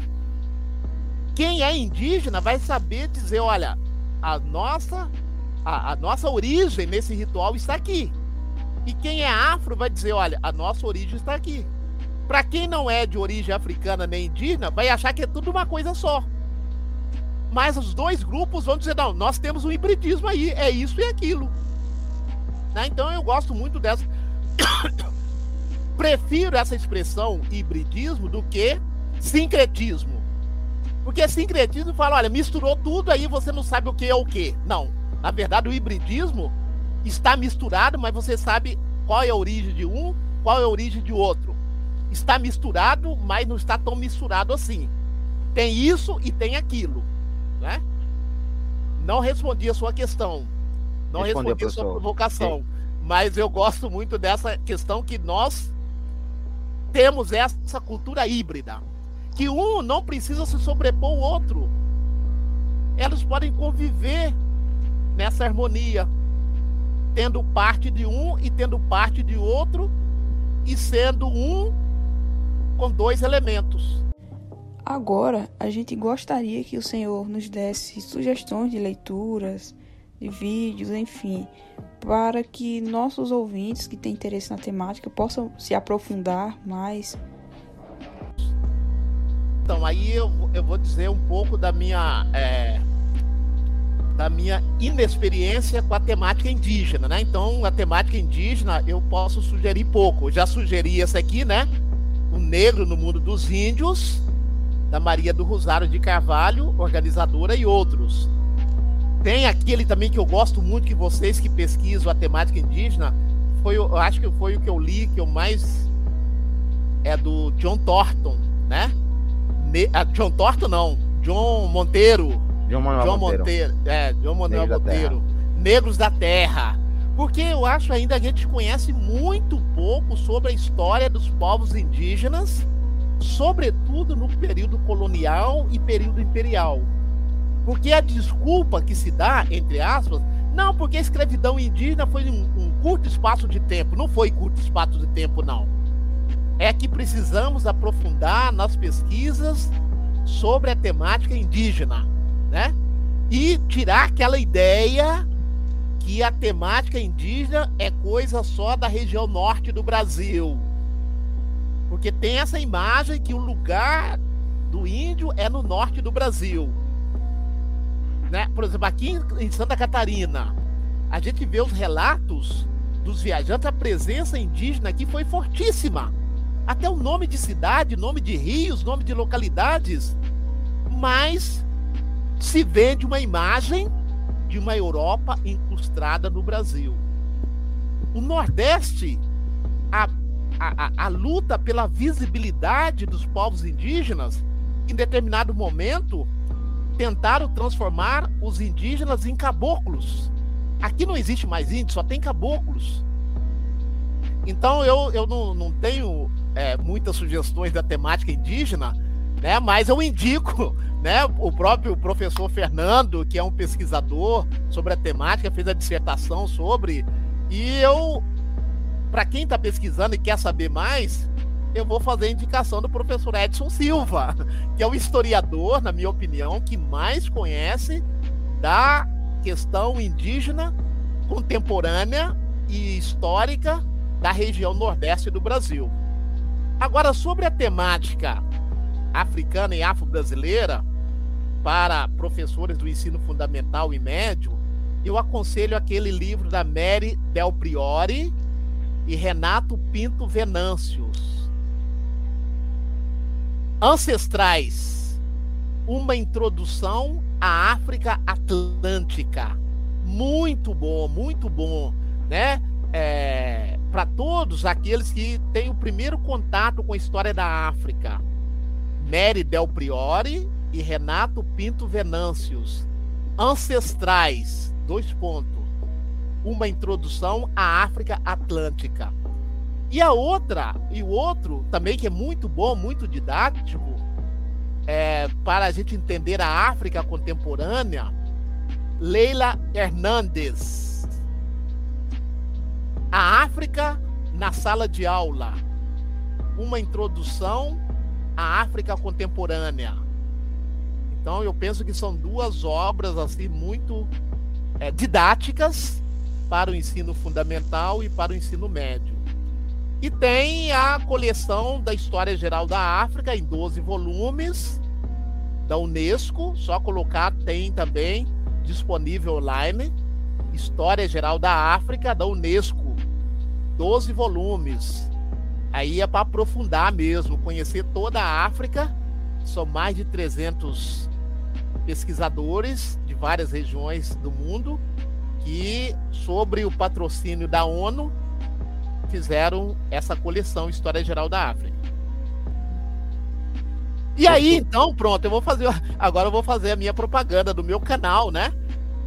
Quem é indígena vai saber dizer, olha, a nossa a, a nossa origem nesse ritual está aqui. E quem é afro vai dizer, olha, a nossa origem está aqui. Para quem não é de origem africana nem indígena, vai achar que é tudo uma coisa só. Mas os dois grupos vão dizer, não, nós temos um hibridismo aí, é isso e aquilo. Né? Então eu gosto muito dessa. Prefiro essa expressão hibridismo do que sincretismo. Porque sincretismo fala, olha, misturou tudo aí, você não sabe o que é o que. Não. Na verdade, o hibridismo está misturado, mas você sabe qual é a origem de um, qual é a origem de outro. Está misturado, mas não está tão misturado assim. Tem isso e tem aquilo, né? Não respondi a sua questão. Não Respondeu, respondi a sua provocação. Sim. Mas eu gosto muito dessa questão que nós temos essa cultura híbrida. Que um não precisa se sobrepor ao outro. Elas podem conviver nessa harmonia, tendo parte de um e tendo parte de outro, e sendo um com dois elementos. Agora, a gente gostaria que o Senhor nos desse sugestões de leituras, de vídeos, enfim, para que nossos ouvintes que têm interesse na temática possam se aprofundar mais. Então, aí eu, eu vou dizer um pouco da minha é, da minha inexperiência com a temática indígena, né? Então, a temática indígena eu posso sugerir pouco. Eu já sugeri essa aqui, né? O Negro no Mundo dos Índios, da Maria do Rosário de Carvalho, organizadora e outros. Tem aquele também que eu gosto muito, que vocês que pesquisam a temática indígena, foi, eu acho que foi o que eu li, que eu mais. É do John Thornton, né? Ne... Ah, John Thornton não, John Monteiro, João Manuel João Monteiro. Monteiro. É, João Manuel Negros Monteiro. Da Negros da Terra. Porque eu acho ainda a gente conhece muito pouco sobre a história dos povos indígenas, sobretudo no período colonial e período imperial. Porque a desculpa que se dá, entre aspas, não, porque a escravidão indígena foi um, um curto espaço de tempo. Não foi curto espaço de tempo, não. É que precisamos aprofundar nas pesquisas sobre a temática indígena né? E tirar aquela ideia que a temática indígena é coisa só da região norte do Brasil. Porque tem essa imagem que o lugar do índio é no norte do Brasil. Né? Por exemplo, aqui em Santa Catarina, a gente vê os relatos dos viajantes, a presença indígena aqui foi fortíssima. Até o nome de cidade, nome de rios, nome de localidades. Mas se vende uma imagem de uma Europa incrustada no Brasil. O Nordeste, a, a, a, luta pela visibilidade dos povos indígenas, em determinado momento, tentaram transformar os indígenas em caboclos. Aqui não existe mais índio, só tem caboclos. Então eu, eu não, não tenho é, muitas sugestões da temática indígena, né? mas eu indico né? O próprio professor Fernando, que é um pesquisador sobre a temática, fez a dissertação sobre. E eu, para quem está pesquisando e quer saber mais, eu vou fazer a indicação do professor Edson Silva, que é o historiador, na minha opinião, que mais conhece da questão indígena contemporânea e histórica da região nordeste do Brasil. Agora, sobre a temática africana e afro-brasileira para professores do ensino fundamental e médio, eu aconselho aquele livro da Mary Del Priori e Renato Pinto Venâncios. Ancestrais, uma introdução à África Atlântica. Muito bom, muito bom, né? É, Para todos aqueles que têm o primeiro contato com a história da África. Mary Del Priori e Renato Pinto Venâncios. Ancestrais, dois pontos. Uma introdução à África Atlântica. E a outra, e o outro também que é muito bom, muito didático, é, para a gente entender a África contemporânea, Leila Hernandes. A África na sala de aula. Uma introdução à África contemporânea. Então eu penso que são duas obras assim muito é, didáticas para o ensino fundamental e para o ensino médio. E tem a coleção da História Geral da África em 12 volumes da Unesco, só colocar tem também disponível online História Geral da África da Unesco, 12 volumes. Aí é para aprofundar mesmo, conhecer toda a África. São mais de 300 pesquisadores de várias regiões do mundo que, sobre o patrocínio da ONU, fizeram essa coleção História Geral da África. E aí, então, pronto, eu vou fazer. Agora eu vou fazer a minha propaganda do meu canal, né?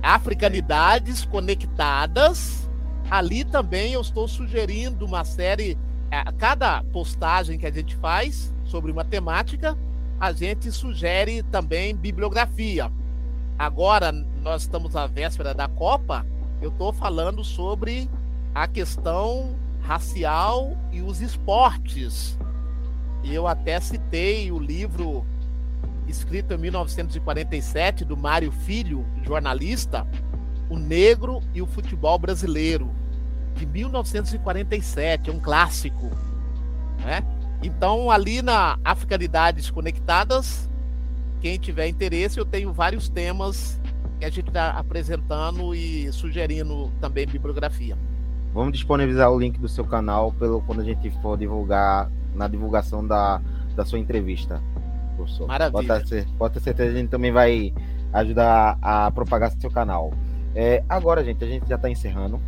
Africanidades Conectadas. Ali também eu estou sugerindo uma série. É, a cada postagem que a gente faz sobre uma temática, a gente sugere também bibliografia. Agora, nós estamos à véspera da Copa, eu estou falando sobre a questão racial e os esportes. E eu até citei o livro escrito em 1947 do Mário Filho, jornalista, O Negro e o Futebol Brasileiro, de 1947, é um clássico, né? Então, ali na Africanidades Conectadas, quem tiver interesse, eu tenho vários temas que a gente está apresentando e sugerindo também bibliografia. Vamos disponibilizar o link do seu canal pelo quando a gente for divulgar na divulgação da, da sua entrevista, professor. Maravilha. Pode ter, pode ter certeza que a gente também vai ajudar a propagar seu canal. É, agora, gente, a gente já está encerrando.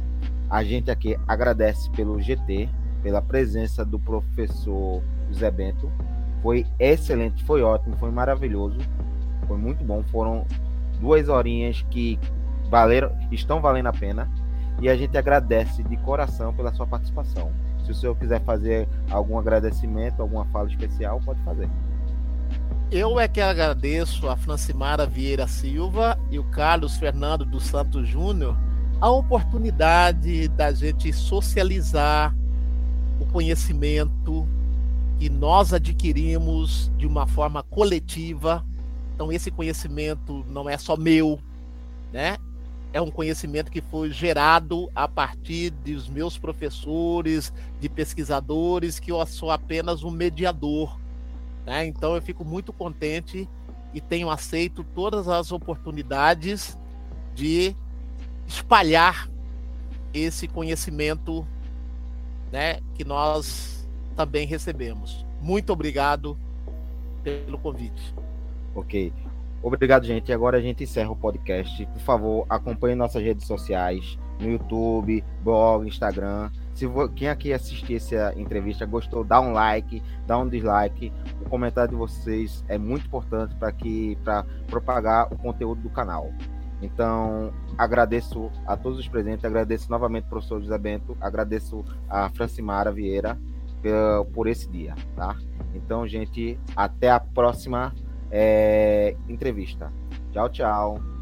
A gente aqui agradece pelo GT, pela presença do professor José Bento. Foi excelente, foi ótimo, foi maravilhoso, foi muito bom. Foram duas horinhas que valeram, estão valendo a pena e a gente agradece de coração pela sua participação. Se o senhor quiser fazer algum agradecimento, alguma fala especial, pode fazer. Eu é que agradeço a Francimara Vieira Silva e o Carlos Fernando dos Santos Júnior a oportunidade da gente socializar o conhecimento que nós adquirimos de uma forma coletiva. Então esse conhecimento não é só meu, né? é um conhecimento que foi gerado a partir dos meus professores, de pesquisadores, que eu sou apenas um mediador. Né? Então eu fico muito contente e tenho aceito todas as oportunidades de espalhar esse conhecimento né, que nós também recebemos. Muito obrigado pelo convite. Ok. Obrigado, gente. Agora a gente encerra o podcast. Por favor, acompanhe nossas redes sociais, no YouTube, blog, Instagram. Se quem aqui assistir essa entrevista gostou, dá um like, dá um dislike. O comentário de vocês é muito importante para que para propagar o conteúdo do canal. Então, agradeço a todos os presentes, agradeço novamente ao professor José Bento, agradeço a Francimara Vieira por, por esse dia, tá? Então, gente, até a próxima é, entrevista. Tchau, tchau.